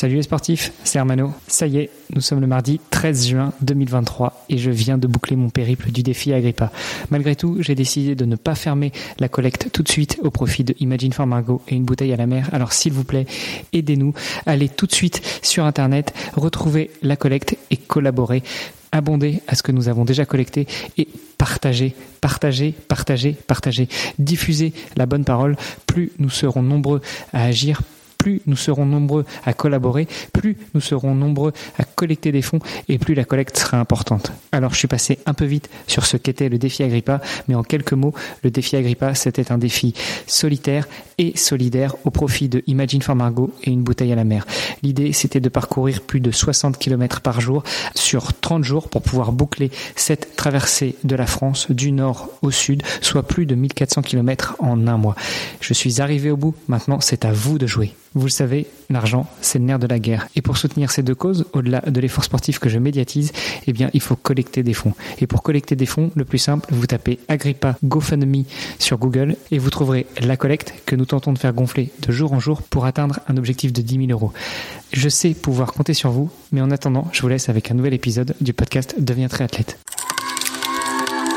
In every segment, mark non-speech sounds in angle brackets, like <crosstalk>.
Salut les sportifs, c'est Hermano. Ça y est, nous sommes le mardi 13 juin 2023 et je viens de boucler mon périple du défi Agrippa. Malgré tout, j'ai décidé de ne pas fermer la collecte tout de suite au profit de Imagine for Margot et une bouteille à la mer. Alors s'il vous plaît, aidez-nous. Allez tout de suite sur Internet, retrouvez la collecte et collaborez abonder à ce que nous avons déjà collecté et partager, partager, partager, partager, diffuser la bonne parole. Plus nous serons nombreux à agir, plus nous serons nombreux à collaborer, plus nous serons nombreux à collecter des fonds et plus la collecte sera importante. Alors je suis passé un peu vite sur ce qu'était le défi Agrippa, mais en quelques mots, le défi Agrippa, c'était un défi solitaire et solidaire au profit de Imagine for Margot et une bouteille à la mer. L'idée, c'était de parcourir plus de 60 km par jour sur 30 jours pour pouvoir boucler cette traversée de la France du nord au sud, soit plus de 1400 km en un mois. Je suis arrivé au bout, maintenant c'est à vous de jouer. Vous le savez, l'argent, c'est le nerf de la guerre. Et pour soutenir ces deux causes, au-delà de l'effort sportif que je médiatise, eh bien, il faut collecter des fonds. Et pour collecter des fonds, le plus simple, vous tapez Agrippa GoFundMe sur Google et vous trouverez la collecte que nous tentons de faire gonfler de jour en jour pour atteindre un objectif de 10 000 euros. Je sais pouvoir compter sur vous, mais en attendant, je vous laisse avec un nouvel épisode du podcast Deviens triathlète.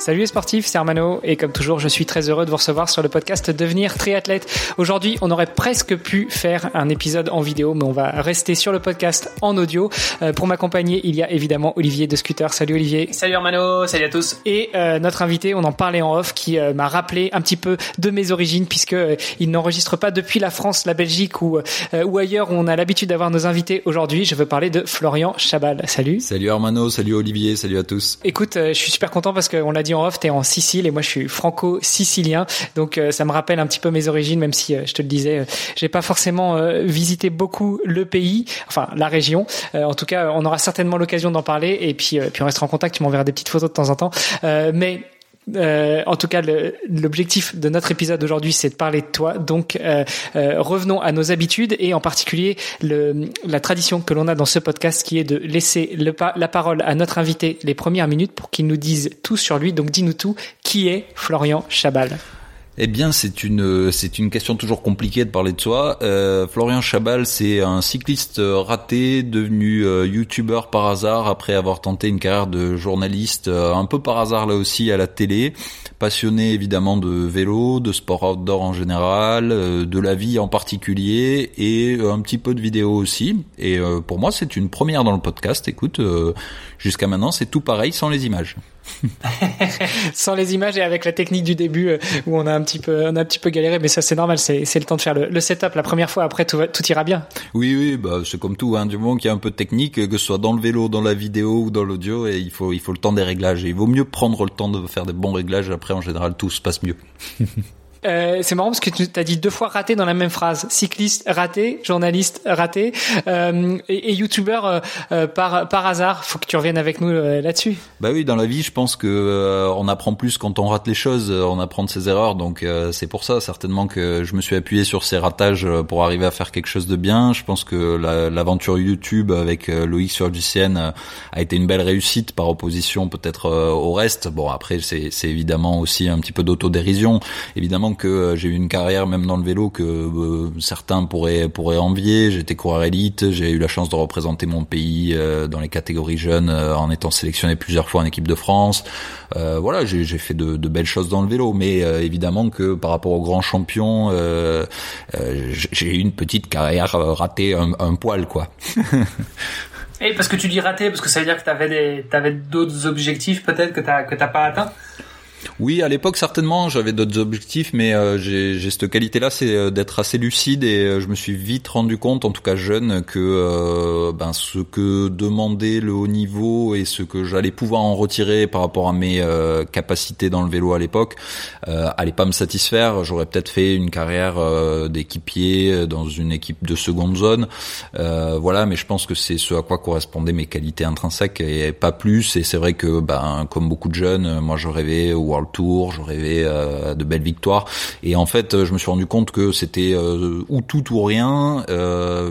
Salut les sportifs, c'est Armano et comme toujours, je suis très heureux de vous recevoir sur le podcast Devenir triathlète. Aujourd'hui, on aurait presque pu faire un épisode en vidéo, mais on va rester sur le podcast en audio. Euh, pour m'accompagner, il y a évidemment Olivier de Scooter. Salut Olivier. Salut Armano, salut à tous. Et euh, notre invité, on en parlait en off, qui euh, m'a rappelé un petit peu de mes origines, puisque il n'enregistre pas depuis la France, la Belgique ou ou ailleurs où on a l'habitude d'avoir nos invités. Aujourd'hui, je veux parler de Florian Chabal. Salut. Salut Armano, salut Olivier, salut à tous. Écoute, je suis super content parce qu'on l'a dit en off, t'es en Sicile et moi je suis franco-sicilien, donc euh, ça me rappelle un petit peu mes origines, même si euh, je te le disais, euh, j'ai pas forcément visité beaucoup le pays, enfin la région. en tout cas, on aura certainement l'occasion d'en parler et puis puis on restera en contact. Tu m'enverras des petites photos de temps en temps, mais euh, en tout cas, l'objectif de notre épisode aujourd'hui, c'est de parler de toi. Donc, euh, euh, revenons à nos habitudes et en particulier le, la tradition que l'on a dans ce podcast, qui est de laisser la parole à notre invité les premières minutes pour qu'il nous dise tout sur lui. Donc, dis-nous tout. Qui est Florian Chabal? Eh bien, c'est une c'est une question toujours compliquée de parler de soi. Euh, Florian Chabal, c'est un cycliste raté, devenu euh, youtubeur par hasard après avoir tenté une carrière de journaliste, euh, un peu par hasard là aussi à la télé. Passionné évidemment de vélo, de sport outdoor en général, euh, de la vie en particulier et un petit peu de vidéo aussi. Et pour moi, c'est une première dans le podcast. Écoute, jusqu'à maintenant, c'est tout pareil sans les images. <laughs> Sans les images et avec la technique du début euh, où on a un petit peu, on a un petit peu galéré, mais ça c'est normal, c'est, le temps de faire le, setup la première fois. Après tout, tout ira bien. Oui, oui, bah c'est comme tout, hein, du moment qu'il y a un peu de technique, que ce soit dans le vélo, dans la vidéo ou dans l'audio, et il faut, il faut le temps des réglages. Et il vaut mieux prendre le temps de faire des bons réglages. Après, en général, tout se passe mieux. <laughs> Euh, c'est marrant parce que tu as dit deux fois raté dans la même phrase. Cycliste raté, journaliste raté euh, et, youtubeur euh, euh, par par hasard. Faut que tu reviennes avec nous euh, là-dessus. Bah oui, dans la vie, je pense que on apprend plus quand on rate les choses, on apprend de ses erreurs. Donc c'est pour ça certainement que je me suis appuyé sur ces ratages pour arriver à faire quelque chose de bien. Je pense que l'aventure YouTube avec Loïc sur GCN a été une belle réussite par opposition peut-être au reste. Bon après c'est évidemment aussi un petit peu d'autodérision. Évidemment que euh, j'ai eu une carrière même dans le vélo que euh, certains pourraient pourraient envier. J'étais coureur élite, j'ai eu la chance de représenter mon pays euh, dans les catégories jeunes en étant sélectionné plusieurs fois en équipe de France. voilà, j'ai fait de, belles choses dans le vélo, mais évidemment que par rapport aux grands champions, j'ai eu une petite carrière ratée un, poil quoi. <laughs> Et parce que tu dis raté, parce que ça veut dire que tu avais des, t'avais d'autres objectifs peut-être que que t'as pas atteint? Oui, à l'époque certainement, j'avais d'autres objectifs, mais euh, j'ai cette qualité-là, c'est euh, d'être assez lucide et euh, je me suis vite rendu compte, en tout cas jeune, que ben, ce que demandait le haut niveau et ce que j'allais pouvoir en retirer par rapport à mes capacités dans le vélo à l'époque, allait pas me satisfaire. J'aurais peut-être fait une carrière d'équipier dans une équipe de seconde zone, voilà, mais je pense que c'est ce à quoi correspondaient mes qualités intrinsèques et pas plus. Et c'est vrai que, ben, comme beaucoup de jeunes, moi je rêvais ou World Tour, je rêvais de belles victoires. Et en fait, je me suis rendu compte que c'était ou tout ou rien,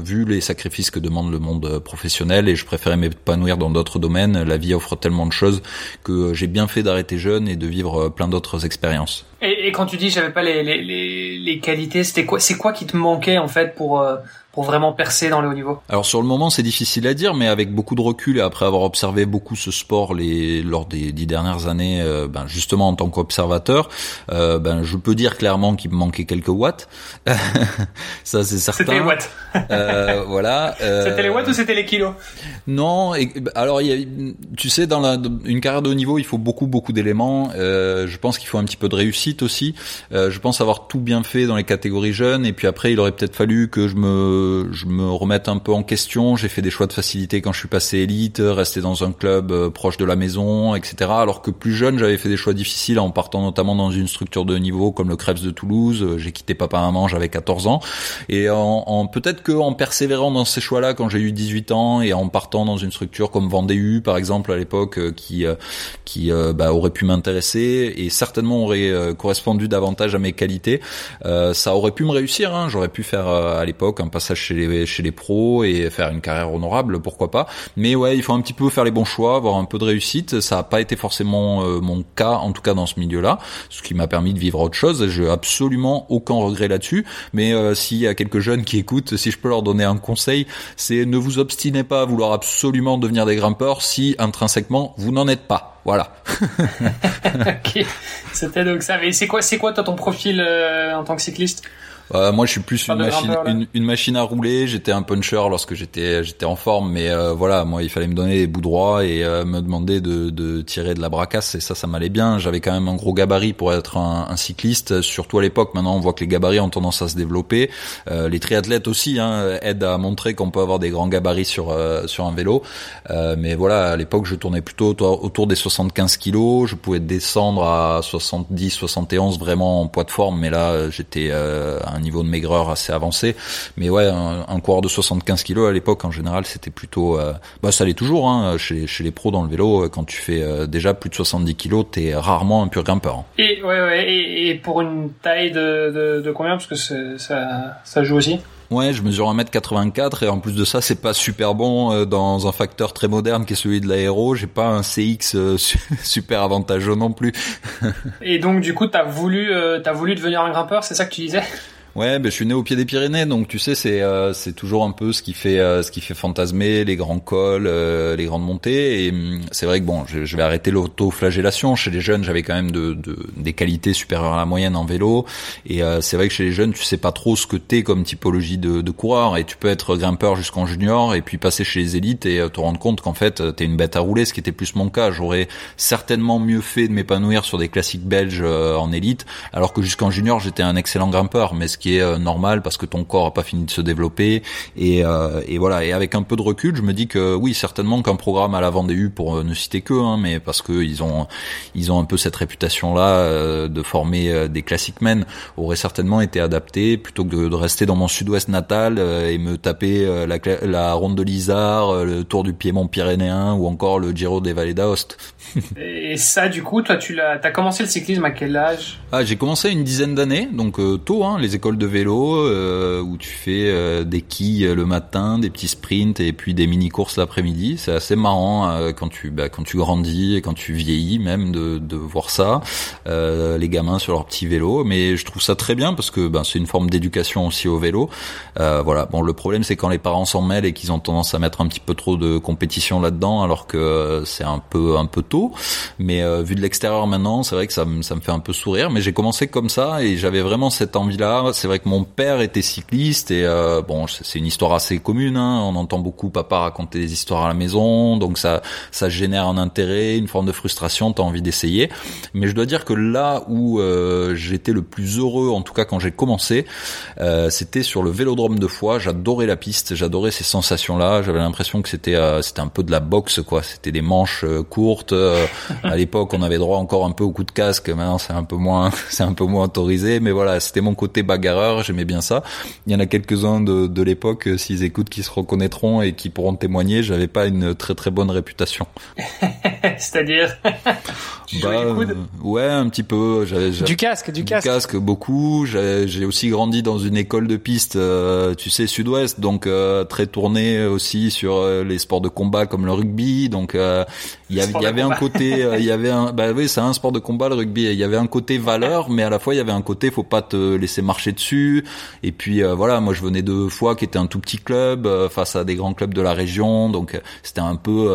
vu les sacrifices que demande le monde professionnel. Et je préférais m'épanouir dans d'autres domaines. La vie offre tellement de choses que j'ai bien fait d'arrêter jeune et de vivre plein d'autres expériences. Et, et, quand tu dis j'avais pas les, les, les, les qualités, c'était quoi C'est quoi qui te manquait en fait pour pour vraiment percer dans le haut niveau Alors sur le moment c'est difficile à dire, mais avec beaucoup de recul et après avoir observé beaucoup ce sport les lors des dix dernières années, euh, ben justement en tant qu'observateur, euh, ben je peux dire clairement qu'il me manquait quelques watts. <laughs> Ça c'est certain. C'était les watts. euh, voilà. <laughs> Euh, c'était les watts ou c'était les kilos? Non. Et, alors y a, tu sais dans la, une carrière de haut niveau il faut beaucoup beaucoup d'éléments. Euh, je pense qu'il faut un petit peu de réussite aussi. je pense avoir tout bien fait dans les catégories jeunes et puis après il aurait peut-être fallu que je me je me remette un peu en question. J'ai fait des choix de facilité quand je suis passé élite, rester dans un club euh, proche de la maison, etc. Alors que plus jeune, j'avais fait des choix difficiles en partant notamment dans une structure de niveau comme le Krebs de Toulouse. Euh, j'ai quitté papa maman, j'avais 14 ans. Et en, en peut-être que en persévérant dans ces choix-là quand j'ai eu 18 ans et en partant dans une structure comme Vendée par exemple à l'époque euh, qui qui bah, aurait pu m'intéresser et certainement aurait correspondu davantage à mes qualités, ça aurait pu me réussir. Hein. J'aurais pu faire à l'époque un passage chez les chez pros et faire une carrière honorable, pourquoi pas. Mais ouais, il faut un petit peu faire les bons choix, avoir un peu de réussite. Ça n'a pas été forcément euh, mon cas, en tout cas dans ce milieu-là, ce qui m'a permis de vivre autre chose. J'ai absolument aucun regret là-dessus. Mais euh, s'il y a quelques jeunes qui écoutent, si je peux leur donner un conseil, c'est ne vous obstinez pas à vouloir absolument devenir des grimpeurs si intrinsèquement vous n'en êtes pas. Voilà. <laughs> ok, c'était donc ça. Mais c'est quoi, c'est quoi toi ton profil euh, en tant que cycliste? Euh, moi, je suis plus une machine, une, une, machine à rouler. J'étais un puncher lorsque j'étais j'étais en forme, mais euh, voilà, moi, il fallait me donner des bouts droits et euh, me demander de, de, tirer de la bracasse. Et ça, ça m'allait bien. J'avais quand même un gros gabarit pour être un, un, cycliste, surtout à l'époque. Maintenant, on voit que les gabarits ont tendance à se développer. les triathlètes aussi hein, aident à montrer qu'on peut avoir des grands gabarits sur sur un vélo. mais voilà, à l'époque, je tournais plutôt autour des 75 kilos. Je pouvais descendre à 70, 71 vraiment en poids de forme, mais là, j'étais un niveau de maigreur assez avancé. Mais ouais, un, coureur de 75 kilos à l'époque, en général, c'était plutôt, euh, bah ça l'est toujours hein, chez, chez les pros dans le vélo. Quand tu fais euh, déjà plus de 70 kilos, t'es rarement un pur grimpeur. Hein. Et ouais, ouais, et, pour une taille de, de, de combien? Parce que ça, ça joue aussi. Ouais, je mesure 1m84 et en plus de ça, c'est pas super bon euh, dans un facteur très moderne qui est celui de l'aéro. J'ai pas un CX euh, <laughs> super avantageux non plus. <laughs> et donc du coup, t'as voulu, euh, t'as voulu devenir un grimpeur, c'est ça que tu disais? Ouais, ben je suis né au pied des Pyrénées, donc tu sais, c'est euh, c'est toujours un peu ce qui fait euh, ce qui fait fantasmer les grands cols, euh, les grandes montées. Et hum, c'est vrai que bon, je, je vais arrêter l'auto-flagellation. Chez les jeunes, j'avais quand même de, de, des qualités supérieures à la moyenne en vélo. Et c'est vrai que chez les jeunes, tu sais pas trop ce que t'es comme typologie de, de coureur. Et tu peux être grimpeur jusqu'en junior et puis passer chez les élites et te rendre compte qu'en fait, t'es une bête à rouler, ce qui était plus mon cas. J'aurais certainement mieux fait de m'épanouir sur des classiques belges en élite, alors que jusqu'en junior, j'étais un excellent grimpeur. Mais qui est euh, normal parce que ton corps a pas fini de se développer. Et, euh, et voilà. Et avec un peu de recul je me dis que oui certainement qu'un programme à la Vendée pour euh, ne citer que hein, mais parce que ils ont ils ont un peu cette réputation là de former des classic men aurait certainement été adapté. Plutôt que de, rester dans mon sud-ouest natal et me taper la, la ronde de l'Isard le tour du Piémont pyrénéen ou encore le Giro des Vallées d'Aoste. <laughs> Et ça du coup toi tu l'as t'as commencé le cyclisme à quel âge? Ah j'ai commencé une dizaine d'années donc tôt hein, les écoles de vélo euh, où tu fais euh, des quilles le matin, des petits sprints et puis des mini courses l'après-midi. C'est assez marrant euh, quand tu bah, quand tu grandis et quand tu vieillis même de, voir ça, les gamins sur leur petit vélo. Mais je trouve ça très bien parce que bah, c'est une forme d'éducation aussi au vélo. voilà. Bon, le problème c'est quand les parents s'en mêlent et qu'ils ont tendance à mettre un petit peu trop de compétition là-dedans, alors que c'est un peu un peu tôt. Mais vu de l'extérieur maintenant, c'est vrai que ça, me fait un peu sourire. Mais j'ai commencé comme ça et j'avais vraiment cette envie-là. C'est vrai que mon père était cycliste et euh, bon, c'est une histoire assez commune. Hein. On entend beaucoup papa raconter des histoires à la maison, donc ça ça génère un intérêt, une forme de frustration. T'as envie d'essayer, mais je dois dire que là où euh, j'étais le plus heureux, en tout cas quand j'ai commencé, euh, c'était sur le vélodrome de Foix. J'adorais la piste, j'adorais ces sensations-là. J'avais l'impression que c'était c'était un peu de la boxe, quoi. C'était des manches courtes. à l'époque, on avait droit encore un peu au coup de casque. Maintenant, c'est un peu moins, <laughs> c'est un peu moins autorisé. Mais voilà, c'était mon côté bagarreur. J'aimais bien ça. Il y en a quelques-uns de, de l'époque, s'ils écoutent, qui se reconnaîtront et qui pourront témoigner. J'avais pas une très très bonne réputation. <laughs> C'est-à-dire <laughs> bah, euh, Ouais, un petit peu. du casque, du, casque. casque, beaucoup. J'ai aussi grandi dans une école de piste, euh, tu sais, sud-ouest, donc euh, très tourné aussi sur les sports de combat comme le rugby. Donc il y, avait, y avait un côté, il y avait un, <laughs> bah oui, c'est un sport de combat le rugby. Il y avait un côté valeur, mais à la fois il y avait un côté, faut pas te laisser marcher Et puis voilà, moi je venais de fois qui était un tout petit club face à des grands clubs de la région, donc c'était un peu,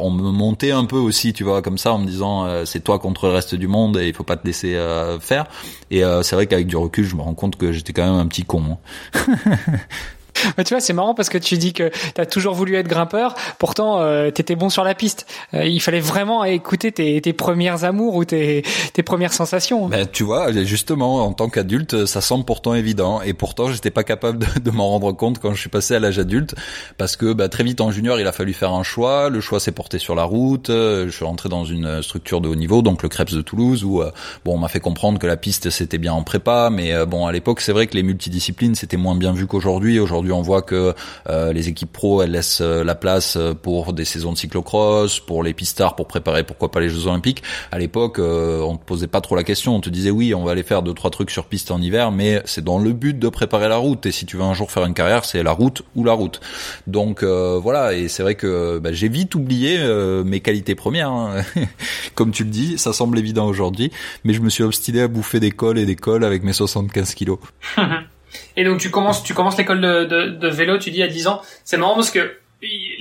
on me montait un peu aussi, tu vois, comme ça, en me disant c'est toi contre le reste du monde et il faut pas te laisser euh, faire. Et euh, c'est vrai qu'avec du recul, je me rends compte que j'étais quand même un petit con. Hein. <laughs> <laughs> tu vois, c'est marrant parce que tu dis que tu as toujours voulu être grimpeur, pourtant euh, tu étais bon sur la piste. Euh, il fallait vraiment écouter tes, tes premières amours ou tes, tes premières sensations. Ben, tu vois, justement, en tant qu'adulte, ça semble pourtant évident. Et pourtant, j'étais pas capable de, de m'en rendre compte quand je suis passé à l'âge adulte. Parce que ben, très vite en junior, il a fallu faire un choix. Le choix s'est porté sur la route. Je suis rentré dans une structure de haut niveau, donc le Krebs de Toulouse, où euh, bon, on m'a fait comprendre que la piste, c'était bien en prépa. Mais euh, bon, à l'époque, c'est vrai que les multidisciplines, c'était moins bien vu qu'aujourd'hui. Aujourd'hui, on voit que euh, les équipes pro elles laissent euh, la place euh, pour des saisons de cyclocross, pour les pistards pour préparer pourquoi pas les Jeux Olympiques. À l'époque, on te posait pas trop la question. On te disait oui, on va aller faire deux trois trucs sur piste en hiver, mais c'est dans le but de préparer la route. Et si tu veux un jour faire une carrière, c'est la route ou la route. Donc voilà. Et c'est vrai que bah, j'ai vite oublié mes qualités premières. Hein. <laughs> Comme tu le dis, ça semble évident aujourd'hui, mais je me suis obstiné à bouffer des cols et des cols avec mes 75 kilos. <laughs> Et donc tu commences, tu commences l'école de, de, de, vélo, tu dis à 10 ans. C'est marrant parce que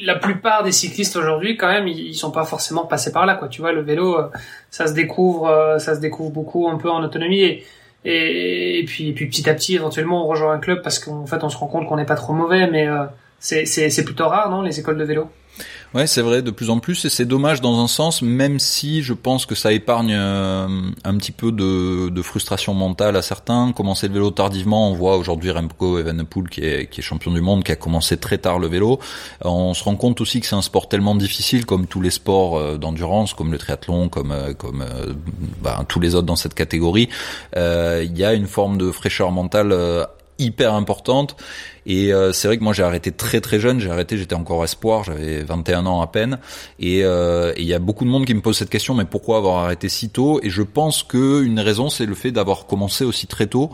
la plupart des cyclistes aujourd'hui, quand même, ils, sont pas forcément passés par là, quoi. Tu vois, le vélo, euh, ça se découvre, euh, ça se découvre beaucoup un peu en autonomie. Et, et, puis, et puis petit à petit, éventuellement, on rejoint un club parce qu'en fait, on se rend compte qu'on n'est pas trop mauvais, mais euh, c'est plutôt rare, non, les écoles de vélo? Ouais, c'est vrai, de plus en plus, et c'est dommage dans un sens, même si je pense que ça épargne euh, un petit peu de, frustration mentale à certains. Commencer le vélo tardivement, on voit aujourd'hui Remco Evenepoel qui est, qui est champion du monde, qui a commencé très tard le vélo. On se rend compte aussi que c'est un sport tellement difficile, comme tous les sports euh, d'endurance, comme le triathlon, comme euh, comme bah, tous les autres dans cette catégorie. Il y a une forme de fraîcheur mentale hyper importante et euh, c'est vrai que moi j'ai arrêté très très jeune, j'ai arrêté, j'étais encore espoir, j'avais 21 ans à peine. Euh, et il y a beaucoup de monde qui me pose cette question, mais pourquoi avoir arrêté si tôt? Et je pense que une raison c'est le fait d'avoir commencé aussi très tôt.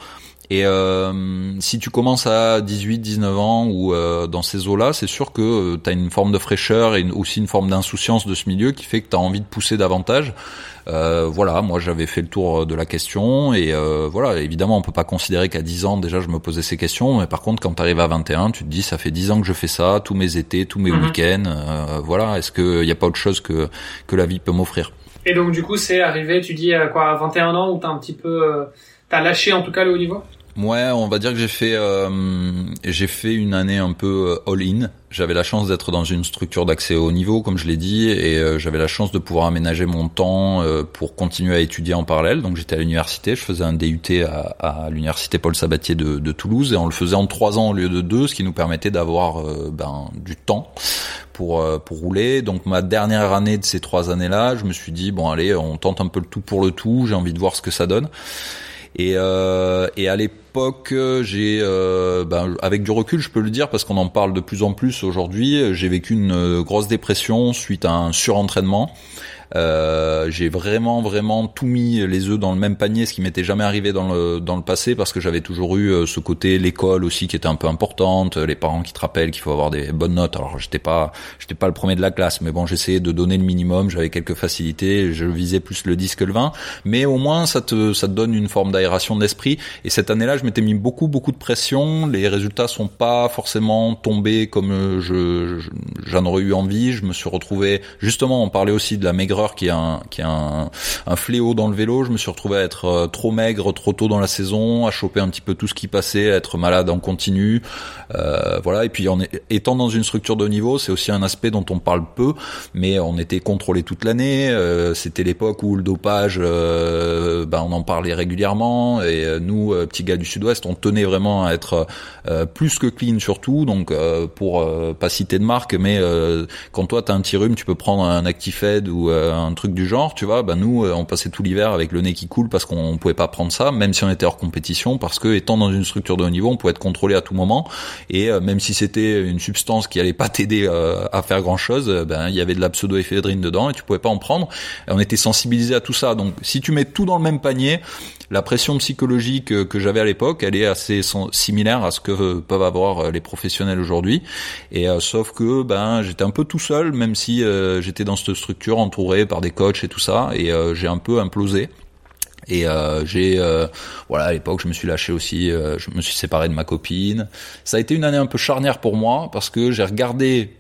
Et euh, si tu commences à 18, 19 ans ou euh, dans ces eaux-là, c'est sûr que tu as une forme de fraîcheur et aussi une forme d'insouciance de ce milieu qui fait que tu as envie de pousser davantage. Euh, voilà, moi j'avais fait le tour de la question et euh, voilà, évidemment on peut pas considérer qu'à 10 ans déjà je me posais ces questions, mais par contre quand tu arrives à 21, tu te dis ça fait 10 ans que je fais ça, tous mes étés, tous mes mhm. week-ends, euh, voilà, est-ce qu'il n'y a pas autre chose que, que la vie peut m'offrir? Et donc du coup c'est arrivé, tu dis à quoi, à 21 ans où t'as un petit peu, t'as lâché en tout cas le haut niveau? Ouais, on va dire que j'ai fait j'ai fait une année un peu all-in. J'avais la chance d'être dans une structure d'accès au niveau, comme je l'ai dit, et euh, j'avais la chance de pouvoir aménager mon temps euh, pour continuer à étudier en parallèle. Donc j'étais à l'université, je faisais un DUT à, l'université Paul Sabatier de, de, Toulouse, et on le faisait en trois ans au lieu de deux, ce qui nous permettait d'avoir euh, ben, du temps pour pour rouler. Donc ma dernière année de ces trois années-là, je me suis dit bon allez, on tente un peu le tout pour le tout. J'ai envie de voir ce que ça donne. Et, euh, et à l'époque, j'ai, euh, ben, avec du recul, je peux le dire parce qu'on en parle de plus en plus aujourd'hui. J'ai vécu une grosse dépression suite à un surentraînement. Euh, j'ai vraiment vraiment tout mis les œufs dans le même panier, ce qui m'était jamais arrivé dans le dans le passé parce que j'avais toujours eu euh, ce côté l'école aussi qui était un peu importante, les parents qui te rappellent qu'il faut avoir des bonnes notes. Alors j'étais pas j'étais pas le premier de la classe, mais bon j'essayais de donner le minimum, j'avais quelques facilités, je visais plus le 10 que le 20, mais au moins ça te ça te donne une forme d'aération d'esprit. Et cette année-là, je m'étais mis beaucoup beaucoup de pression, les résultats sont pas forcément tombés comme je j'en aurais eu envie. Je me suis retrouvé justement, on parlait aussi de la maigreur qui est un qui est un, fléau dans le vélo. Je me suis retrouvé à être trop maigre trop tôt dans la saison, à choper un petit peu tout ce qui passait, à être malade en continu. Euh, voilà. Et puis étant dans une structure de niveau, c'est aussi un aspect dont on parle peu, mais on était contrôlé toute l'année. Euh, C'était l'époque où le dopage, euh, ben, on en parlait régulièrement. Et euh, nous, euh, petits gars du Sud-Ouest, on tenait vraiment à être plus que clean surtout. Donc pour pas citer de marque, mais quand toi t'as un petit rhume, tu peux prendre un Actifed ou un truc du genre, tu vois. Ben nous, on passait tout l'hiver avec le nez qui coule parce qu'on pouvait pas prendre ça, même si on était hors compétition, parce que étant dans une structure de haut niveau, on pouvait être contrôlé à tout moment. Et même si c'était une substance qui allait pas t'aider à faire grand chose, ben il y avait de la pseudoéphédrine dedans et tu pouvais pas en prendre. On était sensibilisé à tout ça. Donc si tu mets tout dans le même panier, la pression psychologique que j'avais à l'époque, elle est assez similaire à ce que peuvent avoir les professionnels aujourd'hui. Et euh, sauf que ben j'étais un peu tout seul, même si euh, j'étais dans cette structure entouré par des coachs et tout ça, et euh, j'ai un peu implosé. Et j'ai voilà à l'époque je me suis lâché aussi, je me suis séparé de ma copine. Ça a été une année un peu charnière pour moi parce que j'ai regardé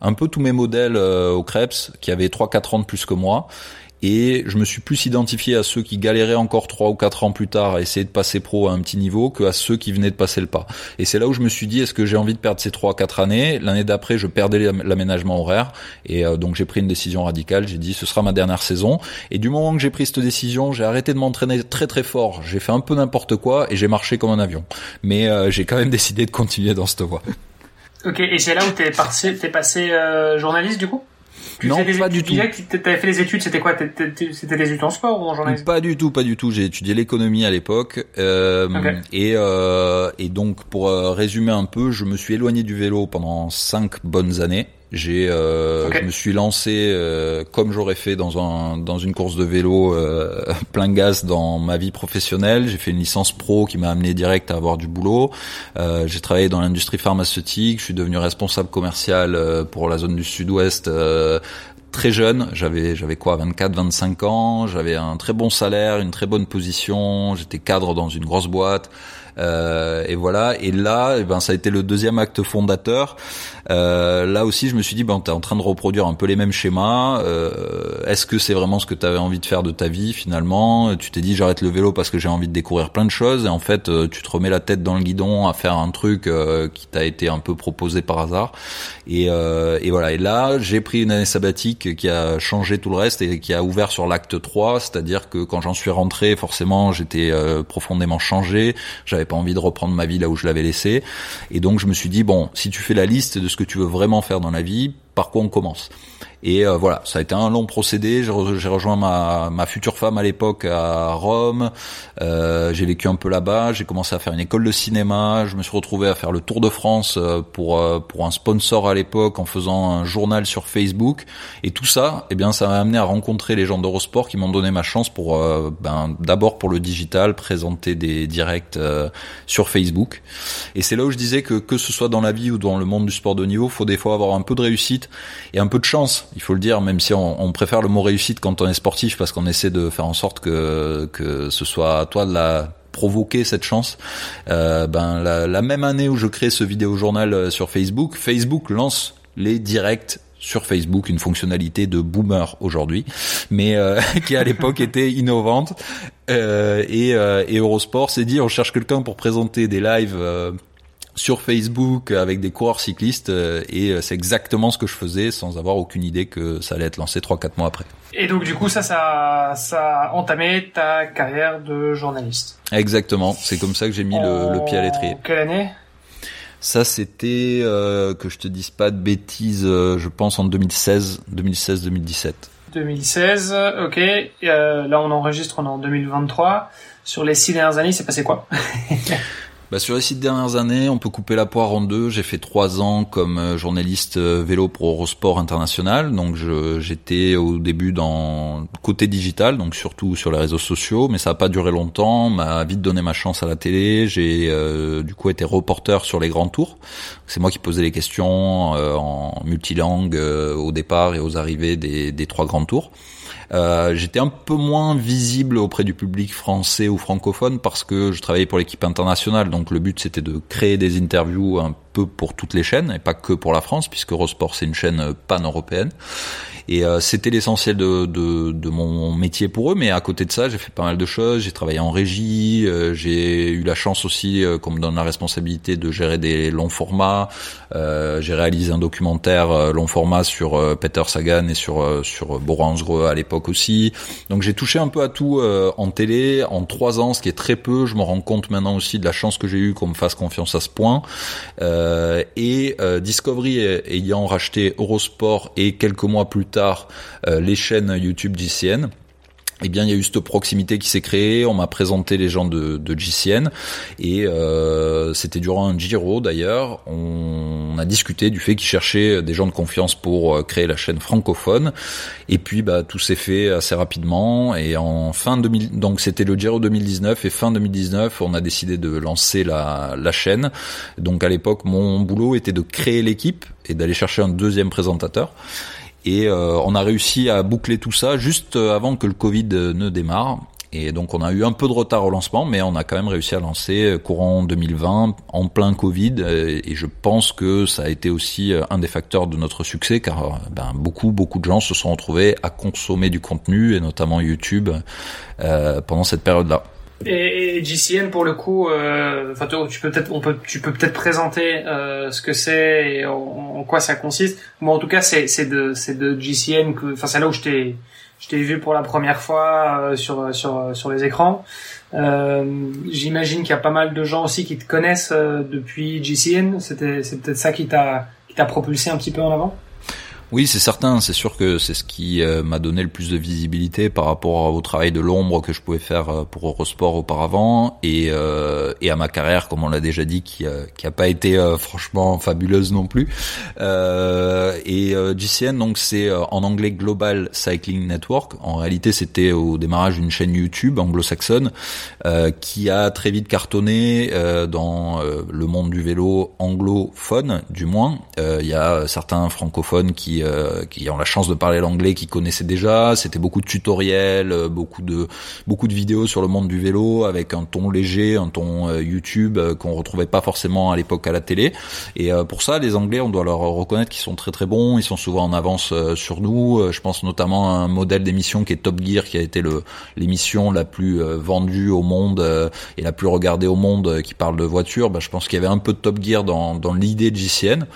un peu tous mes modèles au Krebs qui avaient 3-4 ans de plus que moi et je me suis plus identifié à ceux qui galéraient encore trois ou quatre ans plus tard à essayer de passer pro à un petit niveau que à ceux qui venaient de passer le pas. Et c'est là où je me suis dit est-ce que j'ai envie de perdre ces trois quatre années? L'année d'après, je perdais l'aménagement horaire et euh, donc j'ai pris une décision radicale. J'ai dit ce sera ma dernière saison. Et du moment que j'ai pris cette décision, j'ai arrêté de m'entraîner très très fort. J'ai fait un peu n'importe quoi et j'ai marché comme un avion. Mais euh, j'ai quand même <laughs> décidé de continuer dans cette voie. Ok, et c'est là où t'es passé, passé euh, journaliste du coup? Non, pas du tout. Tu avais fait les études, c'était quoi? C'était des études en sport ou en journalisme? Pas du tout, pas du tout. J'ai étudié l'économie à l'époque. Euh, et, euh, et donc, pour euh, résumer un peu, je me suis éloigné du vélo pendant cinq bonnes années. J'ai, euh, je me suis lancé euh, comme j'aurais fait dans un dans une course de vélo euh, <laughs> plein gaz dans ma vie professionnelle. J'ai fait une licence pro qui m'a amené direct à avoir du boulot. Euh, j'ai travaillé dans l'industrie pharmaceutique. Je suis devenu responsable commercial euh, pour la zone du Sud-Ouest très jeune, j'avais j'avais quoi 24 25 ans, j'avais un très bon salaire, une très bonne position, j'étais cadre dans une grosse boîte. Euh, et voilà. Et là, eh ben, ça a été le deuxième acte fondateur. Euh, là aussi, je me suis dit, ben, t'es en train de reproduire un peu les mêmes schémas. Euh, Est-ce que c'est vraiment ce que tu avais envie de faire de ta vie finalement? Tu t'es dit, j'arrête le vélo parce que j'ai envie de découvrir plein de choses. Et en fait, euh, tu te remets la tête dans le guidon à faire un truc euh, qui t'a été un peu proposé par hasard. Et, euh, et voilà. Et là, j'ai pris une année sabbatique qui a changé tout le reste et qui a ouvert sur l'acte 3, c'est-à-dire que quand j'en suis rentré, forcément, j'étais profondément changé. J'avais pas envie de reprendre ma vie là où je l'avais laissé. Et donc je me suis dit bon, si tu fais la liste de que tu veux vraiment faire dans la vie, par quoi on commence et euh, voilà, ça a été un long procédé. J'ai rejoint ma, ma future femme à l'époque à Rome. Euh, j'ai vécu un peu là-bas. J'ai commencé à faire une école de cinéma. Je me suis retrouvé à faire le tour de France euh, pour euh, pour un sponsor à l'époque en faisant un journal sur Facebook. Et tout ça, eh bien, ça m'a amené à rencontrer les gens d'Eurosport qui m'ont donné ma chance pour ben d'abord pour le digital, présenter des directs sur Facebook. Et c'est là où je disais que que ce soit dans la vie ou dans le monde du sport de niveau, faut des fois avoir un peu de réussite et un peu de chance il faut le dire, même si on, préfère le mot réussite quand on est sportif, parce qu'on essaie de faire en sorte que, que ce soit à toi de la provoquer cette chance. Euh, ben la, même année où je crée ce vidéo journal euh, sur Facebook, Facebook lance les directs sur Facebook, une fonctionnalité de boomer aujourd'hui, mais euh, <laughs> qui à l'époque était innovante. et, et Eurosport s'est dit on cherche quelqu'un pour présenter des lives sur Facebook avec des coureurs cyclistes euh, et euh, c'est exactement ce que je faisais sans avoir aucune idée que ça allait être lancé 3-4 mois après. Et donc du coup ça, ça, ça a entamé ta carrière de journaliste. Exactement, c'est comme ça que j'ai mis le, pied à l'étrier. Quelle année? Ça, c'était euh, que je te dise pas de bêtises. je pense en 2016, 2016-2017. 2016, ok. là, on enregistre, on est en 2023. Sur les six dernières années, c'est passé quoi? <laughs> Bah, sur les six dernières années, on peut couper la poire en deux. J'ai fait trois ans comme euh, journaliste euh, vélo pour Eurosport International. Donc j'étais au début dans côté digital, donc surtout sur les réseaux sociaux, mais ça n'a pas duré longtemps. M'a vite donné ma chance à la télé. J'ai euh, du coup été reporter sur les grands tours. C'est moi qui posais les questions en multilangue au départ et aux arrivées des, des trois grands tours. Euh, j'étais un peu moins visible auprès du public français ou francophone parce que je travaillais pour l'équipe internationale. Donc le but c'était de créer des interviews un peu pour toutes les chaînes et pas que pour la France, puisque Eurosport c'est une chaîne pan-européenne. Et euh, c'était l'essentiel de, de, de, mon métier pour eux. Mais à côté de ça, j'ai fait pas mal de choses. J'ai travaillé en régie. Euh, j'ai eu la chance aussi, euh, qu'on me donne la responsabilité de gérer des longs formats. j'ai réalisé un documentaire long format sur Peter Sagan et sur sur Boransgre à l'époque aussi. Donc j'ai touché un peu à tout en télé en trois ans, ce qui est très peu. Je me rends compte maintenant aussi de la chance que j'ai eue qu'on me fasse confiance à ce point. Et Discovery ayant racheté Eurosport et quelques mois plus tard euh, les chaînes YouTube GCN eh bien, il y a eu cette proximité qui s'est créée. On m'a présenté les gens de, de GCN et euh, c'était durant un Giro d'ailleurs. On a discuté du fait qu'ils cherchaient des gens de confiance pour euh, créer la chaîne francophone. Et puis, bah, tout s'est fait assez rapidement. Et en fin 2000, donc c'était le Giro 2019 et fin 2019, on a décidé de lancer la, la chaîne. Donc à l'époque, mon boulot était de créer l'équipe et d'aller chercher un deuxième présentateur. Et euh, on a réussi à boucler tout ça juste euh, avant que le Covid euh, ne démarre. Et donc on a eu un peu de retard au lancement, mais on a quand même réussi à lancer courant 2020 en plein Covid. Et je pense que ça a été aussi un des facteurs de notre succès, car ben, beaucoup beaucoup de gens se sont retrouvés à consommer du contenu et notamment YouTube pendant cette période-là. Et, GCN pour le coup, euh, enfin tu peux peut-être, on peut, tu peux peut-être présenter euh, ce que c'est et en, quoi ça consiste. Moi en tout cas c'est c'est de c'est de GCN que, enfin c'est là où je t'ai je t'ai vu pour la première fois euh, sur sur sur les écrans. Euh, J'imagine qu'il y a pas mal de gens aussi qui te connaissent euh, depuis GCN. C'était c'est peut-être ça qui t'a qui t'a propulsé un petit peu en avant? Oui, c'est certain. C'est sûr que c'est ce qui euh, m'a donné le plus de visibilité par rapport au travail de l'ombre que je pouvais faire euh, pour Eurosport auparavant et, euh, et à ma carrière, comme on l'a déjà dit, qui, qui a pas été franchement fabuleuse non plus. et GCN, donc c'est en anglais Global Cycling Network. En réalité, c'était au démarrage d'une chaîne YouTube anglo-saxonne qui a très vite cartonné dans le monde du vélo anglophone, du moins. Il y a certains francophones qui euh, qui ont la chance de parler l'anglais, qui connaissaient déjà. C'était beaucoup de tutoriels, euh, beaucoup de beaucoup de vidéos sur le monde du vélo avec un ton léger, un ton euh, YouTube qu'on retrouvait pas forcément à l'époque à la télé. Et pour ça, les Anglais, on doit leur reconnaître qu'ils sont très très bons. Ils sont souvent en avance sur nous. Je pense notamment à un modèle d'émission qui est Top Gear, qui a été l'émission la plus vendue au monde et la plus regardée au monde, qui parle de voitures. Bah, je pense qu'il y avait un peu de Top Gear dans dans l'idée de JCN.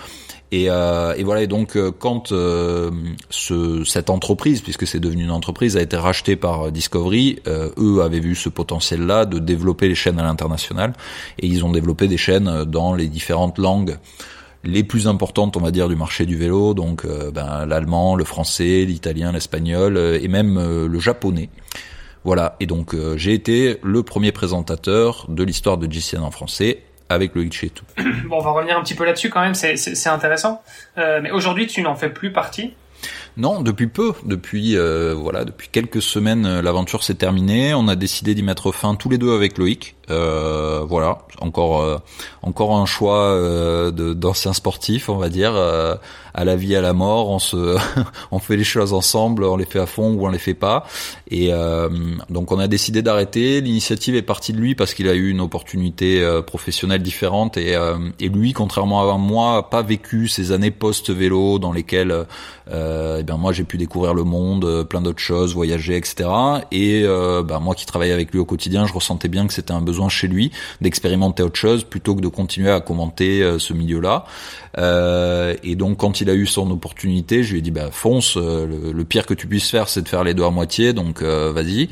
Et, euh, et, voilà. Donc, euh, quand euh, ce, cette entreprise, puisque c'est devenu une entreprise, a été rachetée par Discovery, eux avaient vu ce potentiel-là de développer les chaînes à l'international, et ils ont développé des chaînes dans les différentes langues les plus importantes, on va dire, du marché du vélo, donc ben, l'allemand, le français, l'italien, l'espagnol, et même le japonais. Voilà. Et donc, j'ai été le premier présentateur de l'histoire de GCN en français avec le tout. Bon, on va revenir un petit peu là-dessus quand même, c'est intéressant. Euh, mais aujourd'hui, tu n'en fais plus partie. Non, depuis peu, depuis euh, voilà, depuis quelques semaines, euh, l'aventure s'est terminée. On a décidé d'y mettre fin tous les deux avec Loïc. Euh, voilà, encore euh, encore un choix euh, d'anciens sportifs, on va dire, à la vie à la mort. On se <laughs> on fait les choses ensemble, on les fait à fond ou on les fait pas. Et donc on a décidé d'arrêter. L'initiative est partie de lui parce qu'il a eu une opportunité professionnelle différente et, et lui, contrairement à moi, a pas vécu ces années post vélo dans lesquelles ben moi j'ai pu découvrir le monde, plein d'autres choses, voyager, etc. Et ben moi qui travaillais avec lui au quotidien, je ressentais bien que c'était un besoin chez lui d'expérimenter autre chose plutôt que de continuer à commenter euh, ce milieu-là. Euh, et donc quand il a eu son opportunité, je lui ai dit bah fonce, euh, le, pire que tu puisses faire c'est de faire les deux à moitié, donc vas-y.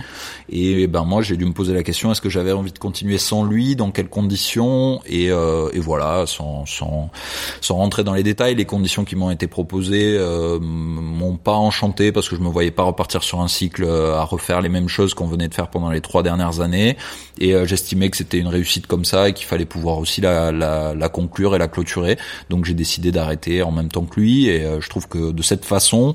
Et, ben moi j'ai dû me poser la question est-ce que j'avais envie de continuer sans lui, dans quelles conditions? Et, et voilà, sans, sans sans rentrer dans les détails, les conditions qui m'ont été proposées m'ont pas enchanté parce que je me voyais pas repartir sur un cycle à refaire les mêmes choses qu'on venait de faire pendant les trois dernières années et j'estime que c'était une réussite comme ça et qu'il fallait pouvoir aussi la, la, la, conclure et la clôturer. Donc j'ai décidé d'arrêter en même temps que lui et euh, je trouve que de cette façon,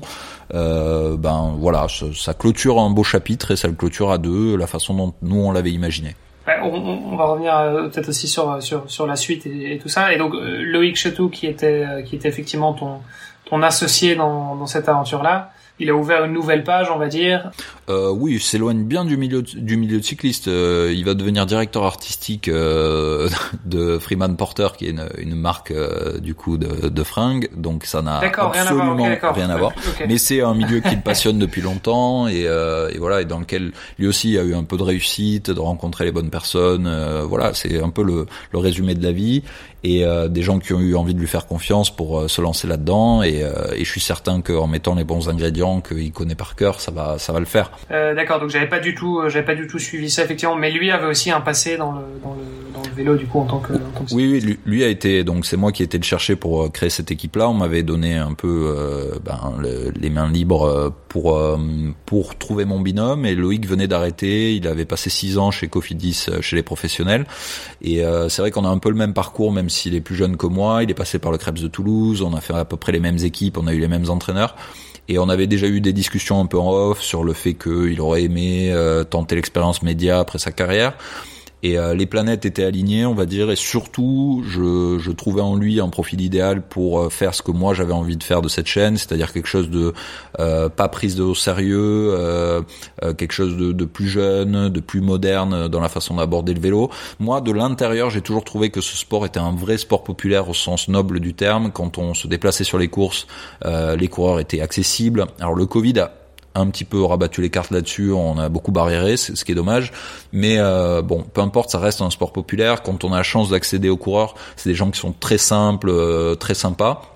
euh, ben voilà, ça, clôture un beau chapitre et ça le clôture à deux, la façon dont nous on l'avait imaginé. on, on, va revenir euh, peut-être aussi sur, sur, sur la suite et, tout ça. Et donc Loïc Chetou qui était qui était effectivement ton ton associé dans, dans cette aventure là. il a ouvert une nouvelle page, on va dire. Euh, oui, il s'éloigne bien du milieu du milieu de cycliste. Euh, il va devenir directeur artistique euh, <laughs> de Freeman Porter, qui est une, une marque euh, du coup de, de, fringues. Donc ça n'a absolument rien à voir. Mais c'est un milieu qui le passionne depuis longtemps et, et, voilà, et dans lequel lui aussi a eu un peu de réussite, de rencontrer les bonnes personnes. voilà, c'est un peu le, le résumé de la vie et euh, des gens qui ont eu envie de lui faire confiance pour euh, se lancer là-dedans et, euh, et, je suis certain qu'en mettant les bons ingrédients qu'il connaît par cœur ça va ça va le faire d'accord donc j'avais pas du tout j'avais pas du tout suivi ça effectivement. Mais lui avait aussi un passé dans le dans le, dans le vélo du coup en tant que, en oui oui lui, a été donc c'est moi qui ai été le chercher pour créer cette équipe là on m'avait donné un peu ben, les mains libres pour pour trouver mon binôme. Et Loïc venait d'arrêter. Il avait passé six ans chez Cofidis chez les professionnels. Et c'est vrai qu'on a un peu le même parcours même s'il est plus jeune que moi, il est passé par le Krebs de Toulouse, on a fait à peu près les mêmes équipes, on a eu les mêmes entraîneurs. Et on avait déjà eu des discussions un peu en off sur le fait qu'il aurait aimé euh, tenter l'expérience média après sa carrière et euh, les planètes étaient alignées, on va dire, et surtout, je, je trouvais en lui un profil idéal pour euh, faire ce que moi j'avais envie de faire de cette chaîne, c'est-à-dire quelque chose de euh, pas prise au sérieux, euh, quelque chose de, de, plus jeune, de plus moderne dans la façon d'aborder le vélo. Moi, de l'intérieur, j'ai toujours trouvé que ce sport était un vrai sport populaire au sens noble du terme. Quand on se déplaçait sur les courses, les coureurs étaient accessibles. Alors le Covid a un petit peu rabattu les cartes là-dessus, on a beaucoup barriéré, ce qui est dommage. Mais euh, bon, peu importe, ça reste un sport populaire. Quand on a la chance d'accéder aux coureurs, c'est des gens qui sont très simples, euh, très sympas.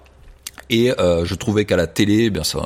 Et euh, je trouvais qu'à la télé, eh bien ça,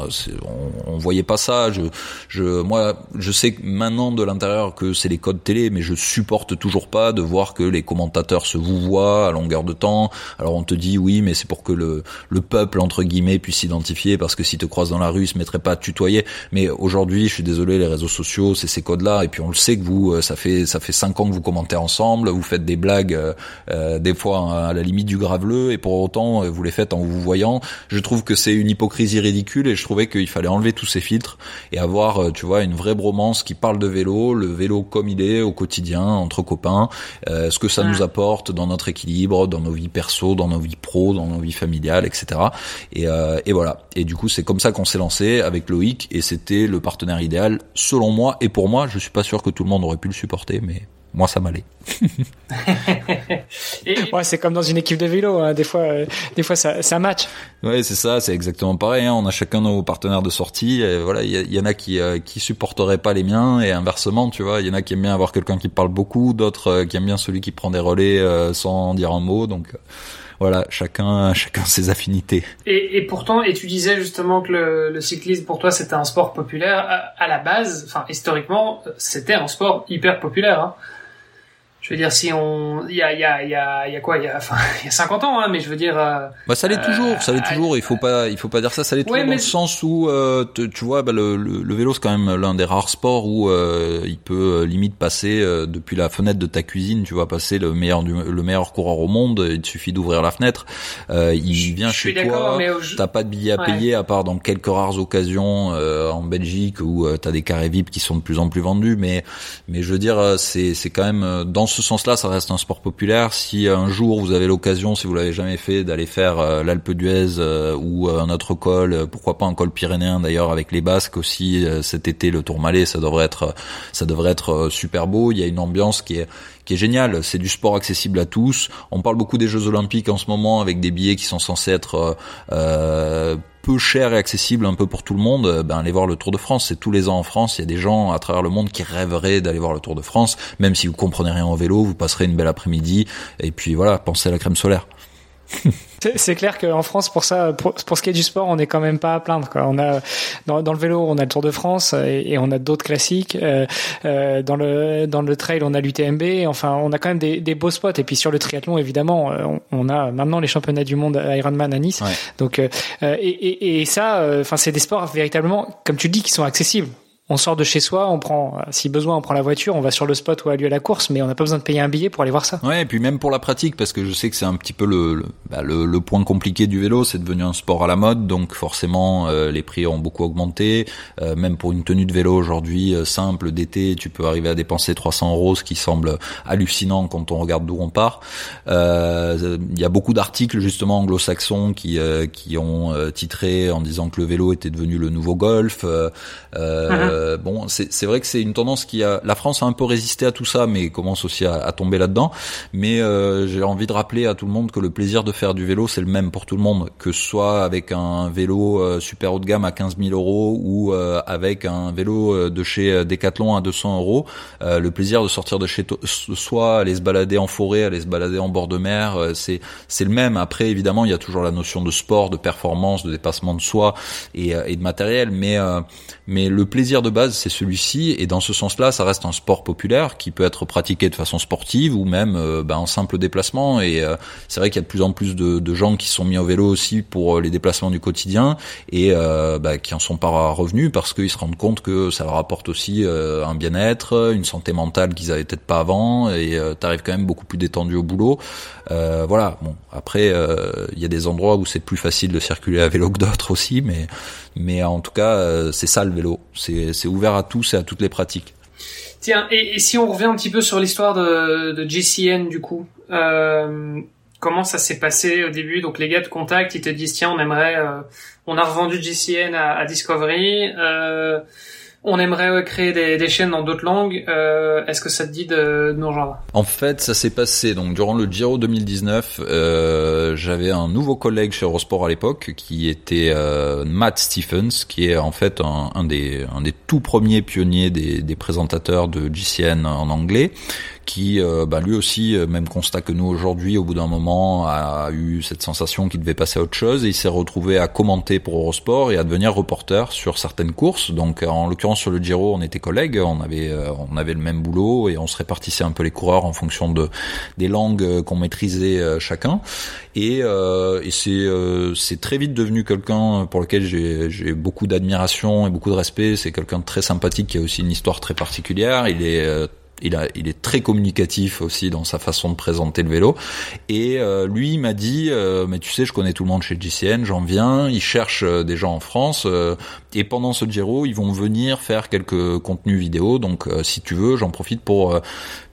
on, on, voyait pas ça. Je, je, moi, je sais maintenant de l'intérieur que c'est les codes télé, mais je supporte toujours pas de voir que les commentateurs se vous voient à longueur de temps. Alors on te dit oui, mais c'est pour que le, le peuple entre guillemets puisse s'identifier, parce que si te croise dans la rue, il se mettrait pas à tutoyer. Mais aujourd'hui, je suis désolé, les réseaux sociaux, c'est ces codes-là. Et puis on le sait que vous, euh, ça fait ça fait cinq ans que vous commentez ensemble, vous faites des blagues, euh, euh des fois à la limite du graveleux, et pour autant vous les faites en vous voyant je trouve que c'est une hypocrisie ridicule et je trouvais qu'il fallait enlever tous ces filtres et avoir, euh, tu vois, une vraie bromance qui parle de vélo, le vélo comme il est au quotidien entre copains, euh, ce que ça nous apporte dans notre équilibre, dans nos vies perso, dans nos vies pro, dans nos vies familiales, etc. Et, euh, et voilà. Et du coup, c'est comme ça qu'on s'est lancé avec Loïc et c'était le partenaire idéal selon moi et pour moi. Je suis pas sûr que tout le monde aurait pu le supporter, mais moi ça m'allait. <laughs> ouais, c'est comme dans une équipe de vélo, hein. des fois, euh, des fois ça, ça match. Ouais, c'est ça, c'est exactement pareil. Hein. On a chacun nos partenaires de sortie. Et voilà, il y, en a qui euh, qui supporteraient pas les miens et inversement, tu vois, il y en a qui aiment bien avoir quelqu'un qui parle beaucoup, d'autres euh, qui aiment bien celui qui prend des relais sans dire un mot. Donc voilà, chacun, chacun ses affinités. Et, et, pourtant, et tu disais justement que le, le cyclisme pour toi c'était un sport populaire à, à la base, enfin historiquement, c'était un sport hyper populaire. Hein je veux dire si on il y a il y a il y a il y a quoi il y a enfin <laughs> il y a 50 ans hein mais je veux dire euh, bah ça l'est toujours ça l'est euh, toujours. Il faut pas il faut pas dire ça ça l'est toujours dans le sens où euh, tu vois bah, le, le, vélo c'est quand même l'un des rares sports où il peut limite passer depuis la fenêtre de ta cuisine tu vas passer le meilleur du, le meilleur coureur au monde. Il te suffit d'ouvrir la fenêtre. Il vient chez toi. t'as pas de billet à payer à part dans quelques rares occasions en Belgique où t'as des carrés VIP qui sont de plus en plus vendus. Mais mais je veux dire c'est c'est quand même dans ce sens-là, ça reste un sport populaire. Si un jour vous avez l'occasion, si vous l'avez jamais fait, d'aller faire euh, l'Alpe d'Huez euh, ou euh, un autre col, pourquoi pas un col pyrénéen d'ailleurs avec les Basques aussi cet été le Tourmalet, ça devrait être ça devrait être super beau. Il y a une ambiance qui est qui est géniale. C'est du sport accessible à tous. On parle beaucoup des Jeux Olympiques en ce moment avec des billets qui sont censés être euh, peu cher et accessible un peu pour tout le monde, euh, ben allez voir le Tour de France. C'est tous les ans en France, il y a des gens à travers le monde qui rêveraient d'aller voir le Tour de France. Même si vous comprenez rien au vélo, vous passerez une belle après-midi. Et puis voilà, pensez à la crème solaire. <laughs> C'est clair qu'en France, pour ça, pour, ce qui est du sport, on n'est quand même pas à plaindre. Quoi. On a dans, dans, le vélo, on a le Tour de France et, on a d'autres classiques. Euh, euh, dans le dans le trail, on a l'UTMB. Enfin, on a quand même des, des, beaux spots. Et puis sur le triathlon, évidemment, euh, on, a maintenant les championnats du monde Ironman à Nice. Donc, euh, et, et, et, ça, enfin, c'est des sports véritablement, comme tu dis, qui sont accessibles on sort de chez soi, on prend, euh, si besoin, on prend la voiture, on va sur le spot où a lieu la course, mais on n'a pas besoin de payer un billet pour aller voir ça. Ouais, et puis même pour la pratique, parce que je sais que c'est un petit peu le le, bah, le, le, point compliqué du vélo, c'est devenu un sport à la mode, donc forcément euh, les prix ont beaucoup augmenté. Euh, même pour une tenue de vélo aujourd'hui simple d'été, tu peux arriver à dépenser 300 euros, ce qui semble hallucinant quand on regarde d'où on part. Il y a beaucoup d'articles justement anglo-saxons qui qui ont titré en disant que le vélo était devenu le nouveau golf. Uh euh, bon, c'est vrai que c'est une tendance qui a. La France a un peu résisté à tout ça, mais commence aussi à, à tomber là-dedans. Mais euh, j'ai envie de rappeler à tout le monde que le plaisir de faire du vélo, c'est le même pour tout le monde, que ce soit avec un vélo euh, super haut de gamme à 15 000 euros ou avec un vélo de chez Decathlon à 200 euros. le plaisir de sortir de chez soi, aller se balader en forêt, aller se balader en bord de mer, c'est c'est le même. Après, évidemment, il y a toujours la notion de sport, de performance, de dépassement de soi et, et de matériel, mais mais le plaisir de base, c'est celui-ci, et dans ce sens-là, ça reste un sport populaire qui peut être pratiqué de façon sportive ou même euh, ben, en simple déplacement. Et euh, c'est vrai qu'il y a de plus en plus de, de, gens qui sont mis au vélo aussi pour euh, les déplacements du quotidien et ben, qui en sont pas revenus parce qu'ils se rendent compte que ça leur apporte aussi un bien-être, une santé mentale qu'ils avaient peut-être pas avant, et tu arrives quand même beaucoup plus détendu au boulot. Voilà. Bon, après, il y a des endroits où c'est plus facile de circuler à vélo que d'autres aussi, mais mais en tout cas, c'est ça le vélo. C'est c'est ouvert à tous et à toutes les pratiques. Tiens, et, si on revient un petit peu sur l'histoire de, de GCN du coup, euh, comment ça s'est passé au début? Donc les gars te contactent, ils te disent tiens, on aimerait, euh, on a revendu GCN à, à Discovery. Euh, on aimerait créer des, chaînes dans d'autres langues. Euh, est-ce que ça te dit de, En fait, ça s'est passé donc durant le Giro 2019. Euh, j'avais un nouveau collègue chez Eurosport à l'époque qui était euh, Matt Stephens, qui est en fait un, des un des tout premiers pionniers des, des présentateurs de GCN en anglais, qui euh, bah, lui aussi, euh, même constat que nous aujourd'hui, au bout d'un moment, a eu cette sensation qu'il devait passer à autre chose et il s'est retrouvé à commenter pour Eurosport et à devenir reporter sur certaines courses. Donc en l'occurrence sur le Giro, on était collègues, on avait euh, on avait le même boulot et on se répartissait un peu les coureurs en fonction de des langues qu'on maîtrisait chacun. Et, et c'est c'est très vite devenu quelqu'un pour lequel j'ai beaucoup d'admiration et beaucoup de respect. C'est quelqu'un de très sympathique qui a aussi une histoire très particulière. Il est il, a, il est très communicatif aussi dans sa façon de présenter le vélo. Et euh, lui, il m'a dit, euh, mais tu sais, je connais tout le monde chez GCN, j'en viens, ils cherchent euh, des gens en France, et pendant ce Giro, ils vont venir faire quelques contenus vidéo. Donc, si tu veux, j'en profite pour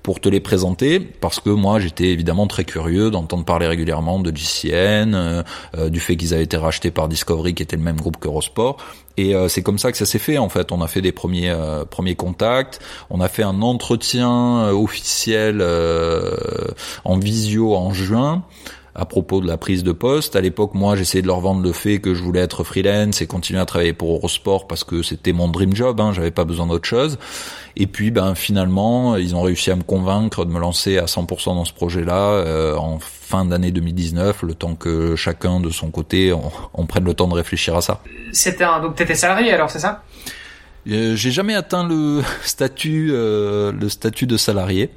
pour te les présenter parce que moi j'étais évidemment très curieux d'entendre parler régulièrement de GCN, du fait qu'ils avaient été rachetés par Discovery qui était le même groupe qu'Eurosport et euh, c'est comme ça que ça s'est fait en fait. On a fait des premiers euh, premiers contacts, on a fait un entretien euh, officiel en visio en juin à propos de la prise de poste. À l'époque, moi, j'essayais de leur vendre le fait que je voulais être freelance et continuer à travailler pour Eurosport parce que c'était mon dream job, hein, j'avais pas besoin d'autre chose. Et puis, ben finalement, ils ont réussi à me convaincre de me lancer à 100% dans ce projet-là euh, en fin d'année 2019, le temps que chacun de son côté on, prenne le temps de réfléchir à ça. C'était donc t'étais salarié alors, c'est ça? Euh, j'ai jamais atteint le <laughs> statut euh, le statut de salarié.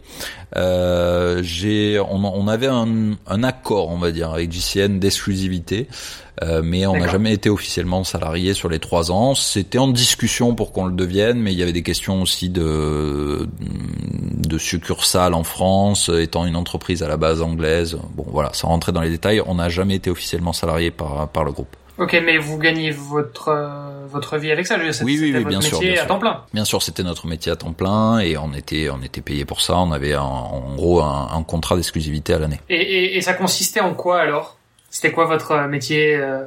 Euh, j'ai on, on, avait un, un, accord on va dire avec JCN d'exclusivité, euh, mais on n'a jamais été officiellement salarié sur les trois ans. C'était en discussion pour qu'on le devienne, mais il y avait des questions aussi de de succursale en France, étant une entreprise à la base anglaise. Bon voilà, sans rentrer dans les détails, on n'a jamais été officiellement salarié par par le groupe. Ok, mais vous gagnez votre euh, votre vie avec ça, je veux Oui, oui, oui bien sûr, métier bien à temps plein. Bien sûr, c'était notre métier à temps plein et on était on était payé pour ça. On avait en gros un, un contrat d'exclusivité à l'année. Et, et, et, ça consistait en quoi alors? C'était quoi votre métier euh,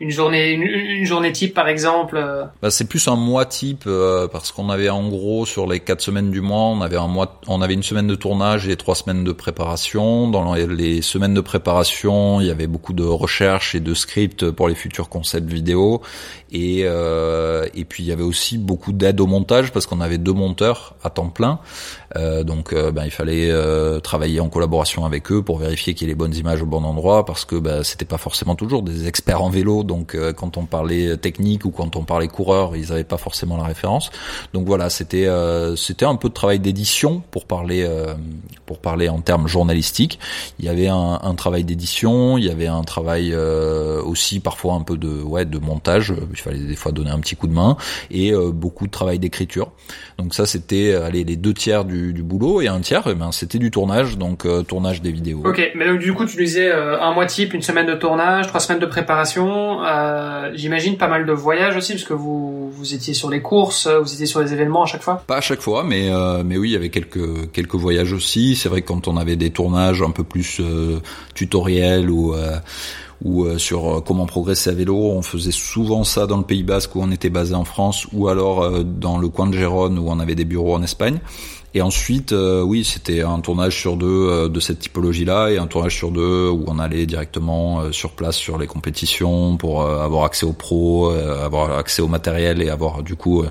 une journée une, journée type par exemple euh. Bah, c'est plus un mois type euh, parce qu'on avait en gros sur les quatre semaines du mois on avait un mois on avait une semaine de tournage et trois semaines de préparation. Dans les semaines de préparation il y avait beaucoup de recherches et de scripts pour les futurs concepts vidéo. Et euh, et puis il y avait aussi beaucoup d'aide au montage parce qu'on avait deux monteurs à temps plein. Euh, donc euh, ben, il fallait euh, travailler en collaboration avec eux pour vérifier qu'il y ait les bonnes images au bon endroit parce que ben, c'était pas forcément toujours des experts en vélo donc quand on parlait technique ou quand on parlait coureur, ils n'avaient pas forcément la référence. Donc voilà, c'était c'était un peu de travail d'édition pour parler pour parler en termes journalistiques. Il y avait un, un travail d'édition, il y avait un travail aussi parfois un peu de ouais de montage. Il fallait des fois donner un petit coup de main et beaucoup de travail d'écriture. Donc ça c'était allez les deux tiers du, du boulot et un tiers, eh ben c'était du tournage, donc tournage des vidéos. Ok, mais donc du coup tu disais un mois type, une semaine de tournage, trois semaines de préparation. Euh, J'imagine pas mal de voyages aussi, parce que vous vous étiez sur les courses, vous étiez sur les événements à chaque fois? Pas à chaque fois, mais euh, mais oui, il y avait quelques quelques voyages aussi. C'est vrai que quand on avait des tournages un peu plus euh, tutoriels ou euh, ou euh, sur comment progresser à vélo. On faisait souvent ça dans le Pays Basque où on était basé en France, ou alors dans le coin de Gérone où on avait des bureaux en Espagne. Et ensuite, euh, oui, c'était un tournage sur deux euh, de cette typologie-là et un tournage sur deux où on allait directement euh, sur place sur les compétitions pour avoir accès aux pros, avoir accès au matériel et avoir du coup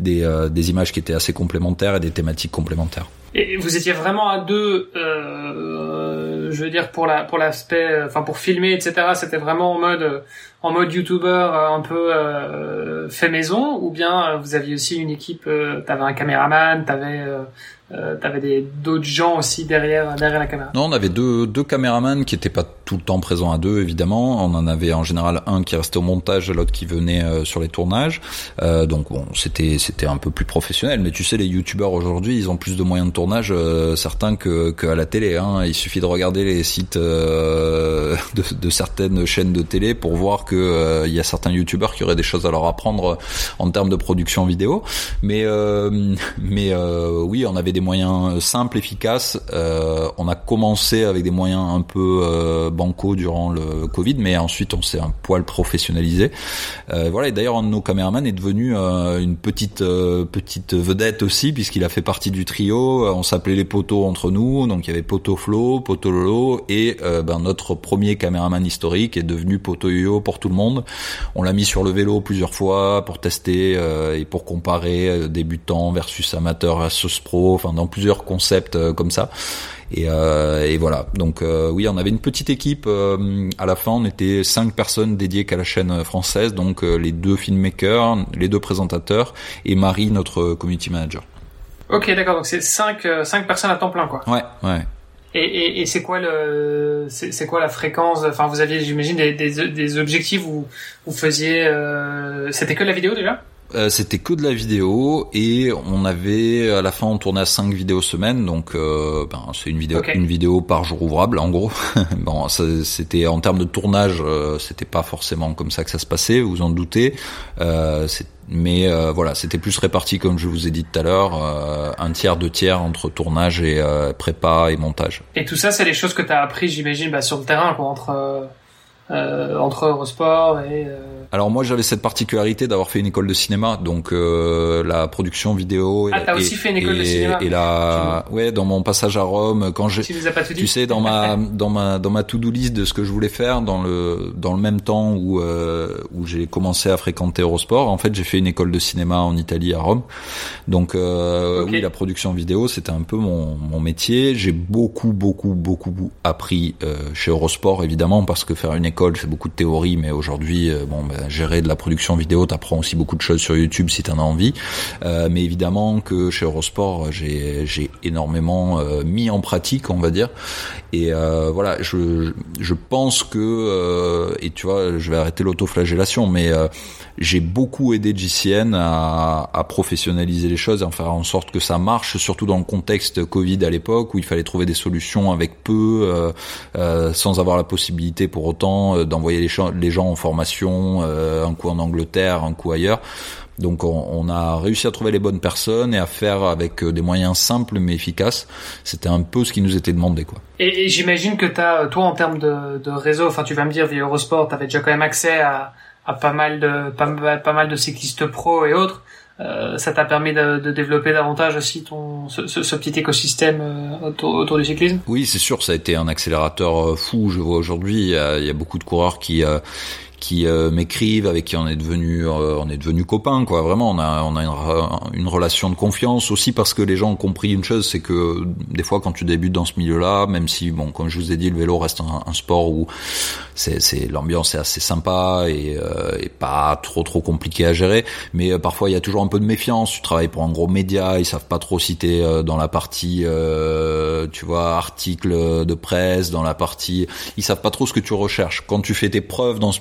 des, images qui étaient assez complémentaires et des thématiques complémentaires. Et vous étiez vraiment à deux, je veux dire pour la pour l'aspect, enfin pour filmer, etc. C'était vraiment en mode en mode YouTuber un peu fait maison, ou bien vous aviez aussi une équipe, t'avais un caméraman, t'avais euh, t'avais d'autres gens aussi derrière derrière la caméra. Non, on avait deux deux caméramans qui étaient pas tout le temps présents à deux évidemment. On en avait en général un qui restait au montage, l'autre qui venait euh, sur les tournages. Euh, donc bon, c'était c'était un peu plus professionnel. Mais tu sais, les youtubeurs aujourd'hui, ils ont plus de moyens de tournage euh, certains que qu'à la télé. Hein. Il suffit de regarder les sites euh, <laughs> de, de, certaines chaînes de télé pour voir que il y a certains youtubeurs qui auraient des choses à leur apprendre en termes de production vidéo. Mais <laughs> mais oui, on avait des moyens simples, efficaces. Euh, on a commencé avec des moyens un peu euh, bancaux durant le Covid, mais ensuite on s'est un poil professionnalisé. Euh, voilà. Et d'ailleurs, un de nos caméramans est devenu euh, une petite euh, petite vedette aussi, puisqu'il a fait partie du trio. On s'appelait les poteaux entre nous, donc il y avait Poto Flo, Poto Lolo, et ben, notre premier caméraman historique est devenu Poto Yo pour tout le monde. On l'a mis sur le vélo plusieurs fois pour tester et pour comparer débutants versus amateurs versus pro enfin dans plusieurs concepts euh, comme ça. Et, euh, et, voilà. Donc euh, oui, on avait une petite équipe. à la fin, on était cinq personnes dédiées qu'à la chaîne française. Donc les deux filmmakers, les deux présentateurs et Marie, notre community manager. Ok, d'accord. Donc c'est cinq, cinq personnes à temps plein, quoi. Ouais, ouais. Et, et, et c'est quoi le, c'est quoi la fréquence? Enfin, vous aviez, j'imagine, des, des, des, objectifs où vous faisiez. C'était que la vidéo déjà? Euh, c'était que de la vidéo et on avait à la fin on tournait à 5 vidéos semaine donc euh, ben, c'est une vidéo une vidéo par jour ouvrable en gros. <laughs> Bon c'était en termes de tournage euh, c'était pas forcément comme ça que ça se passait vous en doutez. Mais voilà c'était plus réparti comme je vous ai dit tout à l'heure un tiers deux tiers entre tournage et prépa et montage. Et tout ça c'est les choses que tu as appris j'imagine bah, sur le terrain quoi, entre euh, entre Eurosport et. Alors moi j'avais cette particularité d'avoir fait une école de cinéma, donc euh, la production vidéo. Et ah t'as aussi fait une école de cinéma. Et la, ouais, dans mon passage à Rome, quand j'ai, tu, tu sais, dans ma <laughs> dans ma dans ma to-do list de ce que je voulais faire dans le dans le même temps où euh, où j'ai commencé à fréquenter Eurosport, en fait j'ai fait une école de cinéma en Italie à Rome. Donc euh, oui, la production vidéo c'était un peu mon mon métier. J'ai beaucoup beaucoup beaucoup appris euh, chez Eurosport évidemment parce que faire une école, c'est beaucoup de théorie, mais aujourd'hui, euh, bon, ben, gérer de la production vidéo, t'apprends aussi beaucoup de choses sur YouTube si t'en as envie. Euh, mais évidemment que chez Eurosport, j'ai, j'ai énormément euh, mis en pratique, on va dire. Et voilà, je, je pense que, et tu vois, je vais arrêter l'autoflagellation, mais j'ai beaucoup aidé JCN à, à, professionnaliser les choses et en faire en sorte que ça marche, surtout dans le contexte Covid à l'époque où il fallait trouver des solutions avec peu, euh, euh, sans avoir la possibilité pour autant euh, d'envoyer les, les, gens en formation, euh, un coup en Angleterre, un coup ailleurs. Donc on, on, a réussi à trouver les bonnes personnes et à faire avec euh, des moyens simples mais efficaces. C'était un peu ce qui nous était demandé quoi. Et, et j'imagine que as, toi en termes de, de réseau, enfin tu vas me dire via Eurosport, tu avais déjà quand même accès à à pas mal de pas, pas mal de cyclistes pro et autres. Euh, ça t'a permis de, de, développer davantage aussi ton ce, ce, petit écosystème euh, autour, autour, du cyclisme? Oui, c'est sûr, ça a été un accélérateur euh, fou. Je vois aujourd'hui, il y, a beaucoup de coureurs qui qui euh, m'écrivent, avec qui on est devenu euh, on est devenu copains quoi. Vraiment, on a on a une, une, relation de confiance aussi parce que les gens ont compris une chose, c'est que des fois quand tu débutes dans ce milieu-là, même si bon comme je vous ai dit, le vélo reste un, sport où c'est c'est l'ambiance est assez sympa et, et pas trop trop compliqué à gérer. Mais parfois il y a toujours un peu de méfiance. Tu travailles pour un gros média, ils savent pas trop si t'es dans la partie tu vois article de presse, dans la partie ils savent pas trop ce que tu recherches. Quand tu fais tes preuves dans ce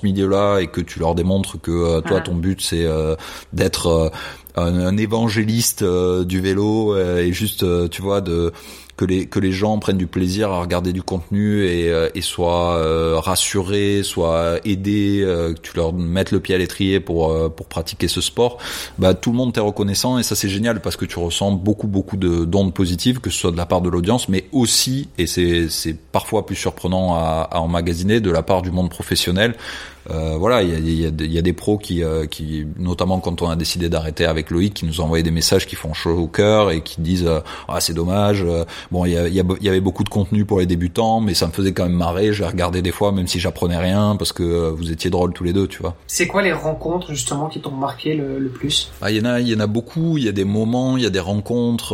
et que tu leur démontres que toi ton but c'est d'être un, évangéliste euh, du vélo euh, et juste euh, tu vois de que les que les gens prennent du plaisir à regarder du contenu et, et soient rassurés, soient aidés, que tu leur mettes le pied à l'étrier pour pour pratiquer ce sport, bah tout le monde t'est reconnaissant et ça c'est génial parce que tu ressens beaucoup beaucoup de d'ondes positives que ce soit de la part de l'audience mais aussi et c'est c'est parfois plus surprenant à, à emmagasiner de la part du monde professionnel euh, voilà, il y a, y, a, y a, des pros qui, euh, qui, notamment quand on a décidé d'arrêter avec Loïc, qui nous ont envoyé des messages qui font chaud au cœur et qui disent euh, ah c'est dommage. bon, il y, y, avait beaucoup de contenu pour les débutants, mais ça me faisait quand même marrer. J'ai regardé des fois, même si j'apprenais rien, parce que vous étiez drôles tous les deux, tu vois. C'est quoi les rencontres justement qui t'ont marqué le, le plus ah, Il y en a, il y en a beaucoup. Il y a des moments, il y a des rencontres.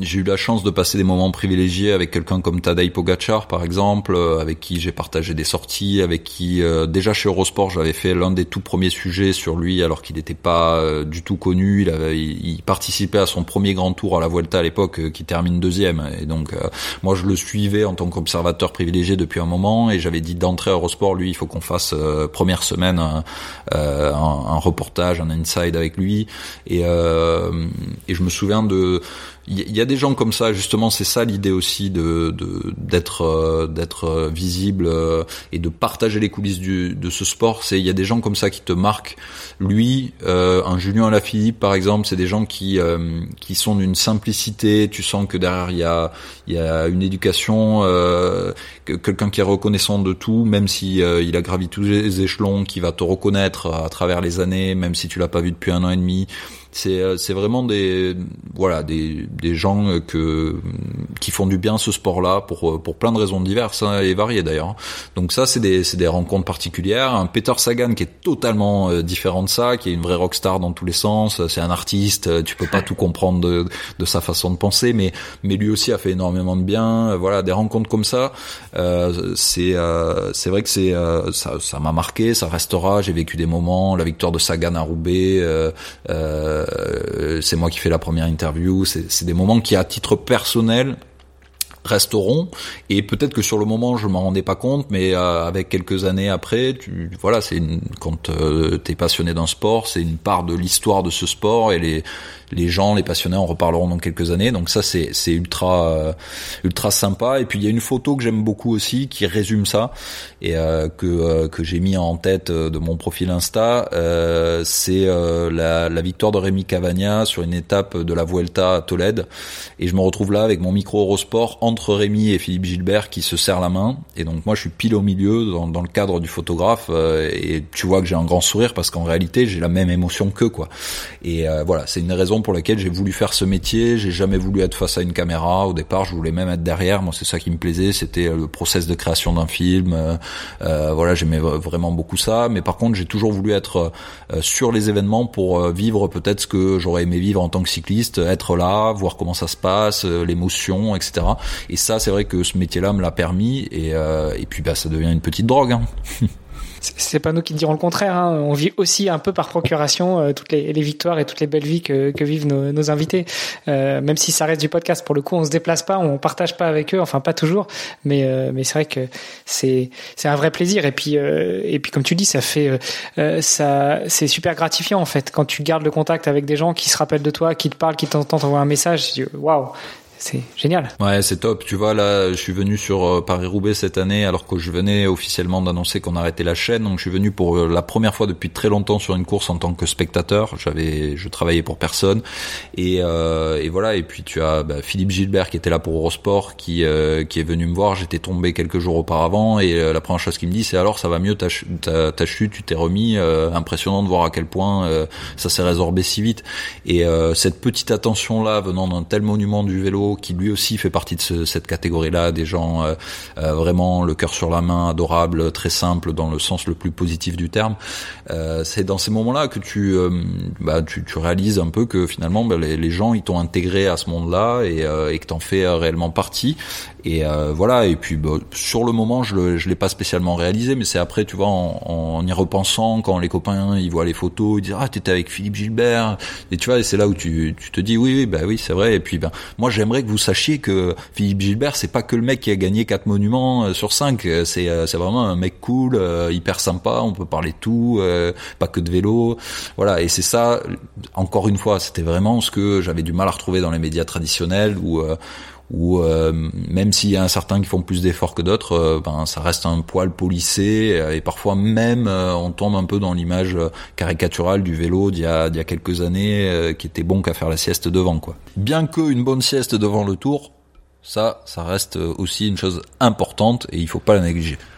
j'ai eu la chance de passer des moments privilégiés avec quelqu'un comme Tadej Pogacar, par exemple, avec qui j'ai partagé des sorties, avec qui euh, déjà chez Eurosport, j'avais fait l'un des tout premiers sujets sur lui alors qu'il n'était pas euh, du tout connu. Il, avait, il, participait à son premier grand tour à la Vuelta à l'époque, euh, qui termine deuxième. Et donc moi je le suivais en tant qu'observateur privilégié depuis un moment et j'avais dit d'entrer à Eurosport, lui il faut qu'on fasse première semaine un, un, reportage, un inside avec lui. Et, et je me souviens de il y a des gens comme ça justement c'est ça l'idée aussi de d'être euh, d'être euh, visible euh, et de partager les coulisses du, de ce sport. C'est il y a des gens comme ça qui te marquent. Lui un Julien Lafilippe par exemple c'est des gens qui qui sont d'une simplicité. Tu sens que derrière il y a il y a une éducation quelqu'un qui est reconnaissant de tout même si il a gravi tous les échelons qui va te reconnaître à travers les années même si tu l'as pas vu depuis un an et demi c'est euh, c'est vraiment des voilà des des gens que qui font du bien ce sport-là pour pour plein de raisons diverses hein, et variées d'ailleurs. Donc ça c'est des c'est des rencontres particulières. Un Peter Sagan qui est totalement euh, différent de ça, qui est une vraie rockstar dans tous les sens. C'est un artiste, tu peux pas tout comprendre de de sa façon de penser, mais mais lui aussi a fait énormément de bien. Voilà des rencontres comme ça. Euh, c'est euh, c'est vrai que c'est euh, ça ça m'a marqué, ça restera. J'ai vécu des moments, la victoire de Sagan à Roubaix. Euh, euh, c'est moi qui fais la première interview. C'est des moments qui, à titre personnel, resteront et peut-être que sur le moment je m'en rendais pas compte mais euh, avec quelques années après tu voilà c'est quand euh, tu es passionné d'un sport c'est une part de l'histoire de ce sport et les les gens, les passionnés en reparleront dans quelques années. Donc ça, c'est c'est ultra euh, ultra sympa. Et puis il y a une photo que j'aime beaucoup aussi qui résume ça et euh, que euh, que j'ai mis en tête de mon profil Insta. c'est la, la victoire de Rémi Cavagna sur une étape de la Vuelta à Tolède. Et je me retrouve là avec mon micro Eurosport entre Rémi et Philippe Gilbert qui se serrent la main. Et donc moi, je suis pile au milieu dans, dans le cadre du photographe. et tu vois que j'ai un grand sourire parce qu'en réalité, j'ai la même émotion qu'eux quoi. Et voilà, c'est une raison pour laquelle j'ai voulu faire ce métier. J'ai jamais voulu être face à une caméra. Au départ, je voulais même être derrière. Moi, c'est ça qui me plaisait. C'était euh, le process de création d'un film. Euh, euh, voilà, j'aimais vraiment beaucoup ça. Mais par contre, j'ai toujours voulu être sur les événements pour vivre peut-être ce que j'aurais aimé vivre en tant que cycliste, être là, voir comment ça se passe, l'émotion, etc. Et ça, c'est vrai que ce métier-là me l'a permis. Et, et puis, bah, ça devient une petite drogue. Hein. <laughs> c'est pas nous qui dirons le contraire. Hein. On vit aussi un peu par procuration euh, toutes les, victoires et toutes les belles vies que, que vivent nos, invités. Euh, même si ça reste du podcast, pour le coup, on se déplace pas, on partage pas avec eux, enfin pas toujours, mais euh, mais c'est vrai que c'est un vrai plaisir. Et puis euh, et puis comme tu dis, ça fait ça c'est super gratifiant en fait quand tu gardes le contact avec des gens qui se rappellent de toi, qui te parlent, qui t'entendent t'envoient un message. Waouh, c'est génial. Ouais, c'est top. Tu vois, là, je suis venu sur euh, Paris-Roubaix cette année, alors que je venais officiellement d'annoncer qu'on arrêtait la chaîne. Donc, je suis venu pour euh, la première fois depuis très longtemps sur une course en tant que spectateur. J'avais, je travaillais pour personne. Et, euh, voilà. Et puis, tu as bah, Philippe Gilbert qui était là pour Eurosport, qui, est venu me voir. J'étais tombé quelques jours auparavant. Et la première chose qu'il me dit, c'est alors, ça va mieux ta, ta, tu t'es remis. impressionnant de voir à quel point ça s'est résorbé si vite. Et cette petite attention-là, venant d'un tel monument du vélo, qui lui aussi fait partie de ce, cette catégorie-là, des gens euh, euh, vraiment le cœur sur la main, adorables, très simples dans le sens le plus positif du terme. Euh, c'est dans ces moments-là que tu, bah, tu, réalises un peu que finalement bah, les, les, gens ils t'ont intégré à ce monde-là et, et que t'en fais réellement partie. Et voilà. Et puis bah, sur le moment, je le, l'ai pas spécialement réalisé, mais c'est après, tu vois, en, en, y repensant, quand les copains ils voient les photos, ils disent ah t'étais avec Philippe Gilbert. Et tu vois, c'est là où tu, tu te dis oui, oui, bah oui, c'est vrai. Et puis ben moi j'aimerais que vous sachiez que Philippe Gilbert c'est pas que le mec qui a gagné quatre monuments euh, sur cinq. Euh, c'est euh, c'est vraiment un mec cool, hyper sympa. On peut parler de tout, pas que de vélo. Voilà. Et c'est ça. Encore une fois, c'était vraiment ce que j'avais du mal à retrouver dans les médias traditionnels où où euh, même s'il y a un certain qui font plus d'efforts que d'autres, euh, ben ça reste un poil polissé et parfois même euh, on tombe un peu dans l'image caricaturale du vélo d'il y a, y a quelques années qui était bon qu'à faire la sieste devant quoi. Bien que une bonne sieste devant le tour, ça ça reste aussi une chose importante et il faut pas la négliger. <laughs>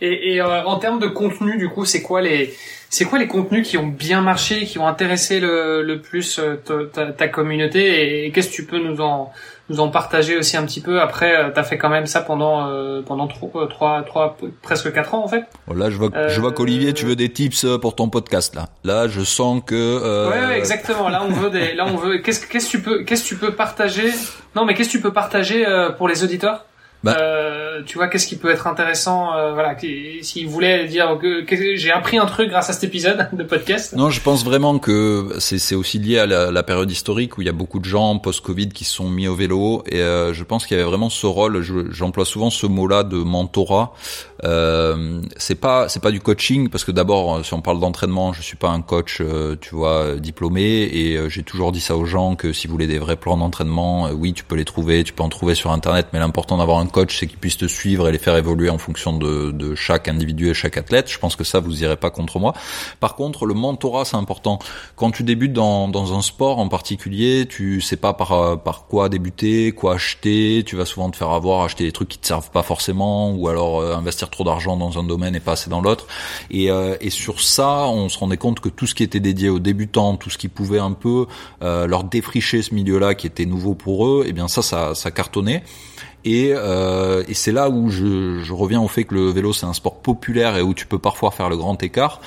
et, et en termes de contenu du coup c'est quoi les c'est quoi les contenus qui ont bien marché, qui ont intéressé le, le plus euh, ta, ta, communauté et, qu'est-ce que tu peux nous en nous en partager aussi un petit peu? Après, euh, tu as fait quand même ça pendant euh, pendant trois, trois, trois, presque quatre ans en fait. Oh, là, je vois, je vois qu'Olivier, tu veux des tips pour ton podcast là. Là, je sens que. Euh... Ouais, ouais, exactement. Là, on veut des. Là, on veut. Qu'est-ce qu'est-ce que tu peux qu'est-ce que tu peux partager? Non, mais qu'est-ce que tu peux partager pour les auditeurs? Bah. Euh, tu vois, qu'est-ce qui peut être intéressant euh, Voilà, s'il voulait dire que, j'ai appris un truc grâce à cet épisode de podcast. Non, je pense vraiment que c'est aussi lié à la, la, période historique où il y a beaucoup de gens post-Covid qui sont mis au vélo et euh, je pense qu'il y avait vraiment ce rôle. J'emploie souvent ce mot-là de mentorat. C'est pas c'est pas du coaching parce que d'abord, si on parle d'entraînement, je suis pas un coach, tu vois, diplômé et j'ai toujours dit ça aux gens que si vous voulez des vrais plans d'entraînement, oui, tu peux les trouver, tu peux en trouver sur internet, mais l'important d'avoir un coach, c'est qu'il puisse te suivre et les faire évoluer en fonction de, de, chaque individu et chaque athlète. Je pense que ça, vous irez pas contre moi. Par contre, le mentorat, c'est important. Quand tu débutes dans, dans un sport en particulier, tu sais pas par, par quoi débuter, quoi acheter. Tu vas souvent te faire avoir, acheter des trucs qui te servent pas forcément, ou alors euh, investir trop d'argent dans un domaine et pas assez dans l'autre. Et, euh, et sur ça, on se rendait compte que tout ce qui était dédié aux débutants, tout ce qui pouvait un peu euh, leur défricher ce milieu-là qui était nouveau pour eux, et eh bien ça, ça, ça cartonnait. Et, euh, et c'est là où je, je, reviens au fait que le vélo c'est un sport populaire et où tu peux parfois faire le grand écart.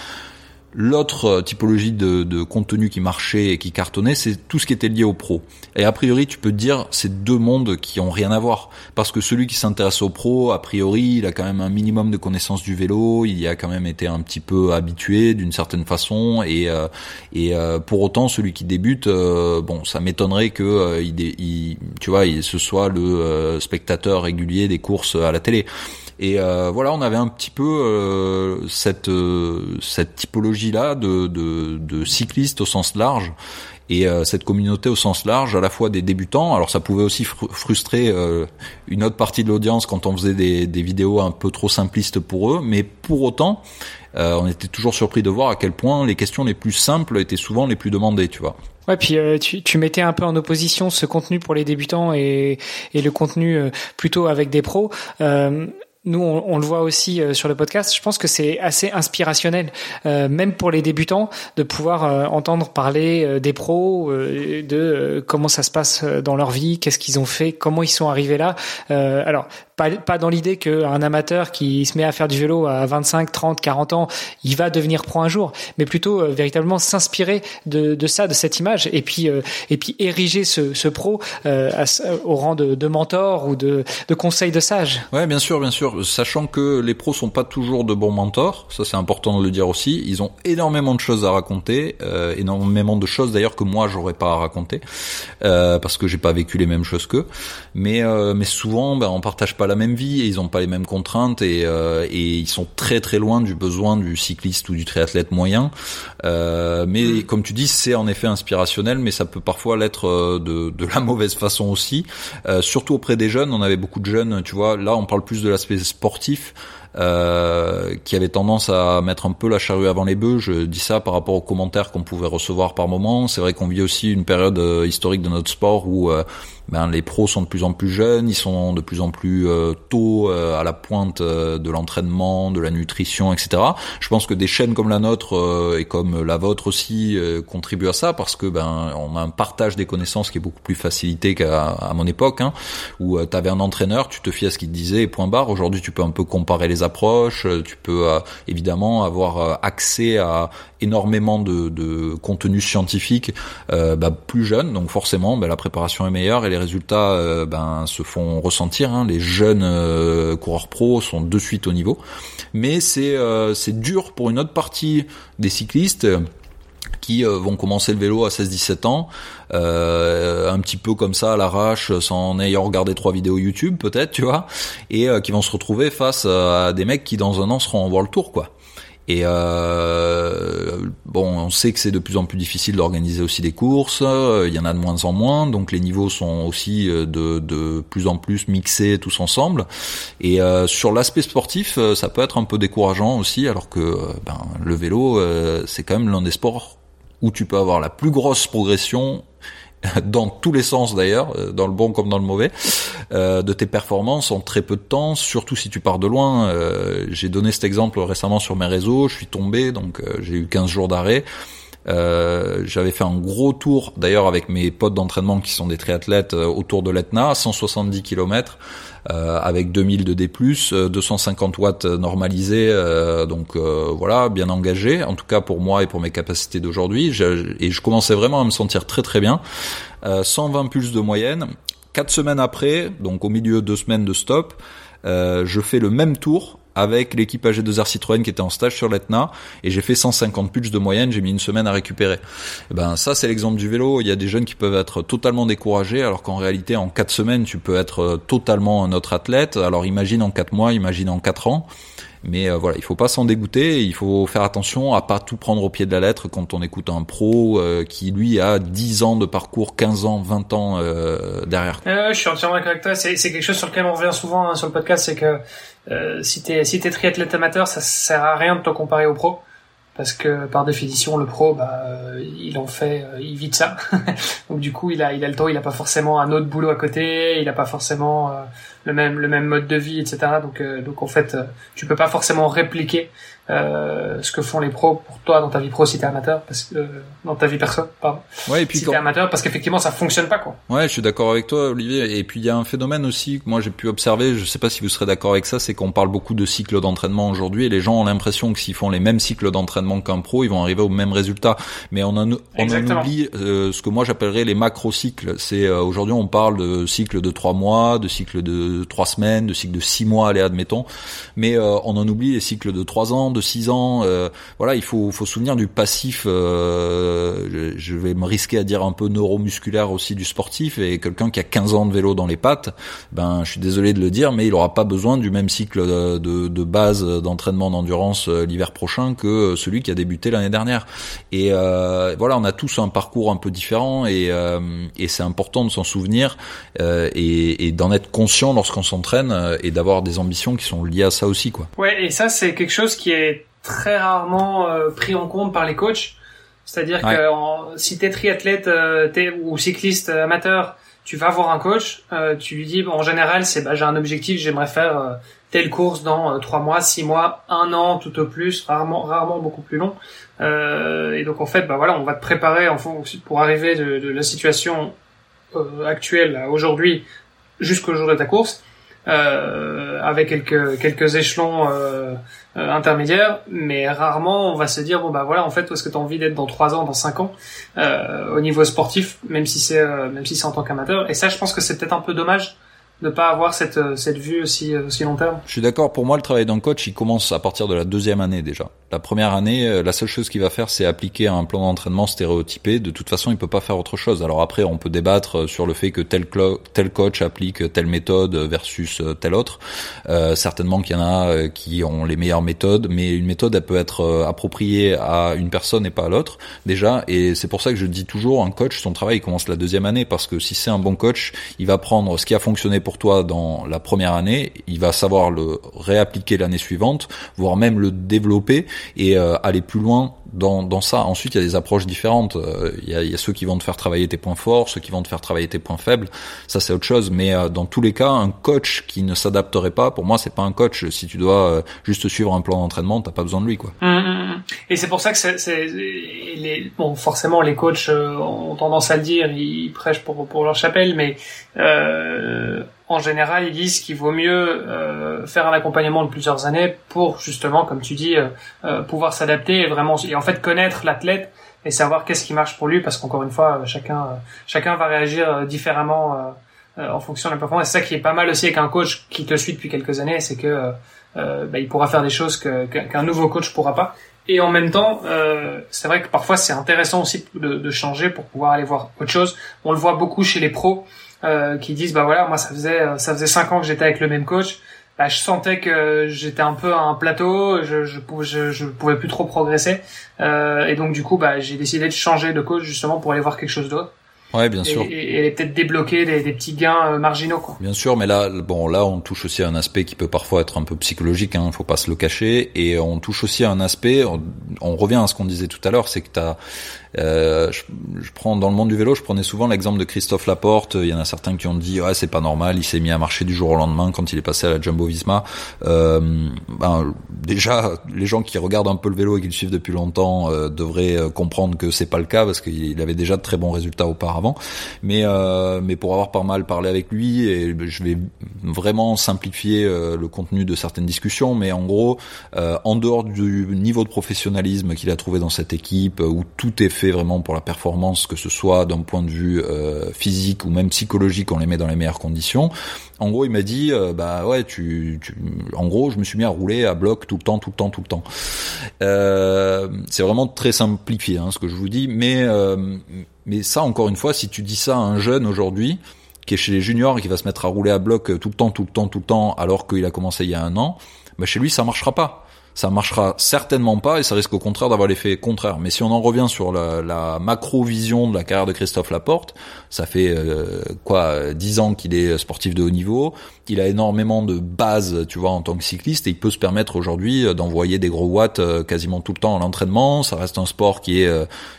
L'autre euh, typologie de, contenu qui marchait et qui cartonnait, c'est tout ce qui était lié au pro. Et a priori, tu peux te dire, c'est deux mondes qui ont rien à voir. Parce que celui qui s'intéresse au pro, a priori, il a quand même un minimum de connaissances du vélo, il y a quand même été un petit peu habitué d'une certaine façon. Et, euh, euh, pour autant, celui qui débute, bon, ça m'étonnerait que il, tu vois, ce soit le spectateur régulier des courses à la télé. Et euh, voilà, on avait un petit peu euh, cette euh, cette typologie là de, de, de cyclistes au sens large et cette communauté au sens large, à la fois des débutants. Alors ça pouvait aussi frustrer une autre partie de l'audience quand on faisait des, des, vidéos un peu trop simplistes pour eux, mais pour autant, on était toujours surpris de voir à quel point les questions les plus simples étaient souvent les plus demandées, tu vois. Ouais, puis tu, tu, mettais un peu en opposition ce contenu pour les débutants et, et le contenu plutôt avec des pros. Euh, nous, on, le voit aussi euh, sur le podcast. Je pense que c'est assez inspirationnel, euh, même pour les débutants, de pouvoir euh, entendre parler des pros, de comment ça se passe dans leur vie, qu'est-ce qu'ils ont fait, comment ils sont arrivés là. alors, pas, dans l'idée qu'un amateur qui se met à faire du vélo à 25, 30, 40 ans, il va devenir pro un jour, mais plutôt véritablement s'inspirer de, ça, de cette image, et puis et puis ériger ce, pro au rang de, mentor ou de, conseil de sage. Ouais, bien sûr, bien sûr sachant que les pros sont pas toujours de bons mentors, ça c'est important de le dire aussi. Ils ont énormément de choses à raconter, euh, énormément de choses d'ailleurs que moi j'aurais pas à raconter euh, parce que j'ai pas vécu les mêmes choses qu'eux. Mais euh, mais souvent, ben, on partage pas la même vie et ils ont pas les mêmes contraintes et, et ils sont très très loin du besoin du cycliste ou du triathlète moyen. mais mm. comme tu dis, c'est en effet inspirationnel, mais ça peut parfois l'être de, de la mauvaise façon aussi. surtout auprès des jeunes, on avait beaucoup de jeunes, tu vois. Là, on parle plus de l'aspect sportif. Euh, qui avait tendance à mettre un peu la charrue avant les bœufs. Je dis ça par rapport aux commentaires qu'on pouvait recevoir par moment. C'est vrai qu'on vit aussi une période historique de notre sport où ben, les pros sont de plus en plus jeunes, ils sont de plus en plus euh, tôt euh, à la pointe euh, de l'entraînement, de la nutrition, etc. Je pense que des chaînes comme la nôtre et comme la vôtre aussi contribuent à ça parce que ben on a un partage des connaissances qui est beaucoup plus facilité qu'à mon époque, hein, où tu avais un entraîneur, tu te fiais à ce qu'il te disait, point barre. Aujourd'hui, tu peux un peu comparer les approches, tu peux évidemment avoir accès à énormément de, contenu scientifique bah, plus jeune, donc forcément ben, la préparation est meilleure et les résultats euh, ben, se font ressentir. Hein. Les jeunes euh, coureurs pro sont de suite au niveau, mais euh, c'est dur pour une autre partie des cyclistes qui vont commencer le vélo à 16-17 ans, un petit peu comme ça à l'arrache, sans ayant regardé trois vidéos YouTube peut-être, tu vois, et qui vont se retrouver face à des mecs qui dans un an seront en World Tour, quoi. Et euh, bon, on sait que c'est de plus en plus difficile d'organiser aussi des courses. Il y en a de moins en moins, donc les niveaux sont aussi euh, de, de plus en plus mixés tous ensemble. Et euh, sur l'aspect sportif, euh, ça peut être un peu décourageant aussi, alors que ben, le vélo, c'est quand même l'un des sports où tu peux avoir la plus grosse progression <laughs> dans tous les sens d'ailleurs, euh, dans le bon comme dans le mauvais, euh, de tes performances en très peu de temps, surtout si tu pars de loin. Euh, j'ai donné cet exemple récemment sur mes réseaux, je suis tombé, donc j'ai eu 15 jours d'arrêt. J'avais fait un gros tour d'ailleurs avec mes potes d'entraînement qui sont des triathlètes autour de l'Etna, 170 km euh, avec 2000 de D+, 250 euh, watts normalisés, euh, donc voilà, bien engagé, en tout cas pour moi et pour mes capacités d'aujourd'hui, et je commençais vraiment à me sentir très très bien. 120 pulses de moyenne, quatre semaines après, donc au milieu de deux semaines de stop, je fais le même tour avec l'équipe AG2R Citroën qui était en stage sur l'Etna et j'ai fait 150 pulses de moyenne, j'ai mis une semaine à récupérer. Eh ben ça c'est l'exemple du vélo, il y a des jeunes qui peuvent être totalement découragés alors qu'en réalité en 4 semaines tu peux être euh, totalement un autre athlète. Alors imagine en 4 mois, imagine en 4 ans. Mais euh, voilà, il faut pas s'en dégoûter, il faut faire attention à pas tout prendre au pied de la lettre quand on écoute un pro euh, qui lui a 10 ans de parcours, 15 ans, 20 ans euh, derrière. je suis entièrement d'accord avec toi, c'est quelque chose sur lequel on revient souvent hein, sur le podcast, c'est que si t'es si triathlète amateur, ça sert à rien de te comparer au pro parce que par définition le pro bah il en fait il vit de ça <laughs> donc du coup il a le temps il a pas forcément un autre boulot à côté il a pas forcément le même le même mode de vie, etc. Donc euh, donc en fait, euh, tu peux pas forcément répliquer euh, ce que font les pros pour toi dans ta vie pro si t'es amateur, parce que dans ta vie perso, pardon. Ouais, et puis si t'es amateur, parce qu'effectivement ça fonctionne pas quoi. Ouais, je suis d'accord avec toi, Olivier. Et puis il y a un phénomène aussi que moi j'ai pu observer. Je sais pas si vous serez d'accord avec ça, c'est qu'on parle beaucoup de cycles d'entraînement aujourd'hui et les gens ont l'impression que s'ils font les mêmes cycles d'entraînement qu'un pro, ils vont arriver au même résultat. Mais on en, on en oublie ce que moi j'appellerais les macro cycles. C'est aujourd'hui on parle de cycles de trois mois, de cycles de trois semaines, de cycles de six mois, allez admettons, mais euh, on en oublie les cycles de trois ans, de six ans. Euh, voilà, il faut faut souvenir du passif. Euh, je vais me risquer à dire un peu neuromusculaire aussi du sportif et quelqu'un qui a 15 ans de vélo dans les pattes, ben je suis désolé de le dire, mais il aura pas besoin du même cycle de, de base d'entraînement d'endurance l'hiver prochain que celui qui a débuté l'année dernière. Et voilà, on a tous un parcours un peu différent et, et c'est important de s'en souvenir et, et d'en être conscient lorsqu'on s'entraîne euh, et d'avoir des ambitions qui sont liées à ça aussi, quoi. Ouais, et ça c'est quelque chose qui est très rarement euh, pris en compte par les coachs. C'est-à-dire que si t'es triathlète euh, ou cycliste amateur, tu vas voir un coach, tu lui dis en général c'est bah j'ai un objectif, j'aimerais faire telle course dans trois mois, six mois, un an tout au plus, rarement rarement beaucoup plus long. et donc en fait bah voilà on va te préparer en pour arriver de, de la situation actuelle aujourd'hui jusqu'au jour de ta course euh, avec quelques quelques échelons euh, intermédiaires, mais rarement on va se dire bon bah voilà en fait où est-ce que tu as envie d'être dans trois ans, dans cinq ans euh, au niveau sportif, même si c'est euh, même si c'est en tant qu'amateur. Et ça, je pense que c'est peut-être un peu dommage de pas avoir cette cette vue aussi aussi long terme. Je suis d'accord. Pour moi, le travail d'un coach, il commence à partir de la deuxième année déjà. La première année, euh, la seule chose qu'il va faire, c'est appliquer un plan d'entraînement stéréotypé. De toute façon, il peut pas faire autre chose. Alors après, on peut débattre euh, sur le fait que tel, coach applique telle méthode versus euh, telle autre. Euh, certainement qu'il y en a qui ont les meilleures méthodes, mais une méthode, elle peut être appropriée à une personne et pas à l'autre déjà. Et c'est pour ça que je dis toujours, un coach, son travail il commence la deuxième année parce que si c'est un bon coach, il va prendre ce qui a fonctionné pour pour toi dans la première année, il va savoir le réappliquer l'année suivante, voire même le développer et aller plus loin dans, dans ça. Ensuite, il y a des approches différentes. Euh, il y, a, y, a, ceux qui vont te faire travailler tes points forts, ceux qui vont te faire travailler tes points faibles. Ça, c'est autre chose. Mais euh, dans tous les cas, un coach qui ne s'adapterait pas, pour moi, c'est pas un coach. Si tu dois euh, juste suivre un plan d'entraînement, t'as pas besoin de lui, quoi. Hum. Et c'est pour ça que c'est, les, bon, forcément, les coachs ont tendance à le dire, ils prêchent pour pour leur chapelle, mais euh, en général, ils disent qu'il vaut mieux euh, faire un accompagnement de plusieurs années pour justement, comme tu dis, euh, euh, pouvoir s'adapter et vraiment et en fait connaître l'athlète et savoir qu'est-ce qui marche pour lui parce qu'encore une fois, chacun chacun va réagir différemment en fonction de la performance. C'est ça qui est pas mal aussi avec un coach qui te suit depuis quelques années, c'est que bah, il pourra faire des choses que, qu'un nouveau coach pourra pas. Et en même temps, c'est vrai que parfois c'est intéressant aussi de, de, changer pour pouvoir aller voir autre chose. On le voit beaucoup chez les pros. Euh, qui disent bah voilà moi ça faisait euh, ça faisait cinq ans que j'étais avec le même coach bah, je sentais que j'étais un peu à un plateau je je, je, je pouvais plus trop progresser euh, et donc du coup bah j'ai décidé de changer de coach justement pour aller voir quelque chose d'autre Ouais, bien sûr. Et, et, peut-être débloquer des, des, petits gains euh, marginaux, quoi. Bien sûr, mais là, bon, là, on touche aussi à un aspect qui peut parfois être un peu psychologique. Hein, faut pas se le cacher. Et on touche aussi à un aspect. On, on revient à ce qu'on disait tout à l'heure, c'est que t'as euh, je, je, prends dans le monde du vélo, je prenais souvent l'exemple de Christophe Laporte. Il y en a certains qui ont dit ouais c'est pas normal, il s'est mis à marcher du jour au lendemain quand il est passé à la Jumbo Visma. Euh, ben, déjà les gens qui regardent un peu le vélo et qui le suivent depuis longtemps euh, devraient euh, comprendre que c'est pas le cas parce qu'il avait déjà de très bons résultats auparavant. Mais euh, mais pour avoir pas mal parlé avec lui et je vais vraiment simplifier le contenu de certaines discussions, mais en gros en dehors du niveau de professionnalisme qu'il a trouvé dans cette équipe où tout est fait vraiment pour la performance, que ce soit d'un point de vue euh, physique ou même psychologique, on les met dans les meilleures conditions. En gros, il m'a dit, euh, bah ouais, tu, tu, en gros, je me suis mis à rouler à bloc tout le temps, tout le temps, tout le temps. Euh, c'est vraiment très simplifié, hein, ce que je vous dis, mais mais ça, encore une fois, si tu dis ça à un jeune aujourd'hui qui est chez les juniors et qui va se mettre à rouler à bloc tout le temps, tout le temps, tout le temps, alors qu'il a commencé il y a un an, bah chez lui, ça marchera pas ça marchera certainement pas et ça risque au contraire d'avoir l'effet contraire. Mais si on en revient sur la, la macro-vision de la carrière de Christophe Laporte, ça fait euh, quoi dix ans qu'il est sportif de haut niveau, il a énormément de bases, tu vois, en tant que cycliste et il peut se permettre aujourd'hui euh, d'envoyer des gros watts euh, quasiment tout le temps à l'entraînement. Ça reste un sport qui est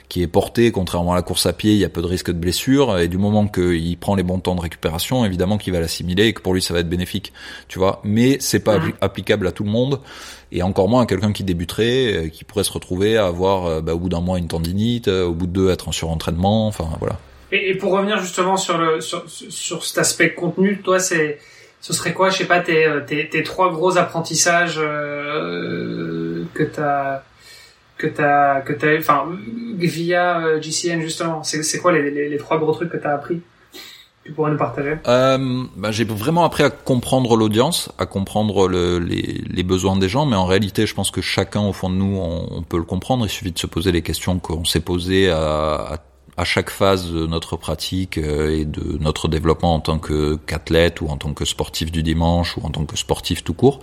qui est porté, contrairement à la course à pied, il y a peu de risque de blessure et du moment qu'il prend les bons temps de récupération, évidemment qu'il va l'assimiler et que pour lui ça va être bénéfique, tu vois. Mais c'est pas applicable à tout le monde et encore moins à quelqu'un qui débuterait, euh, qui pourrait se retrouver à avoir euh, bah, au bout d'un mois une tendinite, euh, au bout de deux être en surentraînement, enfin voilà. Et, pour revenir justement sur le sur, sur cet aspect contenu, toi c'est ce serait quoi, je sais pas, tes, tes, tes trois gros apprentissages euh, que t'as que t'as que t'as enfin via GCN justement, c'est c'est quoi les, les, les trois gros trucs que t'as appris? Tu partager bah, J'ai vraiment appris à comprendre l'audience, à comprendre le, les, les, besoins des gens, mais en réalité, je pense que chacun, au fond de nous, on, on peut le comprendre. Il suffit de se poser les questions qu'on s'est posées à, à à chaque phase de notre pratique euh, et de notre développement en tant qu'athlète ou en tant que sportif du dimanche ou en tant que sportif tout court.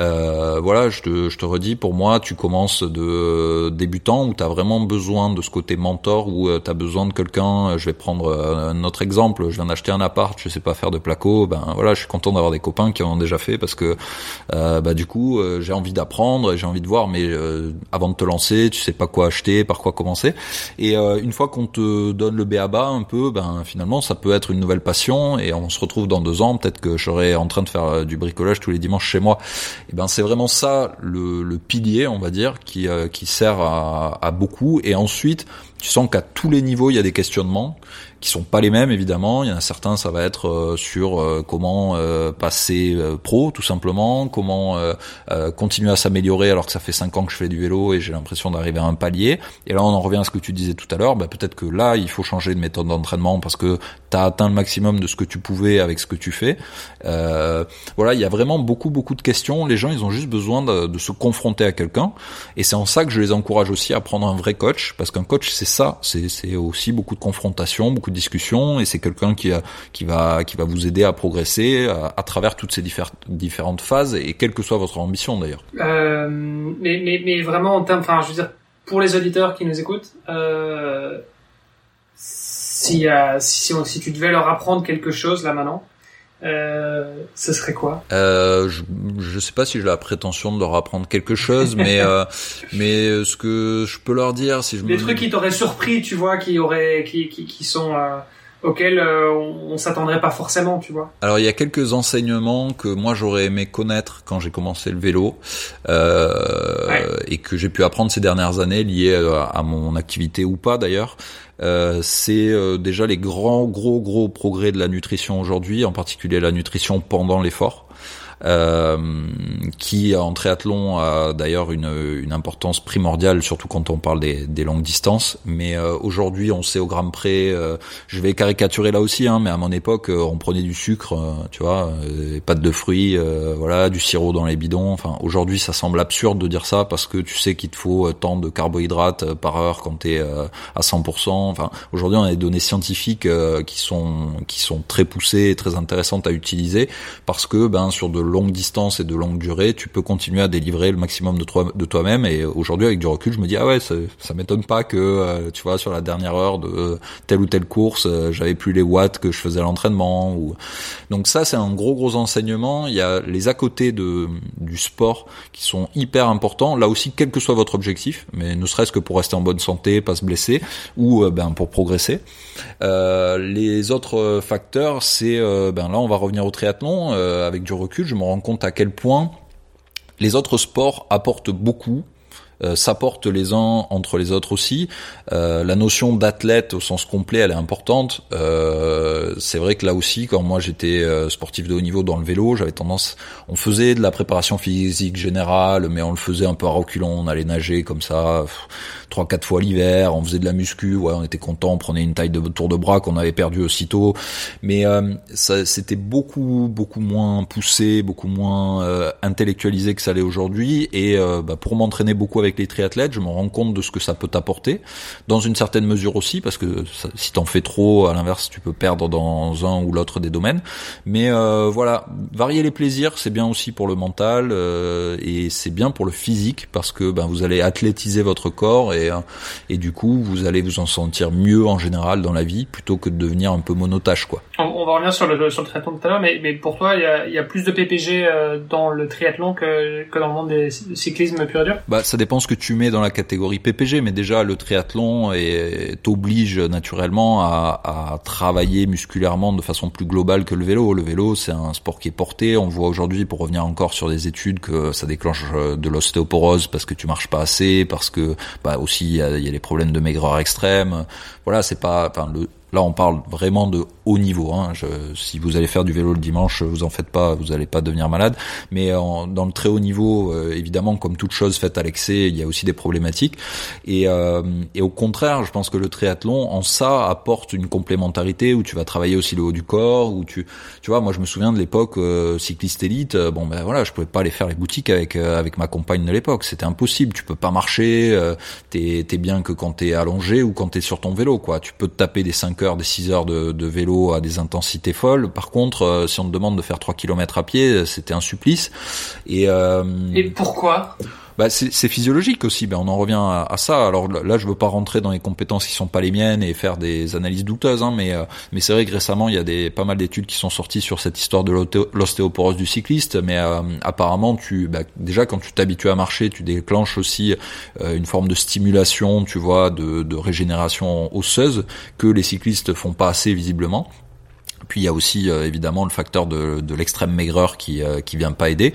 Euh, voilà, je te, je te redis, pour moi, tu commences de débutant où tu as vraiment besoin de ce côté mentor, où euh, tu as besoin de quelqu'un, je vais prendre un autre exemple, je viens d'acheter un appart, je sais pas faire de placo, ben voilà, je suis content d'avoir des copains qui en ont déjà fait parce que euh, bah, du coup, j'ai envie d'apprendre j'ai envie de voir, mais avant de te lancer, tu sais pas quoi acheter, par quoi commencer. Et une fois qu'on te donne le béaba un peu, ben finalement ça peut être une nouvelle passion et on se retrouve dans deux ans, peut-être que je serai en train de faire euh, du bricolage tous les dimanches chez moi. Et ben c'est vraiment ça le, pilier, on va dire, qui, euh, qui sert à beaucoup. Et ensuite, tu sens qu'à tous les niveaux il y a des questionnements qui sont pas les mêmes évidemment. Il y en a certains, ça va être euh, sur euh, comment euh, passer pro tout simplement, comment continuer à s'améliorer alors que ça fait cinq ans que je fais du vélo et j'ai l'impression d'arriver à un palier. Et là, on en revient à ce que tu disais tout à l'heure. Bah, peut-être que là, il faut changer de méthode d'entraînement parce que tu as atteint le maximum de ce que tu pouvais avec ce que tu fais. voilà, il y a vraiment beaucoup beaucoup de questions. Les gens, ils ont juste besoin de, de se confronter à quelqu'un. Et c'est en ça que je les encourage aussi à prendre un vrai coach parce qu'un coach, c'est ça, c'est aussi beaucoup de confrontation, beaucoup discussion et c'est quelqu'un qui, qui, va, qui va vous aider à progresser à, travers toutes ces différentes phases et quelle que soit votre ambition d'ailleurs. Euh, mais, mais, mais, vraiment en termes, enfin je veux dire, pour les auditeurs qui nous écoutent, euh, si, si, si, tu devais leur apprendre quelque chose là maintenant, euh, ce serait quoi? Euh, je, je sais pas si j'ai la prétention de leur apprendre quelque chose, mais euh, <laughs> mais ce que je peux leur dire, si je des trucs qui t'auraient surpris, tu vois, qui auraient, qui qui, qui sont euh, auxquels euh, on, on s'attendrait pas forcément, tu vois. Alors il y a quelques enseignements que moi j'aurais aimé connaître quand j'ai commencé le vélo euh, Ouais. et que j'ai pu apprendre ces dernières années liées à, à mon activité ou pas d'ailleurs. Euh, c'est euh, déjà les grands gros gros progrès de la nutrition aujourd'hui, en particulier la nutrition pendant l'effort. Euh, qui en triathlon a d'ailleurs une, une importance primordiale, surtout quand on parle des, des longues distances. Mais euh, aujourd'hui, on sait au gramme près. euh, je vais caricaturer là aussi, hein, mais à mon époque, on prenait du sucre, tu vois, des pâtes de fruits, voilà, du sirop dans les bidons. Enfin, aujourd'hui, ça semble absurde de dire ça parce que tu sais qu'il te faut tant de carbohydrates par heure quand t'es euh, à 100%. Enfin, aujourd'hui, on a des données scientifiques qui sont qui sont très poussées et très intéressantes à utiliser parce que ben sur de longues distances et de longue durée, tu peux continuer à délivrer le maximum de toi de toi-même. Et aujourd'hui, avec du recul, je me dis ah ouais, ça, ça m'étonne pas que euh, tu vois sur la dernière heure de telle ou telle course, euh, j'avais plus les watts que je faisais à l'entraînement. Donc ça, c'est un gros gros enseignement. Il y a les à côté de du sport qui sont hyper importants. Là aussi, quel que soit votre objectif, mais ne serait-ce que pour rester en bonne santé, pas se blesser, ou euh, ben pour progresser. Euh, les autres facteurs, c'est ben là, on va revenir au triathlon. Avec du recul, je me rends compte à quel point les autres sports apportent beaucoup. Euh, s'apportent les uns entre les autres aussi. Euh, la notion d'athlète au sens complet, elle est importante. Euh, c'est vrai que là aussi, quand moi j'étais sportif de haut niveau dans le vélo, j'avais tendance, on faisait de la préparation physique générale, mais on le faisait un peu à reculons. On allait nager comme ça trois quatre fois l'hiver. On faisait de la muscu, ouais, on était content. On prenait une taille de tour de bras qu'on avait perdu aussitôt, mais euh, ça, c'était beaucoup beaucoup moins poussé, beaucoup moins euh, intellectualisé que ça l'est aujourd'hui. Et euh, bah, pour m'entraîner beaucoup avec les triathlètes, je me rends compte de ce que ça peut t'apporter, dans une certaine mesure aussi, parce que ça, si t'en fais trop, à l'inverse, tu peux perdre dans un ou l'autre des domaines. Mais euh, voilà, varier les plaisirs, c'est bien aussi pour le mental euh, et c'est bien pour le physique parce que ben, vous allez athlétiser votre corps et, euh, et du coup vous allez vous en sentir mieux en général dans la vie plutôt que de devenir un peu monotache quoi. On, on va revenir sur le, sur le triathlon tout à l'heure, mais, mais pour toi, il y a, y a plus de PPG dans le triathlon que, que dans le monde des du cyclisme pur et dur? Bah, ça dépend que tu mets dans la catégorie PPG, mais déjà le triathlon t'oblige naturellement à, travailler musculairement de façon plus globale que le vélo. Le vélo, c'est un sport qui est porté. On voit aujourd'hui, pour revenir encore sur des études, que ça déclenche euh, de l'ostéoporose parce que tu marches pas assez, parce que bah aussi il y a, les problèmes de maigreur extrême. Voilà, c'est pas, le Là, on parle vraiment de haut niveau. Hein. Je, si vous allez faire du vélo le dimanche, vous en faites pas, vous allez pas devenir malade. Mais en- dans le très haut niveau, euh, évidemment, comme toute chose faite à l'excès, il y a aussi des problématiques. Et, euh, et au contraire, je pense que le triathlon, en ça, apporte une complémentarité où tu vas travailler aussi le haut du corps, où tu, tu vois, moi je me souviens de l'époque euh, cycliste élite. euh, bon ben voilà, je pouvais pas aller faire les boutiques avec euh, avec ma compagne de l'époque. C'était impossible. Tu peux pas marcher. Euh, t'es t'es bien que quand t'es allongé ou quand t'es sur ton vélo, quoi. Tu peux te taper des 5 des 6 heures de, vélo à des intensités folles. Par contre, euh, si on te demande de faire 3 km à pied, euh, c'était un supplice. Et, euh, Et pourquoi? Bah, c'est physiologique aussi. Ben, on en revient à, ça. Alors là, je veux pas rentrer dans les compétences qui sont pas les miennes et faire des analyses douteuses, hein, mais euh, mais c'est vrai que récemment, il y a des pas mal d'études qui sont sorties sur cette histoire de l'ostéo- l'ostéoporose du cycliste. Mais euh, apparemment, tu bah, déjà quand tu t'habitues à marcher, tu déclenches aussi euh, une forme de stimulation, tu vois, de, de régénération osseuse que les cyclistes font pas assez visiblement. Puis il y a aussi euh, évidemment le facteur de, de l'extrême maigreur qui euh, qui vient pas aider.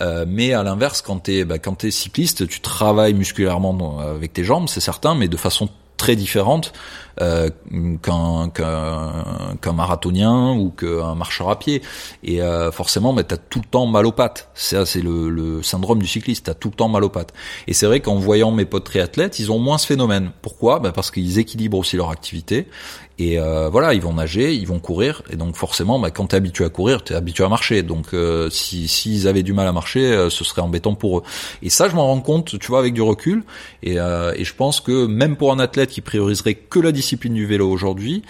Euh, mais à l'inverse, quand t'es bah, quand t'es cycliste, tu travailles musculairement avec tes jambes, c'est certain, mais de façon très différente euh, qu'un marathonien ou qu'un marcheur à pied. Et euh, forcément, bah, t'as tout le temps mal aux pattes. Ça, c'est le, le syndrome du cycliste. T'as tout le temps mal aux pattes. Et c'est vrai qu'en voyant mes potes triathlètes, ils ont moins ce phénomène. Pourquoi? Bah Parce qu'ils équilibrent aussi leur activité. Et euh, voilà, ils vont nager, ils vont courir, et donc forcément, bah, quand t'es habitué à courir, t'es habitué à marcher. Donc, euh, si s'ils avaient du mal à marcher, euh, ce serait embêtant pour eux. Et ça, je m'en rends compte, tu vois, avec du recul. Et, euh, et je pense que même pour un athlète qui prioriserait que la discipline du vélo aujourd'hui,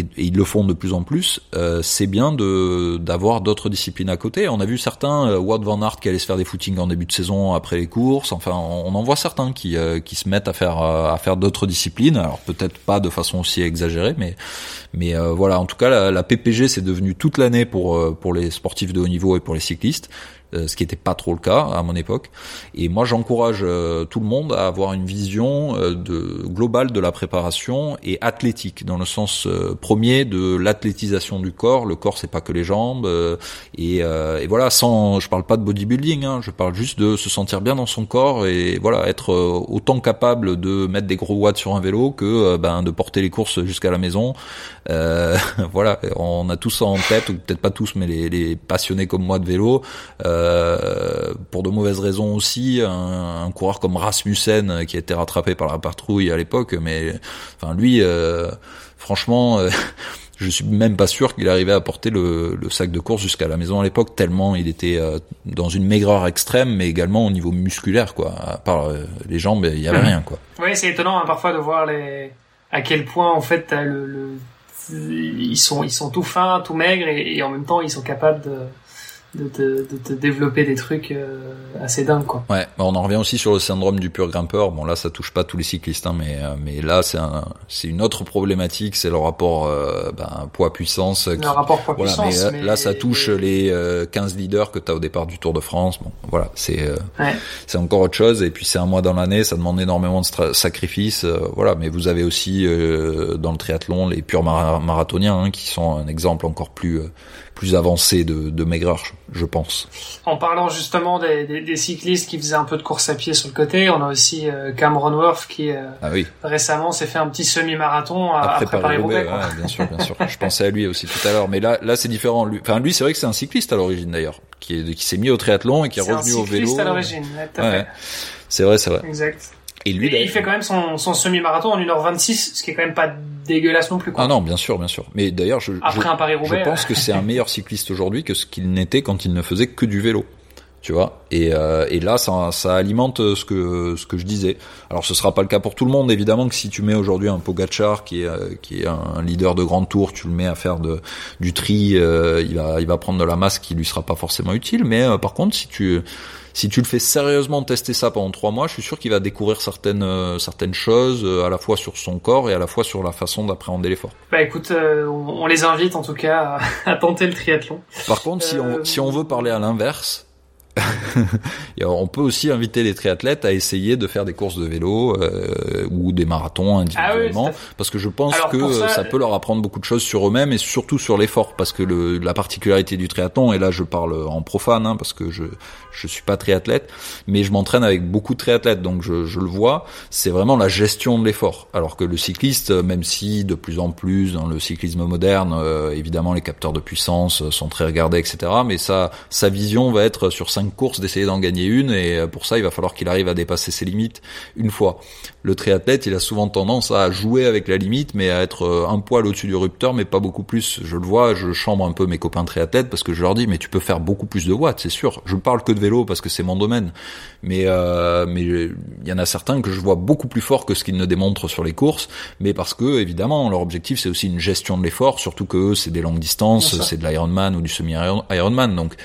et, ils le font de plus en plus, euh, c'est bien de d'avoir d'autres disciplines à côté. On a vu certains, euh, Wout van Aert qui allait se faire des footings en début de saison après les courses. Enfin, on, en voit certains qui euh, qui se mettent à faire à faire d'autres disciplines. Alors peut-être pas de façon aussi exagérée, mais mais voilà. En tout cas, la, la PPG c'est devenu toute l'année pour pour les sportifs de haut niveau et pour les cyclistes. Euh, ce qui n'était pas trop le cas à mon époque. Et moi, j'encourage euh, tout le monde à avoir une vision euh, de, globale de la préparation et athlétique, dans le sens premier de l'athlétisation du corps. Le corps, c'est pas que les jambes. Et, et, voilà, sans, je parle pas de bodybuilding, hein, je parle juste de se sentir bien dans son corps et voilà, être autant capable de mettre des gros watts sur un vélo que ben, de porter les courses jusqu'à la maison. Euh, <laughs> voilà, on a tous ça en tête, ou peut-être pas tous, mais les, les passionnés comme moi de vélo. Euh, euh, pour de mauvaises raisons aussi. Un, coureur comme Rasmussen euh, qui a été rattrapé par la patrouille à l'époque, mais enfin lui, euh, franchement. <laughs> je suis même pas sûr qu'il arrivait à porter le, sac de course jusqu'à la maison à l'époque, tellement il était dans une maigreur extrême, mais également au niveau musculaire, quoi. À part les jambes, il y avait rien, quoi. Oui, c'est étonnant hein, parfois de voir à quel point en fait ils sont ils sont tout fins, tout maigres et en même temps ils sont capables de de te, de te développer des trucs euh, assez dingues quoi. Ouais, bah, on en revient aussi sur le syndrome du pur grimpeur. Bon là ça touche pas tous les cyclistes hein, mais euh, mais là c'est un c'est une autre problématique, c'est le rapport euh, ben, poids puissance Le rapport poids puissance. Mais, là ça touche les 15 leaders que tu as au départ du Tour de France. Bon voilà, c'est ouais. c'est encore autre chose et puis c'est un mois dans l'année, ça demande énormément de sacrifices voilà, mais vous avez aussi dans le triathlon les purs marathoniens hein, qui sont un exemple encore plus plus avancé de, de maigreur, je pense. En parlant justement des, des, des, cyclistes qui faisaient un peu de course à pied sur le côté, on a aussi euh, Cameron Worth qui euh, ah oui. récemment s'est fait un petit semi-marathon après, Paris-Roubaix. Ouais, bien sûr, bien sûr. je pensais à lui aussi tout à l'heure, mais là, là c'est différent. Lui, enfin lui, c'est vrai que c'est un cycliste à l'origine d'ailleurs, qui est, qui s'est mis au triathlon et qui est, revenu au vélo. C'est un cycliste à l'origine, ouais, C'est vrai, c'est vrai. Exact. Et lui, il fait quand même son, son semi-marathon en 1h26, ce qui est quand même pas dégueulasse non plus. Quoi. Ah non, bien sûr, bien sûr. Mais d'ailleurs, je, Après un Paris je pense que c'est un meilleur cycliste aujourd'hui que ce qu'il n'était quand il ne faisait que du vélo. Tu vois et, euh, et là ça, ça alimente ce que ce que je disais. Alors ce sera pas le cas pour tout le monde évidemment que si tu mets aujourd'hui un Pogachar qui est euh, qui est un leader de grande tour, tu le mets à faire de du tri, euh, il va il va prendre de la masse qui lui sera pas forcément utile. Mais euh, par contre si tu si tu le fais sérieusement tester ça pendant trois mois, je suis sûr qu'il va découvrir certaines euh, certaines choses euh, à la fois sur son corps et à la fois sur la façon d'appréhender l'effort. Bah écoute, euh, on, les invite en tout cas <laughs> à, tenter le triathlon. Par contre, si on si on veut parler à l'inverse, <laughs> on peut aussi inviter les triathlètes à essayer de faire des courses de vélo euh, ou des marathons individuellement, ah parce que je pense que ça, peut leur apprendre beaucoup de choses sur eux-mêmes et surtout sur l'effort, parce que le, la particularité du triathlon, et là je parle en profane, hein, parce que je je suis pas triathlète, mais je m'entraîne avec beaucoup de triathlètes, donc je, je le vois, c'est vraiment la gestion de l'effort. Alors que le cycliste, même si de plus en plus dans le cyclisme moderne, euh, évidemment les capteurs de puissance sont très regardés, etc., mais sa sa vision va être sur cinq courses d'essayer d'en gagner une et euh, pour ça il va falloir qu'il arrive à dépasser ses limites une fois. Le triathlète il a souvent tendance à jouer avec la limite mais à être euh, un poil au-dessus du rupteur mais pas beaucoup plus. Je le vois, je chambre un peu mes copains triathlètes parce que je leur dis mais tu peux faire beaucoup plus de watts c'est sûr. Je parle que de vélo parce que c'est mon domaine mais euh, mais il y en a certains que je vois beaucoup plus fort que ce qu'ils ne démontrent sur les courses mais parce que évidemment leur objectif c'est aussi une gestion de l'effort surtout que c'est des longues distances, c'est de l'Ironman ou du semi-Ironman donc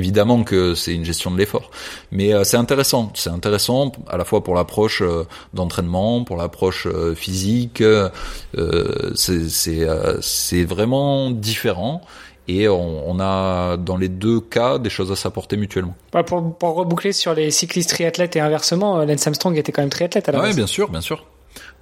évidemment que c'est une gestion de l'effort. Mais euh, c'est intéressant, c'est intéressant à la fois pour l'approche euh, d'entraînement, pour l'approche euh, physique. c'est vraiment différent. Et on, on, a dans les deux cas des choses à s'apporter mutuellement. Pour, pour reboucler sur les cyclistes triathlètes et inversement, Lance Armstrong était quand même triathlète à la. Oui, bien sûr, bien sûr.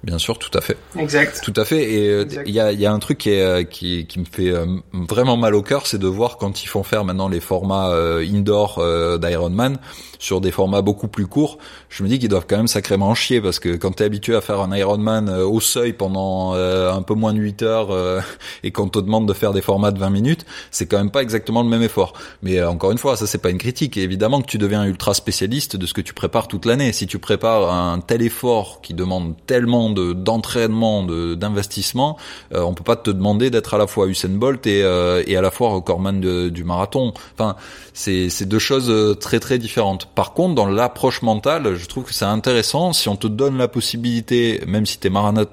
Bien sûr, tout à fait. Exact. Tout à fait. Et euh, il y a, y a, un truc qui, est, euh, qui, qui me fait euh, vraiment mal au cœur, c'est de voir quand ils font faire maintenant les formats indoor d'Ironman sur des formats beaucoup plus courts. Je me dis qu'ils doivent quand même sacrément chier parce que quand t'es habitué à faire un Ironman au seuil pendant un peu moins de 8 heures <laughs> et qu'on te demande de faire des formats de 20 minutes, c'est quand même pas exactement le même effort. Mais encore une fois, ça c'est pas une critique. Et évidemment que tu deviens ultra spécialiste de ce que tu prépares toute l'année. Si tu prépares un tel effort qui demande tel d'entraînement, de d'investissement, euh, on peut pas te demander d'être à la fois Usain Bolt et euh, et à la fois recordman du marathon. Enfin, c'est c'est deux choses euh, très très différentes. Par contre, dans l'approche mentale, je trouve que c'est intéressant si on te donne la possibilité, même si tu es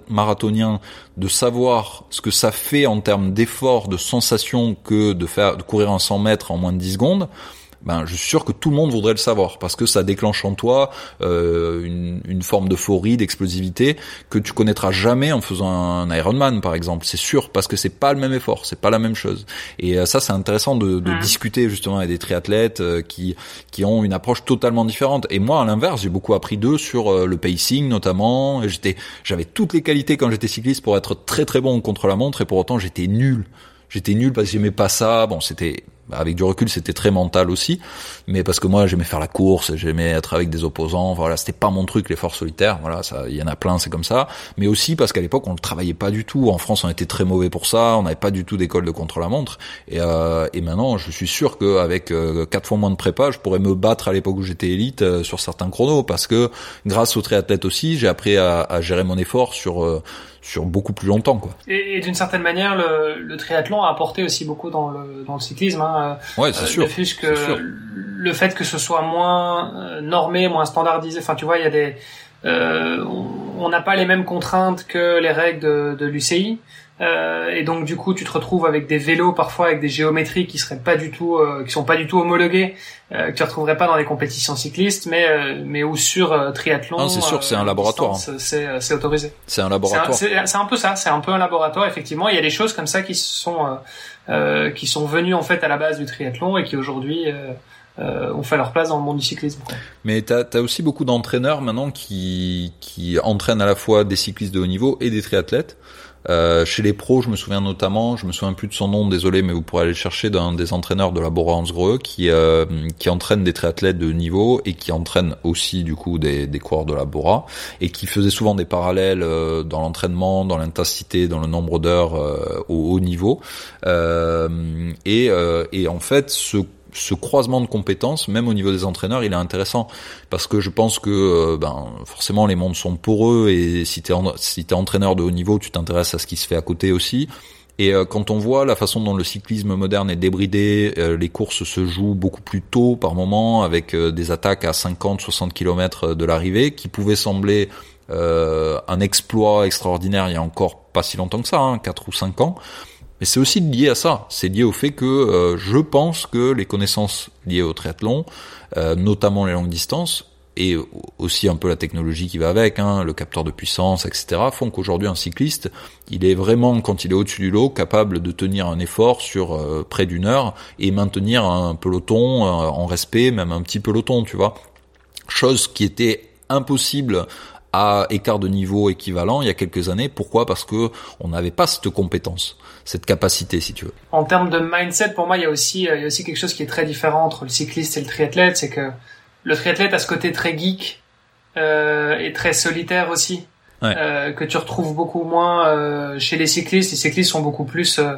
marathonien, de savoir ce que ça fait en termes d'effort, de sensation que de faire de courir un 100 mètres en moins de 10 secondes ben je suis sûr que tout le monde voudrait le savoir parce que ça déclenche en toi euh, une, une, forme d'euphorie, d'explosivité que tu connaîtras jamais en faisant un Ironman par exemple. C'est sûr parce que c'est pas le même effort, c'est pas la même chose. Et euh, ça c'est intéressant de, de discuter justement avec des triathlètes euh, qui qui ont une approche totalement différente. Et moi à l'inverse, j'ai beaucoup appris d'eux sur euh, le pacing notamment. J'étais j'avais toutes les qualités quand j'étais cycliste pour être très très bon contre la montre et pour autant j'étais nul j'étais nul parce que j'aimais pas ça. Bon, c'était avec du recul, c'était très mental aussi, mais parce que moi j'aimais faire la course, j'aimais être avec des opposants, voilà, c'était pas mon truc l'effort solitaire, voilà, ça, il y en a plein, c'est comme ça, mais aussi parce qu'à l'époque on le travaillait pas du tout. En France, on était très mauvais pour ça, on n'avait pas du tout d'école de contre-la-montre, et, euh, et maintenant, je suis sûr qu'avec euh, quatre fois moins de prépa, je pourrais me battre à l'époque où j'étais élite euh, sur certains chronos, parce que grâce au triathlète aussi, j'ai appris à, à, gérer mon effort sur euh, sur beaucoup plus longtemps quoi. Et, d'une certaine manière le, le, triathlon a apporté aussi beaucoup dans le dans le cyclisme hein. Ouais, c'est sûr. Le fait que le fait que ce soit moins euh, normé, moins standardisé, enfin tu vois, il y a des euh, on n'a pas les mêmes contraintes que les règles de, de l'UCI. Euh, et donc du coup, tu te retrouves avec des vélos parfois avec des géométries qui seraient pas du tout, euh, qui sont pas du tout homologuées, euh, que tu retrouverais pas dans les compétitions cyclistes, mais euh, mais ou sur euh, triathlon. Ah, c'est sûr, c'est un laboratoire. Hein. C'est c'est autorisé. C'est un laboratoire. C'est un, peu ça, c'est un peu un laboratoire. Effectivement, il y a des choses comme ça qui sont qui sont venues en fait à la base du triathlon et qui aujourd'hui euh, ont fait leur place dans le monde du cyclisme. Mais tu as, aussi beaucoup d'entraîneurs maintenant qui, qui entraînent à la fois des cyclistes de haut niveau et des triathlètes. Euh, chez les pros, je me souviens notamment, je me souviens plus de son nom, désolé, mais vous pourrez aller chercher d'un des entraîneurs de la Bora qui euh, qui entraîne des triathlètes de niveau et qui entraîne aussi du coup des, des coureurs de la Bora et qui faisait souvent des parallèles euh, dans l'entraînement, dans l'intensité, dans le nombre d'heures au haut niveau. et, et en fait, ce ce croisement de compétences, même au niveau des entraîneurs, il est intéressant parce que je pense que euh, ben forcément les mondes sont poreux et si t'es si es entraîneur de haut niveau, tu t'intéresses à ce qui se fait à côté aussi. Et euh, quand on voit la façon dont le cyclisme moderne est débridé, euh, les courses se jouent beaucoup plus tôt par moment, avec des attaques à 50-60 km de l'arrivée, qui pouvaient sembler un exploit extraordinaire il y a encore pas si longtemps que ça, hein, 4 ou 5 ans. Mais c'est aussi lié à ça. C'est lié au fait que euh, je pense que les connaissances liées au triathlon, euh, notamment les longues distances, et aussi un peu la technologie qui va avec, hein, le capteur de puissance, etc., font qu'aujourd'hui un cycliste, il est vraiment, quand il est au-dessus du lot, capable de tenir un effort sur euh, près d'une heure et maintenir un peloton en respect, même un petit peloton, tu vois. Chose qui était impossible à écart de niveau équivalent il y a quelques années. Pourquoi? Parce que on n'avait pas cette compétence, cette capacité, si tu veux. En termes de mindset, pour moi, il y a aussi, euh, il y a aussi quelque chose qui est très différent entre le cycliste et le triathlète, c'est que le triathlète a ce côté très geek euh, et très solitaire aussi, euh, que tu retrouves beaucoup moins euh, chez les cyclistes. Les cyclistes sont beaucoup plus euh,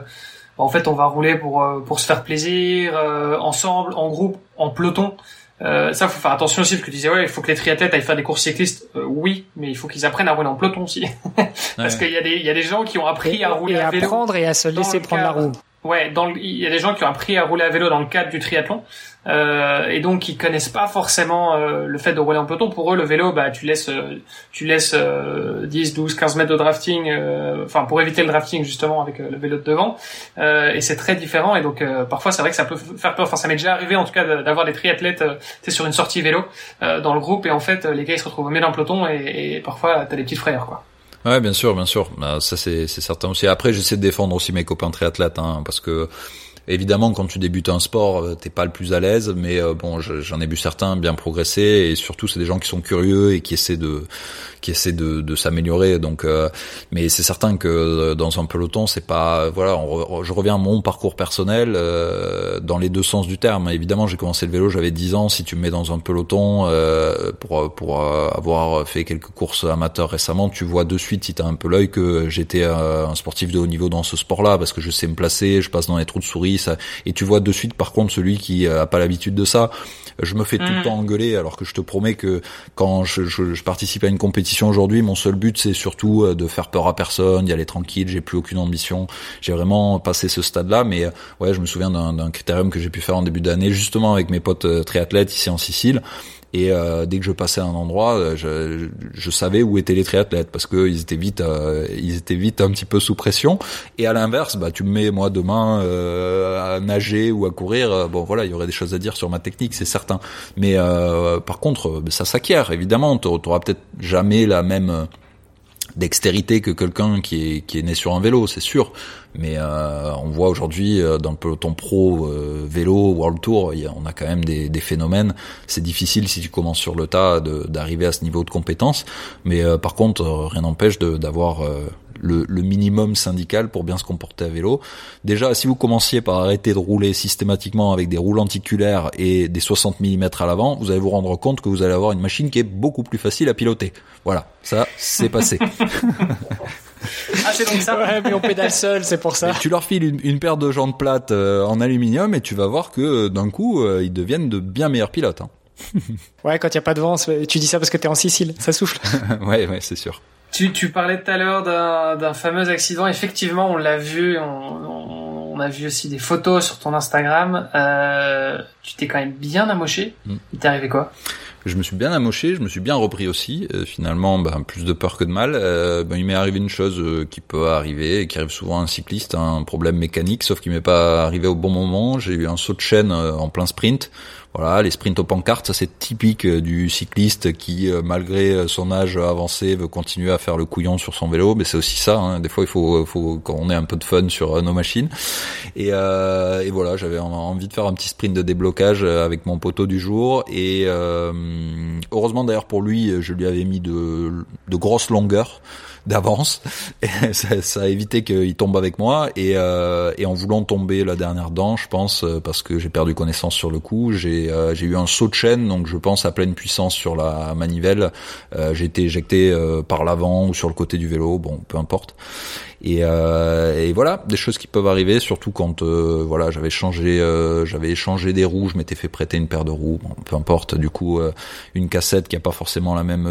en fait, on va rouler pour pour se faire plaisir, ensemble, en groupe, en peloton. Euh, ça, faut faire attention aussi, parce que tu disais, ouais, il faut que les triathlètes aillent faire des courses cyclistes. Euh, oui, mais il faut qu'ils apprennent à rouler en peloton aussi. <laughs> parce qu'il y a des, il y a des gens qui ont appris à rouler à vélo. à apprendre et à se laisser prendre la roue. Ouais, dans il y a des gens qui ont appris à rouler à vélo dans le cadre du triathlon. Euh, et donc ils connaissent pas forcément euh, le fait de rouler en peloton. Pour eux, le vélo, bah tu laisses, euh, tu laisses 10, 12, 15 mètres de drafting, euh, enfin pour éviter le drafting justement avec le vélo de devant. et c'est très différent. Et donc parfois c'est vrai que ça peut faire peur. Enfin ça m'est déjà arrivé en tout cas d'avoir des triathlètes, tu sur une sortie vélo dans le groupe et en fait les gars ils se retrouvent au milieu d'un peloton et, et parfois t'as des petites frayeurs quoi. Ouais, bien sûr, bien sûr. Bah, ça c'est certain aussi. Après, j'essaie de défendre aussi mes copains triathlètes, hein, parce que Évidemment, quand tu débutes un sport, euh, t'es pas le plus à l'aise, mais euh, bon, j'en ai vu certains bien progresser, et surtout c'est des gens qui sont curieux et qui essaient de qui essaient de, de s'améliorer. Donc, euh, mais c'est certain que dans un peloton, c'est pas voilà. je reviens à mon parcours personnel dans les deux sens du terme. Évidemment, j'ai commencé le vélo, j'avais 10 ans. Si tu me mets dans un peloton pour pour avoir fait quelques courses amateurs récemment, tu vois de suite si t'as un peu l'œil que j'étais un sportif de haut niveau dans ce sport-là parce que je sais me placer, je passe dans les trous de souris Ça, et tu vois de suite, par contre, celui qui a pas l'habitude de ça, je me fais tout le mm. temps engueuler, alors que je te promets que quand je, je, je participe à une compétition aujourd'hui, mon seul but c'est surtout euh, de faire peur à personne, d'y aller tranquille. J'ai plus aucune ambition. J'ai vraiment passé ce stade-là, mais ouais, je me souviens d'un critérium que j'ai pu faire en début d'année, justement avec mes potes triathlètes ici en Sicile. Et euh, dès que je passais à un endroit, euh, je, je savais où étaient les triathlètes parce que ils étaient vite, euh, ils étaient vite un petit peu sous pression. Et à l'inverse, bah tu me mets moi demain à nager ou à courir, bon voilà, il y aurait des choses à dire sur ma technique, c'est certain. Mais par contre, ça s'acquiert évidemment. Tu auras peut-être jamais la même dextérité que quelqu'un qui est, qui est né sur un vélo, c'est sûr. Mais euh, on voit aujourd'hui euh, dans le peloton pro euh, vélo World Tour, on a quand même des, des phénomènes. C'est difficile si tu commences sur le tas d'arriver à ce niveau de compétence. Mais par contre, rien n'empêche d'avoir le, le, minimum syndical pour bien se comporter à vélo. Déjà, si vous commenciez par arrêter de rouler systématiquement avec des roues lenticulaires et des 60 mm à l'avant, vous allez vous rendre compte que vous allez avoir une machine qui est beaucoup plus facile à piloter. Voilà, ça, c'est passé. <laughs> Ah, c'est donc ça. Ouais, mais on pédale seul, c'est pour ça. tu leur files une, paire de jantes plates euh, en aluminium et tu vas voir que euh, d'un coup, euh, ils deviennent de bien meilleurs pilotes. Hein. ouais, quand il y a pas de vent, tu dis ça parce que t'es en Sicile, ça souffle. <laughs> ouais, ouais, c'est sûr. Tu, tu parlais tout à l'heure d'un fameux accident. Effectivement, on l'a vu. On, on, a vu aussi des photos sur ton Instagram. Euh, tu t'es quand même bien amoché. Mm. Il t'est arrivé quoi? Je me suis bien amoché, je me suis bien repris aussi. Euh, finalement, ben, plus de peur que de mal. Euh, ben, il m'est arrivé une chose euh, qui peut arriver et qui arrive souvent à un cycliste, un problème mécanique, sauf qu'il m'est pas arrivé au bon moment. J'ai eu un saut de chaîne en plein sprint voilà, les sprints aux pancartes, ça c'est typique euh, du cycliste qui, euh, malgré euh, son âge avancé, veut continuer à faire le couillon sur son vélo. Mais c'est aussi ça. Hein. Des fois, il faut, faut qu'on ait un peu de fun sur nos machines. Et, euh, et voilà, j'avais envie de faire un petit sprint de déblocage avec mon poteau du jour. Et heureusement d'ailleurs pour lui, je lui avais mis de, de grosses longueurs d'avance. <laughs> ça, ça, a évité qu'il tombe avec moi. Et, euh, et, en voulant tomber la dernière dent, je pense, euh, parce que j'ai perdu connaissance sur le coup, j'ai euh, eu un saut de chaîne, donc je pense à pleine puissance sur la manivelle. Euh, j'ai été éjecté euh, par l'avant ou sur le côté du vélo, bon, peu importe. Et, et, voilà, des choses qui peuvent arriver, surtout quand voilà, j'avais changé, j'avais échangé des roues, je m'étais fait prêter une paire de roues, bon, peu importe. Du coup, une cassette qui a pas forcément la même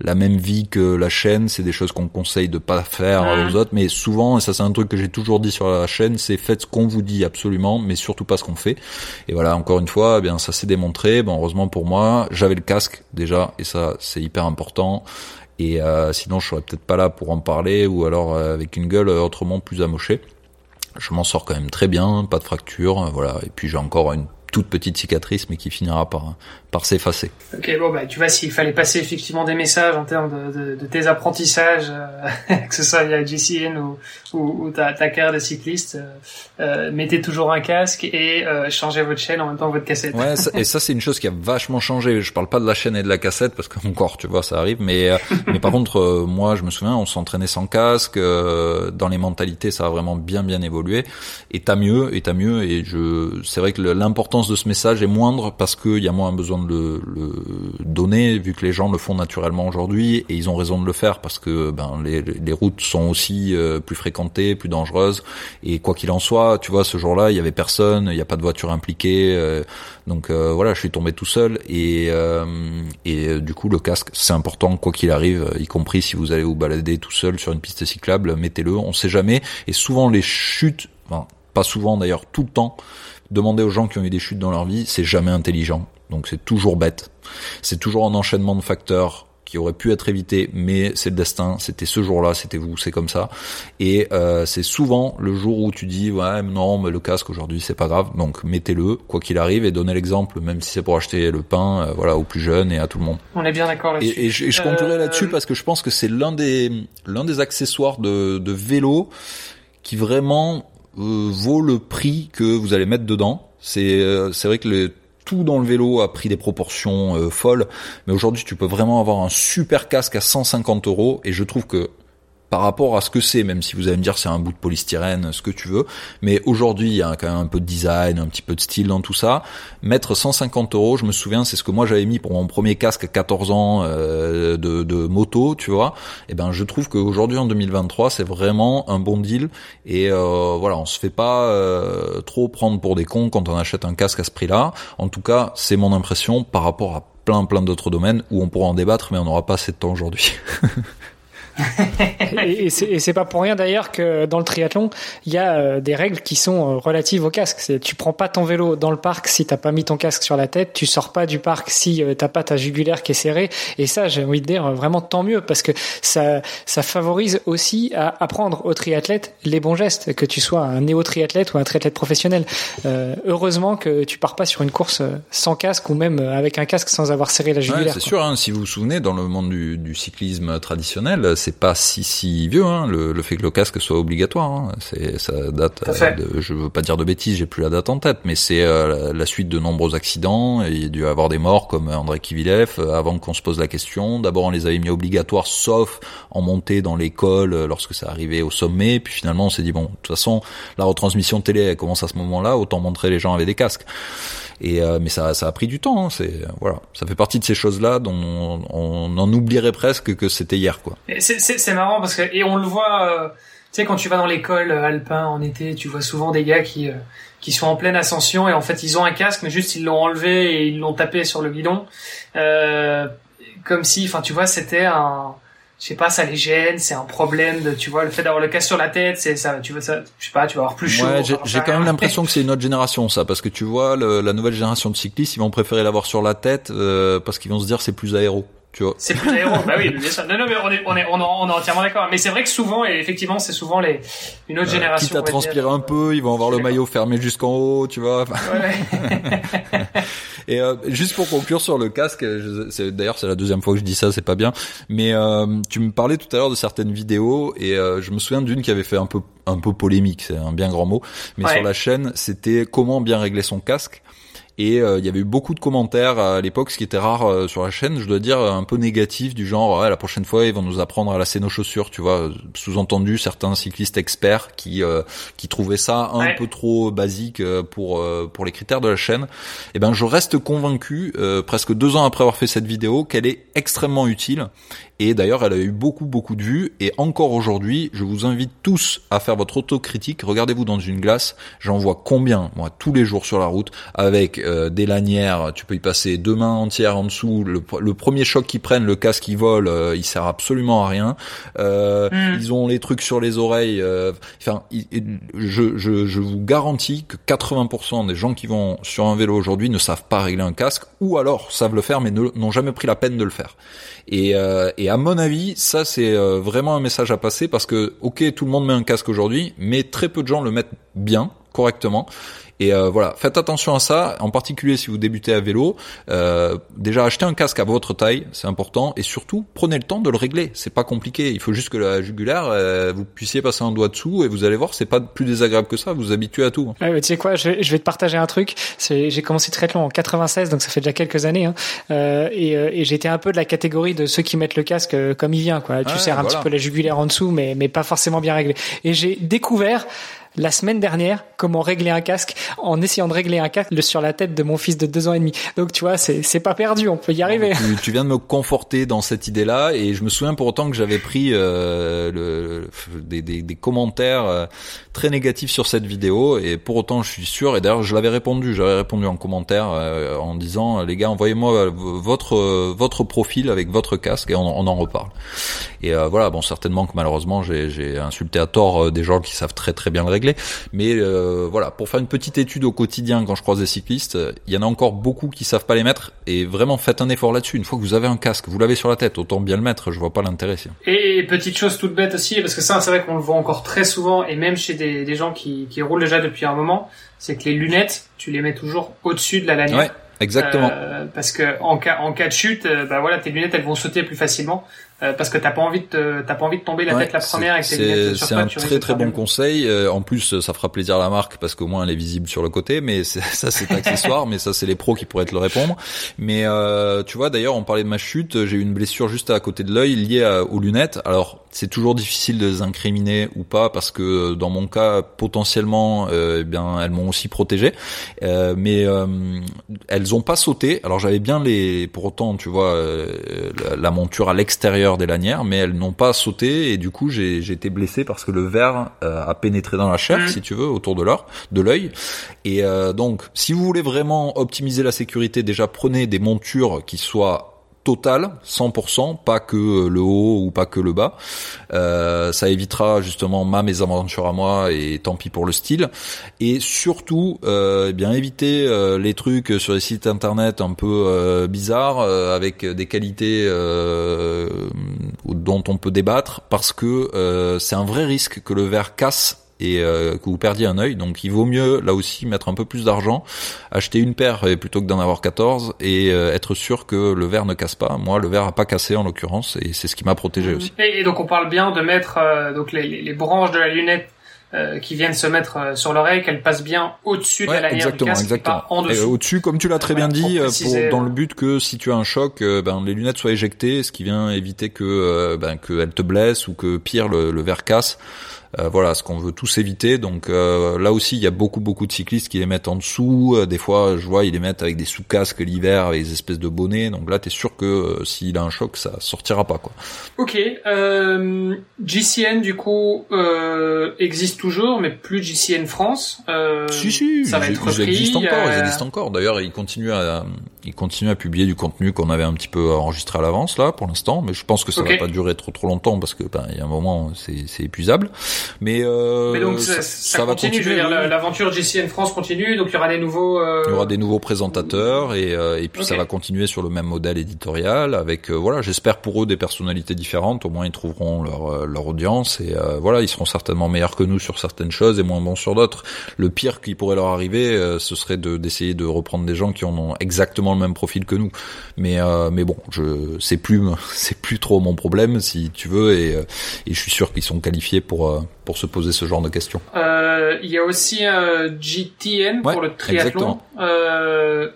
la même vie que la chaîne, c'est des choses qu'on conseille de pas faire aux autres, mais souvent, et ça c'est un truc que j'ai toujours dit sur la chaîne, c'est faites ce qu'on vous dit absolument, mais surtout pas ce qu'on fait. Et voilà, encore une fois, eh bien ça s'est démontré. Bon, heureusement pour moi, j'avais le casque déjà, et ça c'est hyper important. Et euh, sinon, je serais peut-être pas là pour en parler, ou alors euh, avec une gueule autrement plus amochée. Je m'en sors quand même très bien, pas de fracture, voilà. Et puis j'ai encore une toute petite cicatrice, mais qui finira par par s'effacer. Ok, bon bah tu vois s'il fallait passer effectivement des messages en termes de, de, de tes apprentissages, euh, <laughs> que ce soit via GCN ou, ou, ou ta, ta, carrière de cycliste, euh, euh, mettez toujours un casque et euh, changez votre chaîne en même temps votre cassette. Ouais, et <laughs> ça c'est une chose qui a vachement changé. Je parle pas de la chaîne et de la cassette parce que <laughs> encore tu vois ça arrive, mais mais par contre moi je me souviens on s'entraînait sans casque, dans les mentalités ça a vraiment bien bien évolué et t'as mieux et t'as mieux et je c'est vrai que l'importance de ce message est moindre parce qu'il y a moins besoin de le, donner vu que les gens le font naturellement aujourd'hui et ils ont raison de le faire parce que ben les, les routes sont aussi euh, plus fréquentées, plus dangereuses. Et quoi qu'il en soit, tu vois ce jour-là il y avait personne, il n'y a pas de voiture impliquée, euh, donc euh, voilà je suis tombé tout seul. Et et du coup le casque c'est important quoi qu'il arrive, y compris si vous allez vous balader tout seul sur une piste cyclable, mettez-le, on sait jamais. Et souvent les chutes, enfin, pas souvent d'ailleurs tout le temps demander aux gens qui ont eu des chutes dans leur vie, c'est jamais intelligent. Donc c'est toujours bête. C'est toujours un enchaînement de facteurs qui aurait pu être évité, mais c'est le destin, c'était ce jour-là, c'était vous, c'est comme ça. Et euh, c'est souvent le jour où tu dis ouais non mais le casque aujourd'hui c'est pas grave, donc mettez-le quoi qu'il arrive et donnez l'exemple, même si c'est pour acheter le pain, euh, voilà aux plus jeunes et à tout le monde. On est bien d'accord là-dessus. Et, je, je conclurai là-dessus euh, parce que je pense que c'est l'un des l'un des accessoires de, de vélo qui vraiment vaut le prix que vous allez mettre dedans. C'est c'est vrai que le tout dans le vélo a pris des proportions euh, folles. Mais aujourd'hui, tu peux vraiment avoir un super casque à 150 euros. Et je trouve que par rapport à ce que c'est, même si vous allez me dire c'est un bout de polystyrène, ce que tu veux. Mais aujourd'hui, il y a quand même un peu de design, un petit peu de style dans tout ça. Mettre 150 euros, je me souviens, c'est ce que moi j'avais mis pour mon premier casque à 14 ans euh, de, moto, tu vois. Et eh ben, je trouve qu'aujourd'hui en 2023, c'est vraiment un bon deal. Et euh, voilà, on se fait pas euh, trop prendre pour des cons quand on achète un casque à ce prix-là. En tout cas, c'est mon impression par rapport à plein plein d'autres domaines où on pourra en débattre, mais on n'aura pas assez de temps aujourd'hui. <laughs> <laughs> et, et c'est pas pour rien d'ailleurs que dans le triathlon, il y a euh, des règles qui sont euh, relatives au casque. C'est tu prends pas ton vélo dans le parc si t'as pas mis ton casque sur la tête, tu sors pas du parc si euh, t'as pas ta jugulaire qui est serrée. Et ça, j'ai envie de dire vraiment tant mieux parce que ça ça favorise aussi à apprendre aux triathlètes les bons gestes, que tu sois un néo-triathlète ou un triathlète professionnel. Euh, heureusement que tu pars pas sur une course sans casque ou même avec un casque sans avoir serré la jugulaire. c'est sûr. Hein, si vous vous souvenez, dans le monde du, du cyclisme traditionnel, c'est pas si si vieux hein, le, le, fait que le casque soit obligatoire. Hein. C'est ça date. de, je veux pas dire de bêtises, j'ai plus la date en tête, mais c'est euh, la, suite de nombreux accidents. il y a dû avoir des morts comme André Kivilev euh, avant qu'on se pose la question. D'abord, on les avait mis obligatoires, sauf en montée dans l'école euh, lorsque ça arrivait au sommet. Puis finalement, on s'est dit bon, de toute façon, la retransmission télé elle commence à ce moment-là, autant montrer les gens avec des casques. Et euh, mais ça, ça a pris du temps. Hein, c'est voilà, ça fait partie de ces choses-là dont on, on, en oublierait presque que c'était hier, quoi. C'est marrant parce que et on le voit. Euh, tu sais, quand tu vas dans l'école euh, alpin en été, tu vois souvent des gars qui qui sont en pleine ascension et en fait ils ont un casque, mais juste ils l'ont enlevé et ils l'ont tapé sur le guidon, comme si, enfin tu vois, c'était un je sais pas, ça les gêne, c'est un problème de, tu vois, le fait d'avoir le casque sur la tête, c'est ça, tu vois ça, je sais pas, tu vas avoir plus chaud. Ouais, j'ai quand même <laughs> l'impression que c'est une autre génération ça, parce que tu vois, le, la nouvelle génération de cyclistes, ils vont préférer l'avoir sur la tête euh, parce qu'ils vont se dire c'est plus aéro. Tu vois. C'est plus aéro, <laughs> bah oui, bien sûr. Non, non, mais on est, on est, on est, entièrement d'accord. Mais c'est vrai que souvent, et effectivement, c'est souvent les, une autre euh, génération. Quitte à transpirer un peu, ils vont avoir le maillot fermé jusqu'en haut, tu vois. Ouais. <laughs> Et euh, juste pour conclure sur le casque, d'ailleurs c'est la deuxième fois que je dis ça, c'est pas bien. Mais euh, tu me parlais tout à l'heure de certaines vidéos et euh, je me souviens d'une qui avait fait un peu un peu polémique, c'est un bien grand mot. Mais sur la chaîne, c'était comment bien régler son casque. Et euh, il y avait eu beaucoup de commentaires à l'époque, ce qui était rare euh, sur la chaîne, je dois dire, un peu négatif, du genre ouais, la prochaine fois ils vont nous apprendre à lasser nos chaussures, tu vois. Sous-entendu, certains cyclistes experts qui euh, qui trouvaient ça un peu trop basique pour pour les critères de la chaîne. Et eh ben je reste convaincu, presque deux ans après avoir fait cette vidéo, qu'elle est extrêmement utile et d'ailleurs, elle a eu beaucoup, beaucoup de vues. Et encore aujourd'hui, je vous invite tous à faire votre autocritique. Regardez-vous dans une glace. J'en vois combien, moi, tous les jours sur la route, avec euh, des lanières. Tu peux y passer deux mains entières en dessous. Le, premier choc qu'ils prennent, le casque qui vole, euh, il sert absolument à rien. Euh, mm. Ils ont les trucs sur les oreilles. Euh, enfin, je, je, je vous garantis que 80% des gens qui vont sur un vélo aujourd'hui ne savent pas régler un casque, ou alors savent le faire mais n'ont jamais pris la peine de le faire. Et, euh, et à mon avis, ça c'est euh, vraiment un message à passer parce que ok, tout le monde met un casque aujourd'hui, mais très peu de gens le mettent bien, correctement. Et euh, voilà, faites attention à ça, en particulier si vous débutez à vélo. Euh, déjà, achetez un casque à votre taille, c'est important, et surtout prenez le temps de le régler. C'est pas compliqué. Il faut juste que la jugulaire, euh, vous puissiez passer un doigt dessous, et vous allez voir, c'est pas plus désagréable que ça. Vous vous habituez à tout. Ouais, tu sais quoi, je, je, vais te partager un truc. J'ai commencé très long en 96, donc ça fait déjà quelques années, hein. euh, et, euh, et j'étais un peu de la catégorie de ceux qui mettent le casque euh, comme il vient. Quoi. Tu serres un petit peu la jugulaire en dessous, mais mais pas forcément bien réglé. Et j'ai découvert la semaine dernière comment régler un casque en essayant de régler un casque sur la tête de mon fils de deux ans et demi. Donc tu vois, c'est pas perdu, on peut y arriver. Tu, viens de me conforter dans cette idée-là et je me souviens pour autant que j'avais pris euh, le, des, des, des, commentaires euh, très négatifs sur cette vidéo et pour autant je suis sûr et d'ailleurs je l'avais répondu, j'avais répondu en commentaire euh, en disant les gars envoyez-moi votre votre profil avec votre casque et on, on en reparle. Et voilà, bon certainement que malheureusement j'ai insulté à tort des gens qui savent très très bien le régler mais euh, voilà, pour faire une petite étude au quotidien quand je croise des cyclistes, il y en a encore beaucoup qui savent pas les mettre et vraiment faites un effort là-dessus. Une fois que vous avez un casque, vous l'avez sur la tête, autant bien le mettre. Je vois pas l'intérêt. Et petite chose toute bête aussi, parce que ça, c'est vrai qu'on le voit encore très souvent et même chez des, des gens qui, qui roulent déjà depuis un moment, c'est que les lunettes, tu les mets toujours au-dessus de la lanière. Ouais. Exactement. Euh, parce que en cas en cas de chute, euh, bah voilà, tes lunettes elles vont sauter plus facilement. Euh, parce que t'as pas envie de t'as pas envie de tomber la tête la première avec tes lunettes sur C'est un très très bon conseil. Euh, en plus, ça fera plaisir à la marque parce qu'au moins elle est visible sur le côté. Mais <laughs> ça c'est accessoire. mais ça c'est les pros qui pourraient te le répondre. Mais euh, tu vois, d'ailleurs, on parlait de ma chute. J'ai eu une blessure juste à côté de l'œil liée aux lunettes. Alors c'est toujours difficile de les incriminer ou pas parce que dans mon cas potentiellement euh, eh bien elles m'ont aussi protégé. Euh, mais euh, elles ont pas sauté. Alors j'avais bien les pour autant tu vois euh, la, monture à l'extérieur des lanières mais elles n'ont pas sauté et du coup j'ai été blessé parce que le verre euh, a pénétré dans la chair mmh. si tu veux autour de l'œil de l'œil. Et donc si vous voulez vraiment optimiser la sécurité déjà prenez des montures qui soient total, 100%, pas que le haut ou pas que le bas. Euh, ça évitera justement ma mésaventure à moi et tant pis pour le style. Et surtout, euh, eh bien éviter euh, les trucs sur les sites internet un peu euh, bizarres avec des qualités dont on peut débattre parce que c'est un vrai risque que le verre casse et euh, que vous perdiez un œil. Donc il vaut mieux là aussi mettre un peu plus d'argent, acheter une paire plutôt que d'en avoir 14 et euh, être sûr que le verre ne casse pas. Moi, le verre a pas cassé en l'occurrence et c'est ce qui m'a protégé aussi. Et, donc on parle bien de mettre euh, donc les, les, branches de la lunette qui viennent se mettre sur l'oreille, qu'elles passent bien au-dessus de la lanière exactement, du casque, exactement. en dessous. Au-dessus, comme tu l'as très bien dit, pour, dans le but que si tu as un choc, ben, les lunettes soient éjectées, ce qui vient éviter que ben, qu'elles te blessent ou que pire le, le verre casse. Euh, voilà, ce qu'on veut tous éviter. Donc euh, là aussi, il y a beaucoup beaucoup de cyclistes qui les mettent en dessous. Euh, des fois, je vois, ils les mettent avec des sous-casques l'hiver, avec des espèces de bonnets. Donc là, t'es sûr que s'il a un choc, ça sortira pas quoi. Ok. GCN du coup existe toujours, mais plus GCN France. si si, ça va être repris. Ils existent encore. Ils existent encore. D'ailleurs, ils continuent à ils continuent à publier du contenu qu'on avait un petit peu enregistré à l'avance là pour l'instant, mais je pense que ça va pas durer trop trop longtemps parce que ben il y a un moment c'est épuisable. Mais, euh, Mais donc ça, ça, va continue. continuer. L'aventure GCN France continue, donc il y aura des nouveaux. Euh... Il y aura des nouveaux présentateurs et, euh, et puis ça va continuer sur le même modèle éditorial avec euh, voilà, j'espère pour eux des personnalités différentes. Au moins ils trouveront leur euh, leur audience et voilà, ils seront certainement meilleurs que nous sur certaines choses et moins bons sur d'autres. Le pire qui pourrait leur arriver, ce serait de d'essayer de reprendre des gens qui ont exactement le même profil que nous. Mais mais bon, je c'est plus <laughs> c'est plus trop mon problème si tu veux et, et je suis sûr qu'ils sont qualifiés pour pour se poser ce genre de questions. Euh, il y a aussi un GTN pour le triathlon. Euh,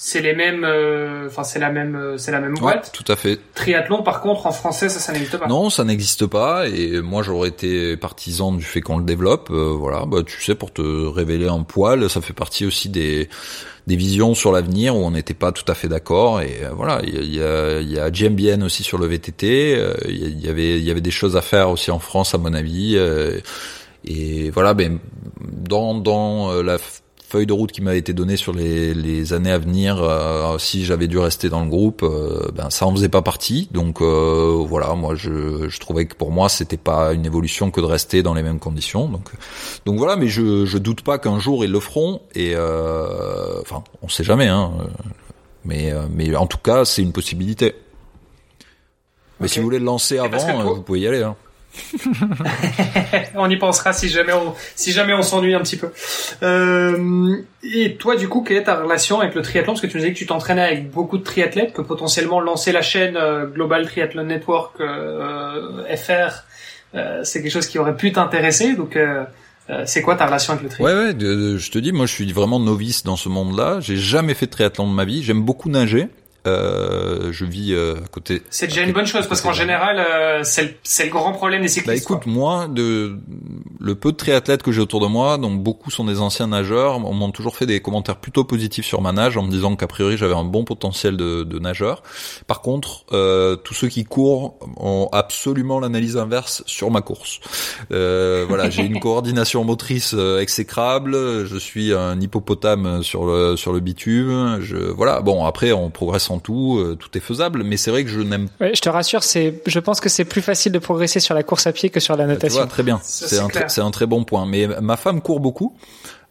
c'est les mêmes, euh, enfin c'est la même, c'est la même boîte. tout à fait. Triathlon, par contre, en français, ça, ça n'existe pas. Non, ça n'existe pas. Et moi, j'aurais été partisan du fait qu'on le développe. voilà, bah tu sais, pour te révéler un poil, ça fait partie aussi des des visions sur l'avenir où on n'était pas tout à fait d'accord et euh, voilà il y a, il y a GMBN aussi sur le VTT euh, il y avait il y avait des choses à faire aussi en France à mon avis euh, et voilà ben dans dans la feuille de route qui m'a été donnée sur les, les années à venir, euh, si j'avais dû rester dans le groupe, euh, ben ça en faisait pas partie. Donc euh, voilà, moi je, je trouvais que pour moi c'était pas une évolution que de rester dans les mêmes conditions. Donc donc voilà, mais je je doute pas qu'un jour ils le feront. Et enfin, on sait jamais, hein. Mais mais en tout cas, c'est une possibilité. Mais si vous voulez le lancer avant, vous pouvez y aller. Hein. <laughs> on y pensera si jamais on si jamais on s'ennuie un petit peu. Euh, et toi, du coup, quelle est ta relation avec le triathlon? Parce que tu nous disais que tu t'entraînais avec beaucoup de triathlètes, que potentiellement lancer la chaîne euh, Global Triathlon Network euh, FR, c'est quelque chose qui aurait pu t'intéresser. Donc c'est quoi ta relation avec le triathlon? Ouais, ouais, je te dis, moi je suis vraiment novice dans ce monde-là. J'ai jamais fait de triathlon de ma vie. J'aime beaucoup nager. Euh, je vis euh, à côté. C'est déjà une bonne chose parce qu'en général, euh, c'est le, le, grand problème des cyclistes. Bah écoute, moi, de le peu de triathlètes que j'ai autour de moi, donc beaucoup sont des anciens nageurs, on m'a toujours fait des commentaires plutôt positifs sur ma nage en me disant qu'a priori j'avais un bon potentiel de, de nageur. Par contre, euh, tous ceux qui courent ont absolument l'analyse inverse sur ma course. voilà, j'ai une <laughs> coordination motrice exécrable, je suis un hippopotame sur le sur le bitume. Je voilà, bon après on progresse en tout, euh, tout est faisable, mais c'est vrai que je n'aime. Ouais, je te rassure, c'est, je pense que c'est plus facile de progresser sur la course à pied que sur la natation. très bien. C'est un, c'est un très bon point. Mais ma femme court beaucoup.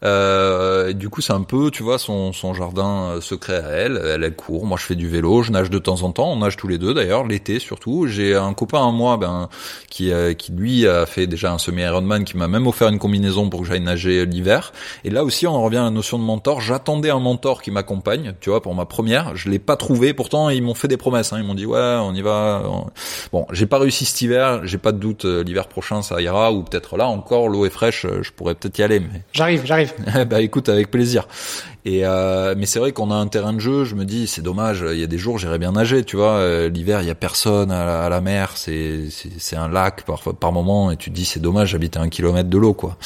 Euh, du coup, c'est un peu, tu vois, son, son jardin euh, secret à elle. Elle, elle court. Moi, je fais du vélo. Je nage de temps en temps. On nage tous les deux, d'ailleurs, l'été surtout. J'ai un copain à moi, ben, qui, euh, qui lui a fait déjà un semi-Ironman, qui m'a même offert une combinaison pour que j'aille nager l'hiver. Et là aussi, on revient à la notion de mentor. J'attendais un mentor qui m'accompagne, tu vois, pour ma première. Je l'ai pas trouvé. Pourtant, ils m'ont fait des promesses. Hein. Ils m'ont dit, ouais, on y va. Bon, j'ai pas réussi cet hiver. J'ai pas de doute. L'hiver prochain, ça ira. Ou peut-être là encore, l'eau est fraîche. Je pourrais peut-être y aller. J'arrive, j'arrive. <laughs> bah écoute, avec plaisir. Et euh, mais c'est vrai qu'on a un terrain de jeu. Je me dis, c'est dommage. Il y a des jours, j'irais bien nager. Tu vois, euh, l'hiver, il y a personne à la, mer. C'est c'est un lac par par moment. Et tu te dis, c'est dommage. J'habite à un kilomètre de l'eau, quoi.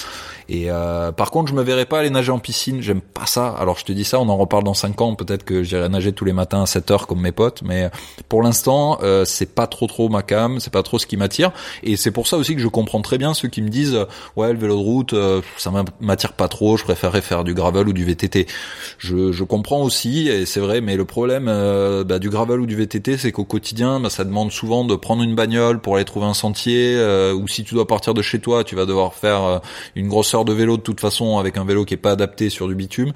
Et euh, par contre, je me verrais pas aller nager en piscine. J'aime pas ça. Alors je te dis ça, on en reparle dans 5 ans. Peut-être que j'irai nager tous les matins à 7 heures comme mes potes. Mais pour l'instant, euh, c'est pas trop trop ma cam. C'est pas trop ce qui m'attire. Et c'est pour ça aussi que je comprends très bien ceux qui me disent, ouais, le vélo de route, euh, ça m'attire pas trop. Je préférerais faire du gravel ou du VTT. Je, je comprends aussi, et c'est vrai. Mais le problème euh, bah, du gravel ou du VTT, c'est qu'au quotidien, bah, ça demande souvent de prendre une bagnole pour aller trouver un sentier. ou si tu dois partir de chez toi, tu vas devoir faire une grosse heure de vélo de toute façon avec un vélo qui est pas adapté sur du bitume.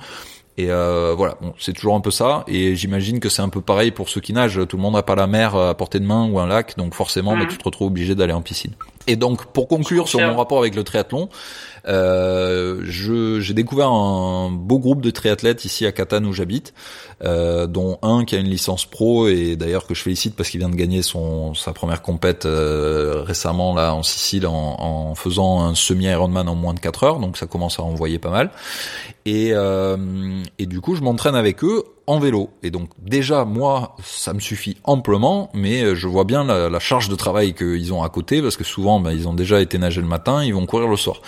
Et euh, voilà, bon, c'est toujours un peu ça. Et j'imagine que c'est un peu pareil pour ceux qui nagent. Tout le monde n'a pas la mer à portée de main ou un lac, donc forcément, bah, tu te retrouves obligé d'aller en piscine. Et donc, pour conclure sur mon rapport avec le triathlon, euh, j'ai découvert un beau groupe de triathlètes ici à Catane où j'habite, euh, dont un qui a une licence pro et d'ailleurs que je félicite parce qu'il vient de gagner son sa première compète euh, récemment là en Sicile en, en faisant un semi Ironman en moins de 4 heures, donc ça commence à envoyer pas mal. Et, euh, et du coup, je m'entraîne avec eux en vélo. Et donc déjà, moi, ça me suffit amplement, mais euh, je vois bien la, la charge de travail qu'ils ont à côté, parce que souvent, ben, ils ont déjà été nager le matin, ils vont courir le soir.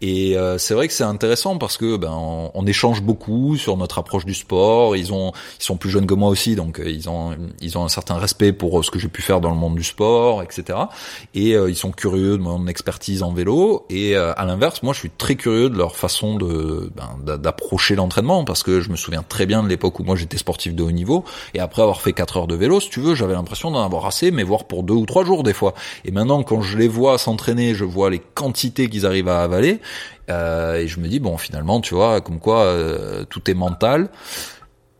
Et euh, c'est vrai que c'est intéressant parce que ben on, on, échange beaucoup sur notre approche du sport. Ils ont, ils sont plus jeunes que moi aussi, donc euh, ils ont, ils ont un certain respect pour ce que j'ai pu faire dans le monde du sport, etc. Et ils sont curieux de mon expertise en vélo. Et à l'inverse, moi, je suis très curieux de leur façon de ben, d'approcher l'entraînement, parce que je me souviens très bien de l'époque où moi j'étais sportif de haut niveau, et après avoir fait 4 heures de vélo, si tu veux, j'avais l'impression d'en avoir assez, mais voire pour deux ou trois jours des fois. Et maintenant, quand je les vois s'entraîner, je vois les quantités qu'ils arrivent à avaler, euh, et je me dis, bon, finalement, tu vois, comme quoi euh, tout est mental,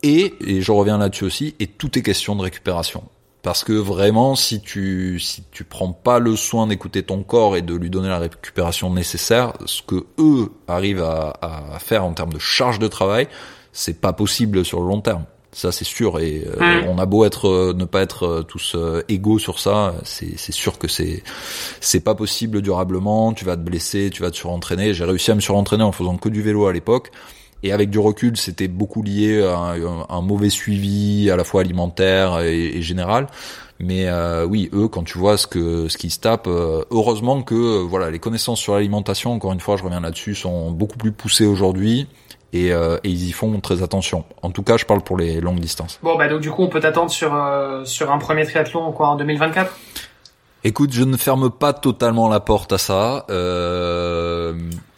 et, et je reviens là-dessus aussi, et tout est question de récupération parce que vraiment si tu si tu prends pas le soin d'écouter ton corps et de lui donner la récupération nécessaire ce que eux arrivent à, à faire en termes de charge de travail c'est pas possible sur le long terme. Ça c'est sûr et euh, on a beau être euh, ne pas être euh, tous égaux sur ça, c'est c'est sûr que c'est c'est pas possible durablement, tu vas te blesser, tu vas te surentraîner. J'ai réussi à me surentraîner en faisant que du vélo à l'époque. Et avec du recul, c'était beaucoup lié à un, mauvais suivi, à la fois alimentaire et, général. Mais oui, eux, quand tu vois ce que ce qu'ils se tapent, heureusement que voilà, les connaissances sur l'alimentation, encore une fois, je reviens là-dessus, sont beaucoup plus poussées aujourd'hui. Euh, et, ils y font très attention. En tout cas, je parle pour les longues distances. Bon, bah donc du coup, on peut t'attendre sur euh, sur un premier triathlon quoi en 2024. Écoute, je ne ferme pas totalement la porte à ça. Euh...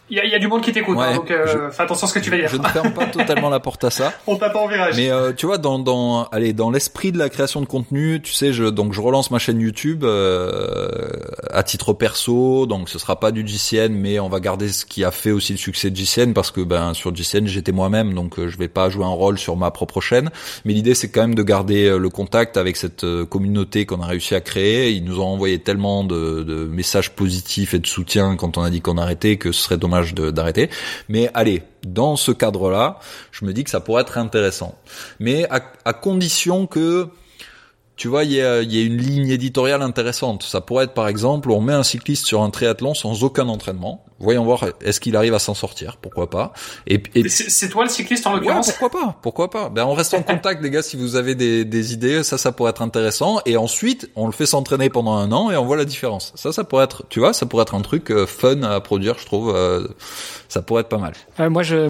Il y a, y a, du monde qui t'écoute, hein, donc euh, fais attention à ce que tu vas dire. Je ne ferme pas totalement la porte à ça. <laughs> On tape en virage. Mais euh, tu vois, dans, dans, allez, dans l'esprit de la création de contenu, tu sais, je, donc je relance ma chaîne YouTube euh, à titre perso, donc ce sera pas du GCN, mais on va garder ce qui a fait aussi le succès de GCN parce que ben sur GCN j'étais moi-même, donc euh, je vais pas jouer un rôle sur ma propre chaîne. Mais l'idée c'est quand même de garder euh, le contact avec cette euh, communauté qu'on a réussi à créer. Ils nous ont envoyé tellement de, de messages positifs et de soutien quand on a dit qu'on arrêtait que ce serait dommage d'arrêter. Mais allez, dans ce cadre-là, je me dis que ça pourrait être intéressant. Mais à, condition que tu vois, il y a, une ligne éditoriale intéressante. Ça pourrait être par exemple, on met un cycliste sur un triathlon sans aucun entraînement. Voyons voir, est-ce qu'il arrive à s'en sortir Pourquoi pas Et, c'est toi le cycliste en l'occurrence? Pourquoi pas Pourquoi pas Ben on reste en contact, <laughs> les gars. Si vous avez des, des, idées, ça, ça pourrait être intéressant. Et ensuite, on le fait s'entraîner pendant un an et on voit la différence. Ça, ça pourrait être, tu vois, ça pourrait être un truc euh, fun à produire, je trouve. Euh, ça pourrait être pas mal. Euh, moi, je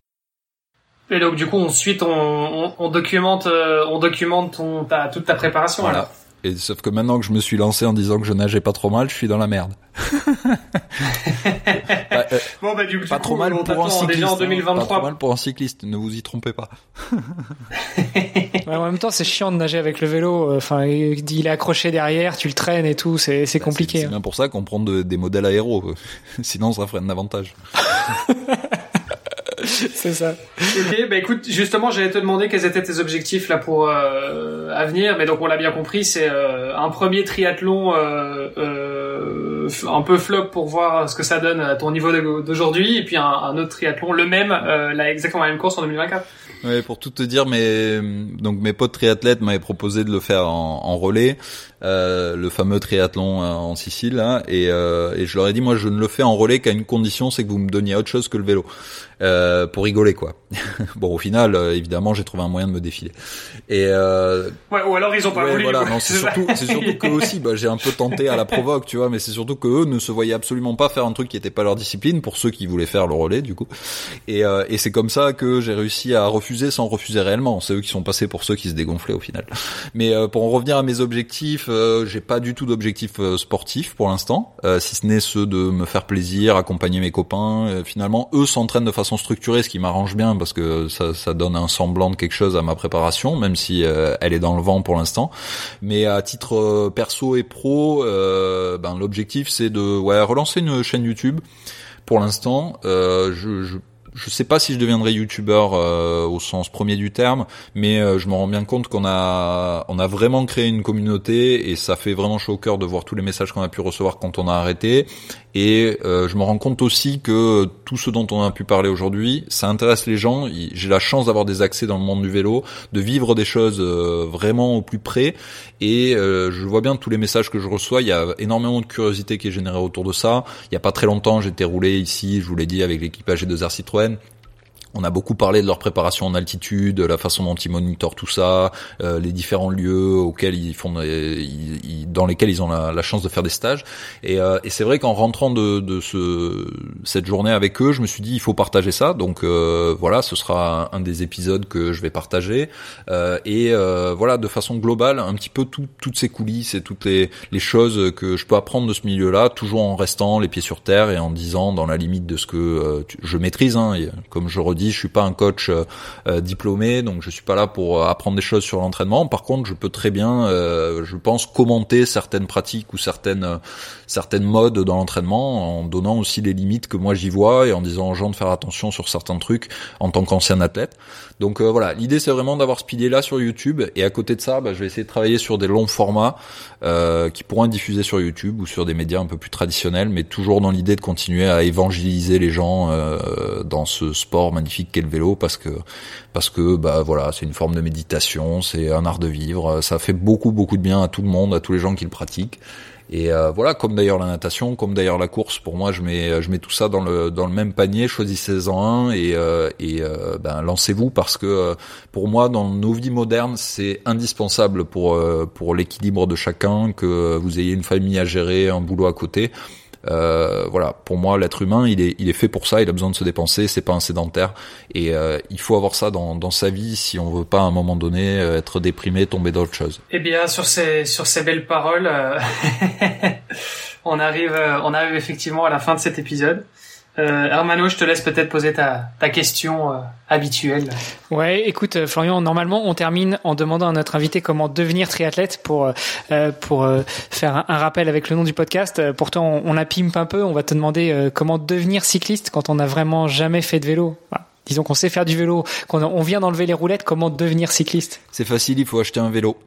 et donc du coup ensuite on, on, documente euh, on documente ton, ta, toute ta préparation. Voilà. Et sauf que maintenant que je me suis lancé en disant que je nageais pas trop mal, je suis dans la merde. <laughs> Bah, euh, bon bah du, pas trop mal pour un cycliste. en 2023. Hein. pas trop mal pour un cycliste. Ne vous y trompez pas. <laughs> ouais, en même temps, c'est chiant de nager avec le vélo. Enfin, il est accroché derrière, tu le traînes et tout. C'est c'est bah, compliqué. C'est hein. bien pour ça qu'on prend des modèles aéros. <laughs> Sinon, ça ferait un avantage. <laughs> c'est ça. Ok, bah écoute, justement, j'allais te demander quels étaient tes objectifs là pour euh, à venir, mais donc on l'a bien compris, c'est euh, un premier triathlon euh, euh, un peu flop pour voir ce que ça donne à ton niveau d'aujourd'hui, et puis un, un, autre triathlon, le même, euh, là exactement la même course en 2024. Ouais, pour tout te dire, mes donc mes potes triathlètes m'avaient proposé de le faire en, en relais, euh, le fameux triathlon euh, en Sicile, là, et, euh, et je leur ai dit moi je ne le fais en relais qu'à une condition, c'est que vous me donniez autre chose que le vélo. Euh, pour rigoler quoi. <laughs> bon au final euh, évidemment j'ai trouvé un moyen de me défiler. Et euh, ouais, ou alors ils ont pas ouais, voulu. Voilà, non, <laughs> c'est surtout c'est surtout que aussi bah, j'ai un peu tenté à la provoque, tu vois, mais c'est surtout que eux ne se voyaient absolument pas faire un truc qui était pas leur discipline pour ceux qui voulaient faire le relais du coup. Et, euh, et c'est comme ça que j'ai réussi à refuser sans refuser réellement. C'est eux qui sont passés pour ceux qui se dégonflaient au final. Mais euh, pour en revenir à mes objectifs, euh, j'ai pas du tout d'objectifs sportifs pour l'instant, si ce n'est ceux de me faire plaisir, accompagner mes copains. finalement, eux s'entraînent de façon structurée, ce qui m'arrange bien parce que ça, ça, donne un semblant de quelque chose à ma préparation, même si euh, elle est dans le vent pour l'instant. Mais à titre euh, perso et pro, euh, ben, l'objectif c'est de ouais, relancer une chaîne YouTube. Pour l'instant, je, je je sais pas si je deviendrai youtubeur euh, au sens premier du terme, mais euh, je me rends bien compte qu'on a on a vraiment créé une communauté et ça fait vraiment chaud au cœur de voir tous les messages qu'on a pu recevoir quand on a arrêté. Et euh, je me rends compte aussi que tout ce dont on a pu parler aujourd'hui, ça intéresse les gens. J'ai la chance d'avoir des accès dans le monde du vélo, de vivre des choses vraiment au plus près. Et je vois bien tous les messages que je reçois. Il y a énormément de curiosité qui est générée autour de ça. Il y a pas très longtemps, j'étais roulé ici, je vous l'ai dit, avec l'équipage AG2R Citroën. and On a beaucoup parlé de leur préparation en altitude, la façon dont ils monitorent tout ça, euh, les différents lieux auxquels ils font, dans lesquels ils ont la, chance de faire des stages. Et, euh, et c'est vrai qu'en rentrant de, de, ce, cette journée avec eux, je me suis dit il faut partager ça. Donc euh, voilà, ce sera un, des épisodes que je vais partager. et voilà, de façon globale, un petit peu toutes ces coulisses et toutes les, les choses que je peux apprendre de ce milieu-là, toujours en restant les pieds sur terre et en disant dans la limite de ce que je maîtrise. Hein, comme je redis je suis pas un coach euh, euh, diplômé, donc je suis pas là pour euh, apprendre des choses sur l'entraînement. Par contre, je peux très bien, je pense, commenter certaines pratiques ou certaines certaines modes dans l'entraînement en donnant aussi les limites que moi j'y vois et en disant aux gens de faire attention sur certains trucs en tant qu'ancien athlète. Donc voilà, l'idée c'est vraiment d'avoir ce pilier là sur YouTube et à côté de ça, bah, je vais essayer de travailler sur des longs formats euh, qui pourront être diffusés sur YouTube ou sur des médias un peu plus traditionnels, mais toujours dans l'idée de continuer à évangéliser les gens euh, dans ce sport magnifique qu'est le vélo, parce que parce que bah voilà, c'est une forme de méditation, c'est un art de vivre, ça fait beaucoup beaucoup de bien à tout le monde, à tous les gens qui le pratiquent. Et euh, voilà, comme d'ailleurs la natation, comme d'ailleurs la course, pour moi, je mets je mets tout ça dans le dans le même panier. Choisissez-en un et euh, et euh, ben lancez-vous parce que pour moi, dans nos vies modernes, c'est indispensable pour pour l'équilibre de chacun que vous ayez une famille à gérer, un boulot à côté. Euh, voilà, pour moi, l'être humain, il est, il est fait pour ça. Il a besoin de se dépenser. C'est pas un sédentaire. Et euh, il faut avoir ça dans, dans sa vie si on veut pas à un moment donné euh, être déprimé, tomber dans autre chose. Eh bien, sur ces, sur ces belles paroles, <laughs> on arrive, on arrive effectivement à la fin de cet épisode. Euh, Hermano, je te laisse peut-être poser ta, ta question euh, habituelle. Ouais, écoute, euh, Florian, normalement, on termine en demandant à notre invité comment devenir triathlète pour euh, pour faire un, rappel avec le nom du podcast. Pourtant, on, on, la pimpe un peu. On va te demander comment devenir cycliste quand on n'a vraiment jamais fait de vélo. Disons qu'on sait faire du vélo, qu'on on vient d'enlever les roulettes. Comment devenir cycliste? C'est facile. Il faut acheter un vélo.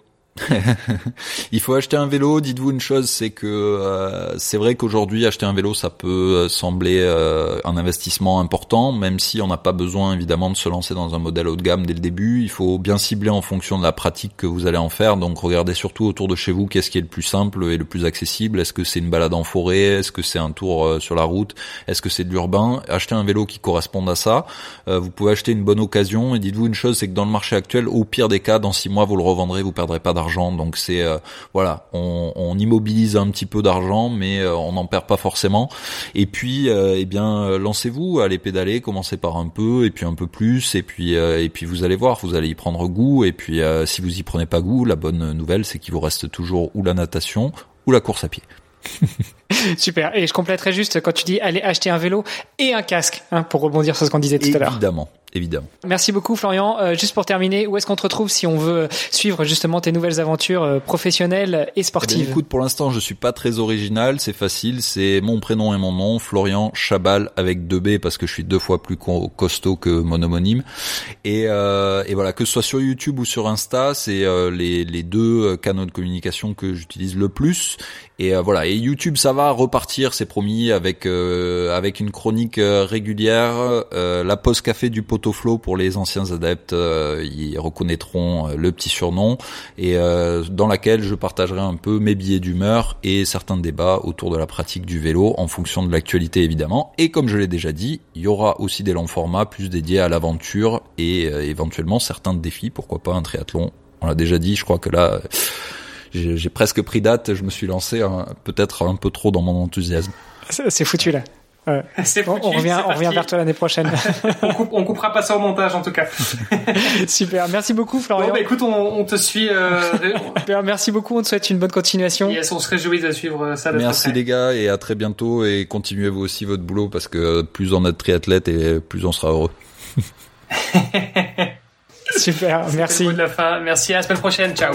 <laughs> il faut acheter un vélo. Dites-vous une chose, c'est que euh, c'est vrai qu'aujourd'hui acheter un vélo, ça peut euh, sembler euh, un investissement important, même si on n'a pas besoin évidemment de se lancer dans un modèle haut de gamme dès le début. Il faut bien cibler en fonction de la pratique que vous allez en faire. Donc regardez surtout autour de chez vous qu'est-ce qui est le plus simple et le plus accessible. Est-ce que c'est une balade en forêt? Est-ce que c'est un tour sur la route? Est-ce que c'est de l'urbain? Achetez un vélo qui corresponde à ça. vous pouvez acheter une bonne occasion. Et dites-vous une chose, c'est que dans le marché actuel, au pire des cas, dans six mois, vous le revendrez, vous perdrez pas d'argent donc c'est euh, voilà, on, immobilise un petit peu d'argent, mais euh, on n'en perd pas forcément. Et puis, euh, eh bien, lancez-vous, allez pédaler, commencez par un peu, et puis un peu plus, et puis et puis vous allez voir, vous allez y prendre goût. Et puis, si vous y prenez pas goût, la bonne nouvelle, c'est qu'il vous reste toujours ou la natation ou la course à pied. <laughs> <laughs> Super. Et je compléterai juste quand tu dis aller acheter un vélo et un casque, hein, pour rebondir sur ce qu'on disait tout à l'heure. Évidemment, évidemment. Merci beaucoup Florian. Euh, juste pour terminer, où est-ce qu'on te retrouve si on veut suivre justement tes nouvelles aventures euh, professionnelles et Eh sportives? bien, écoute, pour l'instant, je suis pas très original, c'est facile, c'est mon prénom et mon nom, Florian Chabal avec deux B parce que je suis deux fois plus co- costaud que mon homonyme. Et, euh, et voilà, que ce soit sur YouTube ou sur Insta, c'est euh, les, les deux canaux de communication que j'utilise le plus. Et voilà, et YouTube, ça va repartir, c'est promis, avec euh, avec une chronique euh, régulière, euh, la pause café du Potoflow pour les anciens adeptes, euh, ils reconnaîtront euh, le petit surnom, et euh, dans laquelle je partagerai un peu mes billets d'humeur et certains débats autour de la pratique du vélo en fonction de l'actualité évidemment. Et comme je l'ai déjà dit, il y aura aussi des longs formats plus dédiés à l'aventure et euh, éventuellement certains défis, pourquoi pas un triathlon. On l'a déjà dit, je crois que là j'ai presque pris date, je me suis lancé un- peut-être un peu trop dans mon enthousiasme. C'est foutu là. Ouais. <laughs> On, foutu, on revient, on revient vers toi l'année prochaine. <laughs> <laughs> on, coupe- on coupera pas ça au montage en tout cas. Super. Merci beaucoup Bon, Florian. bah écoute, on, on te suit. Euh, Merci beaucoup. On te souhaite une bonne continuation. yes, on se réjouit de suivre ça de Merci les gars et à très bientôt et continuez vous aussi votre boulot parce que plus on a de triathlètes et plus on sera heureux. Super. Merci. le mot de la fin. Merci, à la semaine prochaine. Ciao.